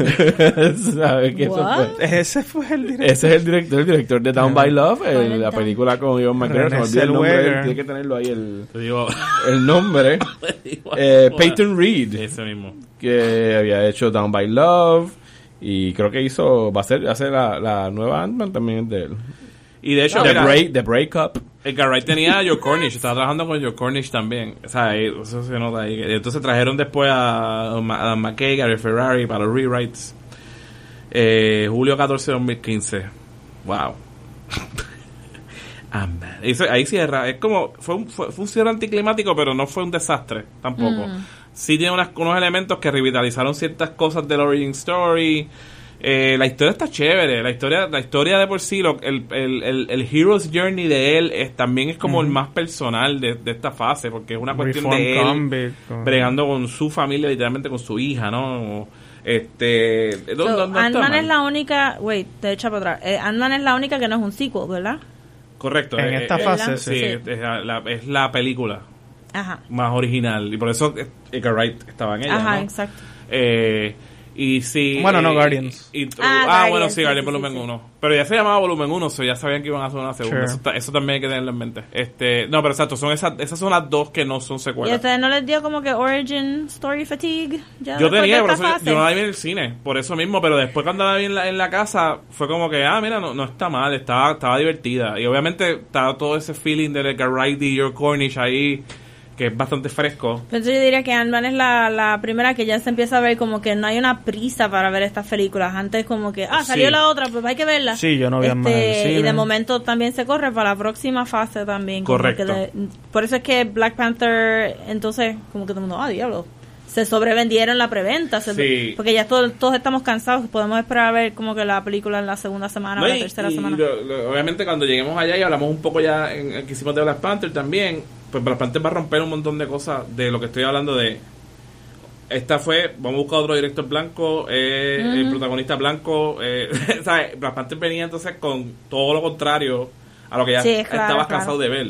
¿Sabes qué eso What? fue? Ese fue el director. Ese es el director, el director de Down by Love, el- la película con Ivan McGregor. Se me olvida el nombre, él, tiene que tenerlo ahí el, Te digo... el nombre. Eh, Peyton Reed. Ese mismo. que había hecho Down by Love y creo que hizo va a ser hace la, la nueva Ant-Man también de él Y de hecho, The, mira, Break, The Breakup Edgar Wright tenía a Joe Cornish, estaba trabajando con Joe Cornish también. O sea, ahí- eso se nota ahí. Entonces trajeron después a, a McKay, Gary Ferrari para los rewrites. Eh, julio 14 de 2015. Wow. Eso- Ahí cierra. Es como, fue un, fue, fue un cierre anticlimático, pero no fue un desastre tampoco. Sí tiene unas- unos elementos que revitalizaron ciertas cosas del origin story. Eh, la historia está chévere. La historia, la historia de por sí, lo- el, el, el, el hero's journey de él es, también es como el más personal de, de esta fase, porque es una cuestión Reform de él convict, con- bregando con su familia, literalmente con su hija, ¿no? Este, So, no- no- Ant-Man es la única, wait, te echa para atrás. Eh, Ant-Man es la única que no es un sequel, ¿verdad? Correcto. En eh, esta eh, fase, sí. sí. Es, la, es la película Ajá. más original. Y por eso Edgar Wright estaba en ella. Ajá, ¿no? exacto. Eh, y sí. Bueno, no, eh, Guardians. y- Ah, ah, Guardians, bueno, sí, sí, Guardians sí, Volumen sí, sí. 1. Pero ya se llamaba Volumen 1, so ya sabían que iban a hacer una segunda. Sure. Eso, eso también hay que tenerlo en mente. Este, no, pero exacto, son esas, esas son las dos que no son ¿Y a secuelas. ustedes no les dio como que Origin Story Fatigue? Ya Yo tenía, eso yo, yo no la vi en el cine, por eso mismo, pero después cuando la vi en la, en la casa, fue como que, ah, mira, no, no está mal, estaba, estaba divertida. Y obviamente estaba todo ese feeling de Edgar Wright y Your Cornish ahí, que es bastante fresco. Entonces yo diría que Ant-Man es la, la primera que ya se empieza a ver como que no hay una prisa para ver estas películas. Antes como que, ah, salió Sí. la otra, pues hay que verla. Este, Sí, yo no vi el Y de momento también se corre para la próxima fase también. Correcto. de- por eso es que Black Panther, entonces, como que todo el mundo, ah, diablo. Se sobrevendieron la preventa. se- Sí. Porque ya todos, todos estamos cansados. Podemos esperar a ver como que la película en la segunda semana o No, la y- tercera y semana. lo- lo- obviamente cuando lleguemos allá y hablamos un poco ya en que hicimos de Black Panther también, pues Black Panther va a romper un montón de cosas de lo que estoy hablando de... Esta fue, vamos a buscar otro director blanco, eh, el protagonista blanco, eh, ¿sabes? Venía entonces con todo lo contrario a lo que ya Sí, claro, estabas claro. cansado de ver.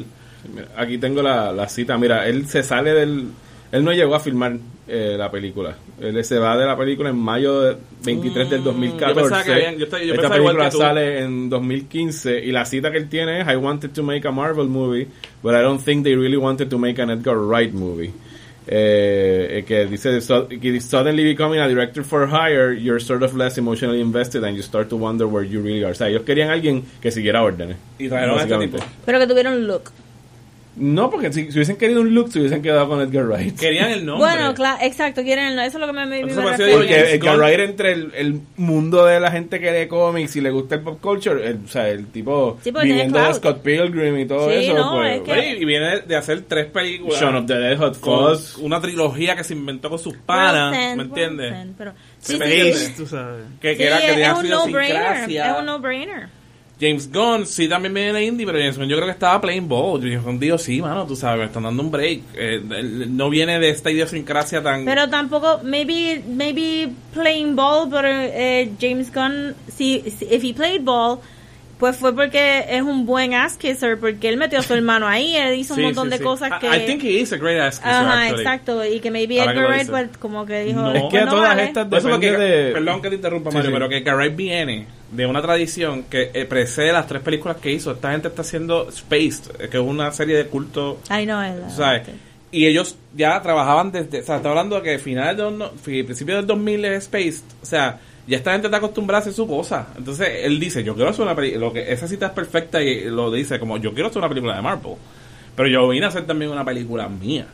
Aquí tengo la, la cita. Mira, él se sale del. Él no llegó a filmar eh, la película. Él se va de la película en mayo de 23 del 2014. yo pensaba que habían- yo estaba- yo Esta película sale en 2015 y la cita que él tiene es I wanted to make a Marvel movie, but I don't think they really wanted to make an Edgar Wright movie. Eh, eh, que dice "So- que suddenly becoming a director for hire you're sort of less emotionally invested and you start to wonder where you really are o sea ellos querían alguien que siguiera órdenes Y trajeron a este tipo. Pero que tuvieron look. No, porque si, si hubiesen querido un look, se hubiesen quedado con Edgar Wright. Querían el nombre. Bueno, claro, exacto. Quieren el- eso es lo que me, me, me Entonces, refiero. James Porque Edgar Wright entre el, el mundo de la gente que lee cómics y le gusta el pop culture, el- o sea, el tipo Sí, viviendo de. Scott Pilgrim y todo Sí, eso, no, pues, es que- y viene de hacer tres películas. Shaun of the Dead, Hot Fuzz, una trilogía que se inventó con sus panas, ¿me entiendes? pero- Sí, sí, me sí, entiendes. sí. Tú sabes. Que, Sí, que era que es, tenía es un no-brainer. Es un no-brainer. James Gunn sí también viene de indie, pero James Gunn yo creo que estaba playing ball. James Gunn dijo, sí, mano, tú sabes, me están dando un break. Eh, no viene de esta idiosincrasia tan... Pero tampoco, maybe, maybe playing ball, pero eh, James Gunn, si, si if he played ball, pues fue porque es un buen ass kisser, porque él metió a su hermano ahí, él hizo Sí, un montón sí, de sí. cosas I- que... I think he is a great ass kisser, Ajá, actually. exacto, y que maybe Edgar Wright pues, como que dijo... No. Es que pues no todas vale. estas eso depende porque- de... Perdón que te interrumpa, Sí, Mario, sí. pero que Garrett viene de una tradición que eh, precede las tres películas que hizo. Esta gente está haciendo Spaced, eh, que es una serie de culto Ay, no, ¿sabes? Y ellos ya trabajaban desde, o sea, está hablando de que final de los no- fi- principio del 2000 es Spaced, o sea, ya esta gente está acostumbrada a hacer su cosa. Entonces él dice, yo quiero hacer una película, lo que esa cita es perfecta y lo dice como yo quiero hacer una película de Marvel, pero yo vine a hacer también una película mía.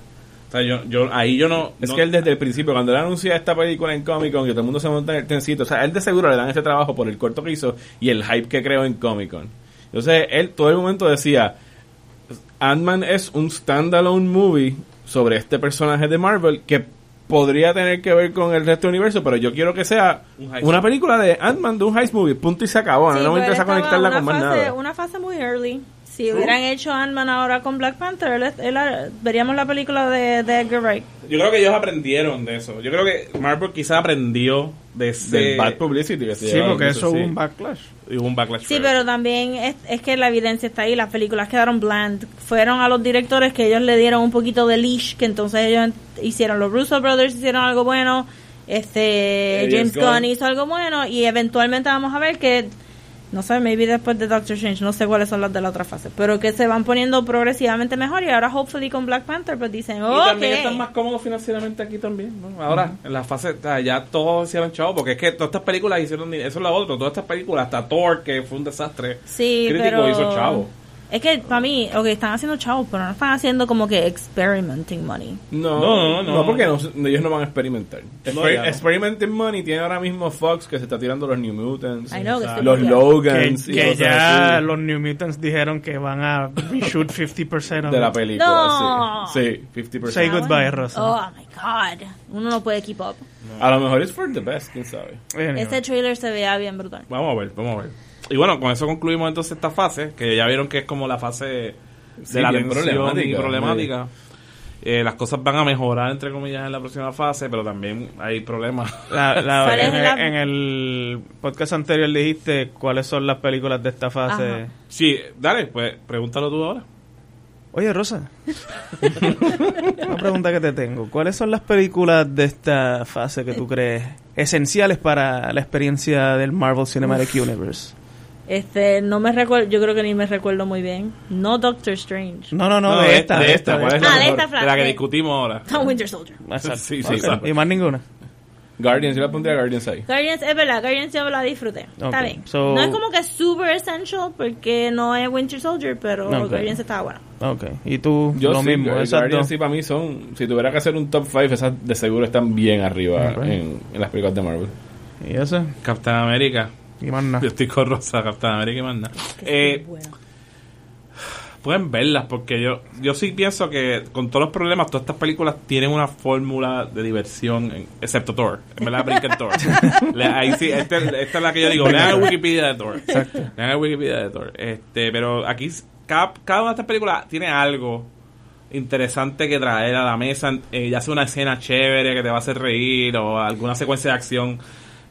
O sea, yo, yo ahí yo no Es no- que él desde el principio, cuando él anuncia esta película en Comic Con, que todo el mundo se monta en el trencito, o sea, él de seguro le dan ese trabajo por el corto que hizo y el hype que creó en Comic Con. Entonces, él todo el momento decía, Ant-Man es un standalone movie sobre este personaje de Marvel que podría tener que ver con el resto del universo, pero yo quiero que sea Un una película de Ant-Man, de un heist movie, punto y se acabó. Sí, no me interesa conectarla con más fase- nada. Una fase muy early. Si hubieran hecho Ant-Man ahora con Black Panther, él- él- veríamos la película de, de Edgar Wright. yo creo que ellos aprendieron de eso. Yo creo que Marvel quizá aprendió de ese Del bad publicity que se Sí, porque eso hubo sí. un backlash. y hubo un backlash. Sí, pero también es, es que la evidencia está ahí. Las películas quedaron bland. Fueron a los directores que ellos le dieron un poquito de leash, que entonces ellos hicieron. Los Russo Brothers hicieron algo bueno. Este Eh, James. Gunn hizo algo bueno. Y eventualmente vamos a ver que. No sé, maybe después de Doctor Strange, no sé cuáles son las de la otra fase, pero que se van poniendo progresivamente mejor y ahora hopefully con Black Panther pues dicen, Y ok. también están más cómodos financieramente aquí también, ¿no? Ahora, en la fase, ya todos hicieron chavo, porque es que todas estas películas hicieron, eso es lo otro, todas estas películas, hasta Thor, que fue un desastre Sí, crítico, pero- hizo chavo. Es que para mí, ok, están haciendo chavos, pero no están haciendo como que experimenting money. No, No, no, no, no. porque no- ellos no van a experimentar. Exper- no. Experimenting Money tiene ahora mismo Fox que se está tirando los New Mutants, I know, los copiando. Que, Logans y que cosas ya así los New Mutants dijeron que van a reshoot 50% de la película. No. Sí, sí 50%. Say Ah, goodbye, bueno. Rosa. Oh my god. Uno no puede keep up. A lo mejor es for the best, quién sabe. Anyway. Este trailer se veía bien brutal. Vamos a ver, vamos a ver. Y bueno, con eso concluimos entonces esta fase, que ya vieron que es como la fase de Sí, la tensión problemática, y problemática. Eh, las cosas van a mejorar, entre comillas, en la próxima fase, pero también hay problemas. La- la- ¿Cuál es en, el, la- en el podcast anterior dijiste cuáles son las películas de esta fase. Ajá. Sí, dale, pues pregúntalo tú ahora. Oye, Rosa. Una pregunta que te tengo. ¿Cuáles son las películas de esta fase que tú crees esenciales para la experiencia del Marvel Cinematic Universe? Este, no me recuerdo, yo creo que ni me recuerdo muy bien. No Doctor Strange. No, no, no, No, de de esta. de esta. ¿cuál de Ah, de De la que discutimos ahora. No, Winter Soldier. Exacto. Sí, sí, Ok. exacto. ¿Y más ninguna? Guardians, yo le pondría Guardians ahí. Guardians, es verdad, Guardians yo la disfruté. Está bien. so- no es como que super essential porque no es Winter Soldier, pero Ok. Guardians estaba bueno. Ok. ¿Y tú? Yo lo sí, mismo. Guardians dos. sí para mí son, si tuviera que hacer un top 5, esas de seguro están bien arriba en, en las películas de Marvel. ¿Y eso? Capitán América. ¿Y más nada? Yo estoy con Rosa, Capitán América y manda. Eh, pueden verlas porque yo yo sí pienso que con todos los problemas todas estas películas tienen una fórmula de diversión en- excepto Thor. En verdad brinquen Thor. Le- ahí sí este- esta es la que yo digo lean el Wikipedia de Thor lean el Wikipedia de Thor. Este pero aquí cada una de estas películas tiene algo interesante que traer a la mesa. Eh, ya sea una escena chévere que te va a hacer reír o alguna secuencia de acción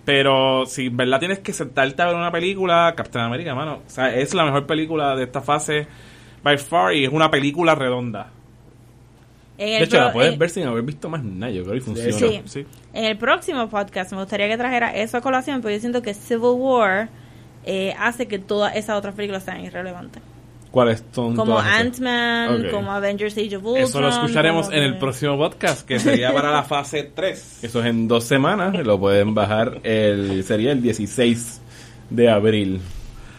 pero si en verdad tienes que sentarte a ver una película, Captain America, mano, o sea, es la mejor película de esta fase by far y es una película redonda. En De hecho, la puedes en- ver sin haber visto más nada, yo creo, y funciona. Sí. Sí. En el próximo podcast me gustaría que trajera eso a colación, porque yo siento que Civil War eh, hace que todas esas otras películas sean irrelevantes. ¿Cuáles son Como? Ant-Man, Ok. como Avengers Age of Ultron. Eso lo escucharemos en el que- próximo podcast, que sería para la fase 3. Eso es en dos semanas, lo pueden bajar el sería el 16 de abril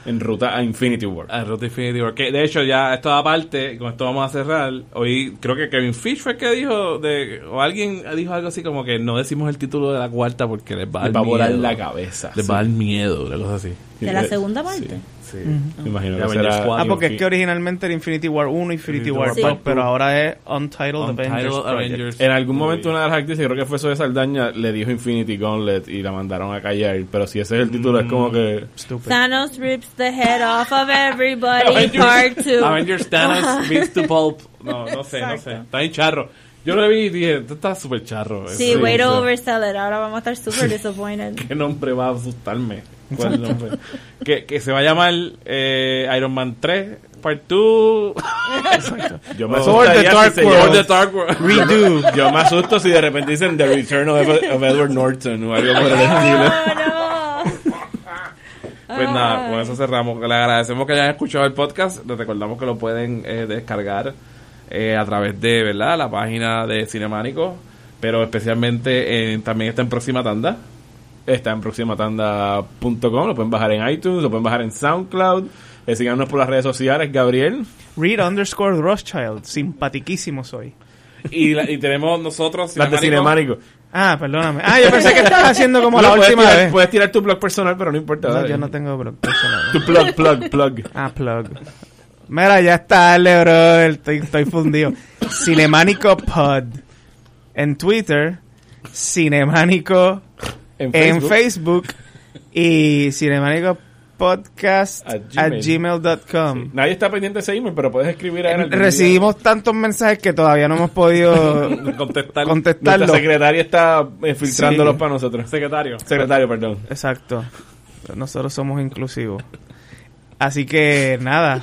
en ruta a Infinity War. A Road to Infinity War. Que de hecho, ya esto aparte, con esto vamos a cerrar. Hoy creo que Kevin Fish fue el que dijo, de, o alguien dijo algo así como que no decimos el título de la cuarta porque les va a Les dar va a volar miedo. la cabeza. Les va a dar miedo, una cosa así. De la Sí. segunda parte. Sí. Me imagino De que Avengers será... Ah, porque es que originalmente era Infinity War 1 Infinity War Infinity 2, War pero ahora es Untitled, Untitled Avengers. Avengers. En algún momento una de las actrices, creo que fue Zoe Saldaña, le dijo Infinity Gauntlet y la mandaron a callar. Pero si ese es el título, es como que... Stupid. Thanos rips the head off of everybody, Avengers, part 2. Avengers Thanos beats to pulp. No, no sé, no sé. Está bien charro. Yo lo vi y dije, esto está súper charro. Sí, Sí, way to oversell it. Ahora vamos a estar super disappointed. ¿Qué nombre va a asustarme? ¿Cuál nombre? que, que se va a llamar eh, Iron Man 3, Part 2. Yo me Sword asustaría the Dark si se World. llama- the Dark World. Redo. Yo me asusto si de repente dicen The Return of, of Edward Norton o algo por el estilo. Oh, no. Pues nada, con eso cerramos. Le agradecemos que hayan escuchado el podcast. Les recordamos que lo pueden eh, descargar eh, a través de verdad la página de Cinemánico, pero especialmente en- también está en próxima tanda. Está en proximatanda.com, lo pueden bajar en iTunes, lo pueden bajar en SoundCloud. Eh, síganos por las redes sociales, Gabriel. Reed underscore Rothschild. Simpatiquísimo soy. Y, la- y tenemos nosotros Las de Cinemánico. Ah, perdóname. Ah, yo pensé que estabas haciendo como la última tirar, vez. Puedes tirar tu blog personal, pero no importa. No, dale. yo no tengo blog personal. Tu plug, plug, plug. Ah, plug. Mira, ya está, dale, bro. Estoy, estoy fundido. Cinemánico Pod. En Twitter. Cinemánico En en Facebook. Y Cinemánico Podcast At at Gmail. gmail.com. Nadie está pendiente de ese email, pero puedes escribir a él. Recibimos tantos mensajes que todavía no hemos podido contestar. contestarlo. Nuestra secretaria está eh, filtrándolos Sí. para nosotros. Secretario. Secretario, perdón. Exacto. Nosotros somos inclusivos. Así que nada.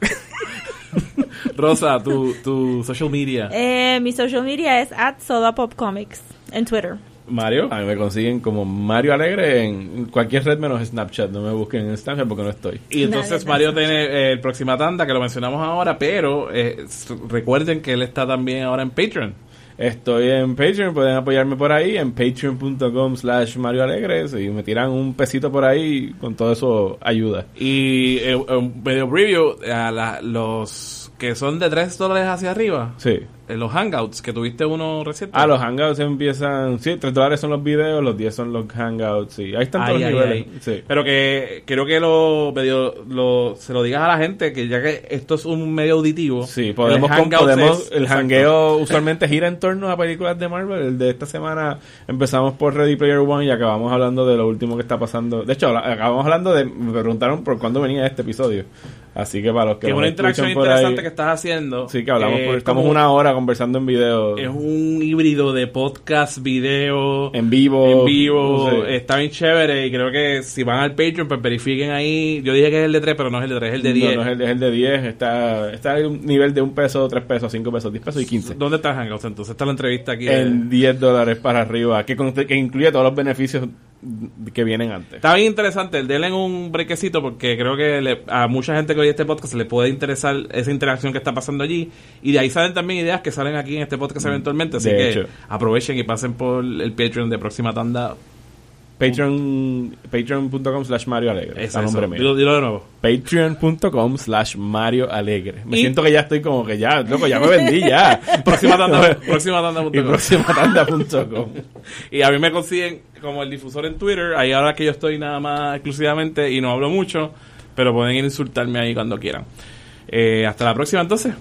Rosa, tu, tu social media. Eh, mi social media es at sodapopcomics en Twitter. Mario, a mí me consiguen como Mario Alegre en cualquier red menos Snapchat. No me busquen en Snapchat porque no estoy. Y entonces Mario tiene eh, el próxima tanda que lo mencionamos ahora, pero eh, recuerden que él está también ahora en Patreon. Estoy en Patreon, pueden apoyarme por ahí en patreon.com slash Mario Alegre. Si me tiran un pesito por ahí, con todo eso ayuda. Y eh, un medio preview a la- los que son de 3 dólares hacia arriba. Sí. En los hangouts, que tuviste uno reciente. Ah, los hangouts empiezan... Sí, 3 dólares son los videos, los 10 son los hangouts. Sí, ahí están todos Ay, los niveles. ay. Sí. Pero que creo que lo, medio, lo se lo digas a la gente que ya que esto es un medio auditivo. Sí, podemos, el podemos es- el hangueo usualmente gira en torno a películas de Marvel. El de esta semana empezamos por Ready Player One y acabamos hablando de lo último que está pasando. De hecho, acabamos hablando de, me preguntaron por cuándo venía este episodio. Así que para los que Que una interacción interesante ahí, que estás haciendo. Sí, que hablamos Eh, por, estamos una hora conversando en video. Es un híbrido de podcast, video. En vivo. En vivo. Sí. Está bien chévere. Y creo que si van al Patreon, pues verifiquen ahí. Yo dije que es el de 3, pero no es el de 3, es el de No, 10. no es el, es el de 10, está, está en un nivel de un peso, tres pesos, cinco pesos, 10 pesos y 15. ¿Dónde está Hangouts entonces? Está la entrevista aquí. de- En 10 dólares para arriba, que, que incluye todos los beneficios que vienen antes. Está bien interesante, denle un brequecito porque creo que le- a mucha gente que oye este podcast le puede interesar esa interacción que está pasando allí y de ahí salen también ideas que salen aquí en este podcast eventualmente, así Mm, De que hecho. aprovechen y pasen por el Patreon de próxima tanda. Patreon, patreon.com slash Mario Alegre. Eso. nombre mío. Dilo, dilo de nuevo. Patreon.com slash Mario Alegre. Me Y- siento que ya estoy como que ya, loco, ya me vendí ya. Próxima tanda, próxima tanda. y próximatanda.com. Y a mí me consiguen como el difusor en Twitter. Ahí ahora que yo estoy nada más exclusivamente y no hablo mucho, pero pueden ir a insultarme ahí cuando quieran. Eh, hasta la próxima entonces.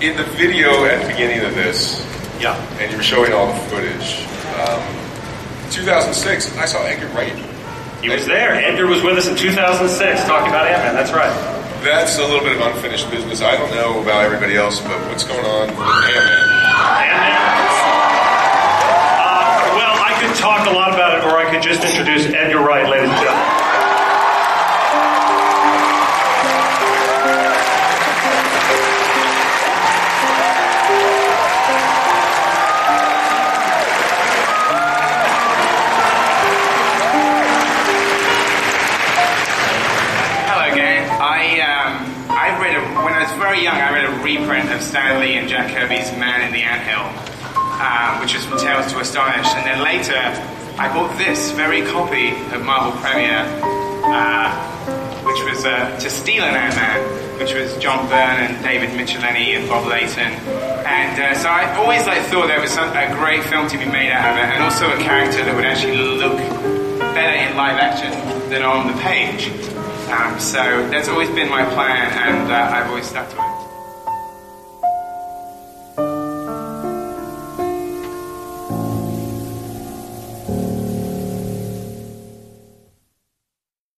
In the video at the beginning of this, Yeah. and you were showing all the footage, um, 2006, I saw Edgar Wright. He was there. Edgar was with us in 2006 talking about Ant-Man. That's right. That's a little bit of unfinished business. I don't know about everybody else, but what's going on with Ant-Man? Ant-Man. Uh, well, I could talk a lot about it, or I could just introduce Edgar Wright, ladies and gentlemen. Very young. I read a reprint of Stan Lee and Jack Kirby's Man in the Anthill, um, which was from Tales to Astonish. And then later, I bought this very copy of Marvel Premiere, uh, which was uh, To Steal an Ant-Man, which was John Byrne and David Michelini and Bob Layton. And uh, so I always like thought there was some, a great film to be made out of it, and also a character that would actually look better in live action than on the page. Um, so that's always been my plan, and uh, I've always stuck to it.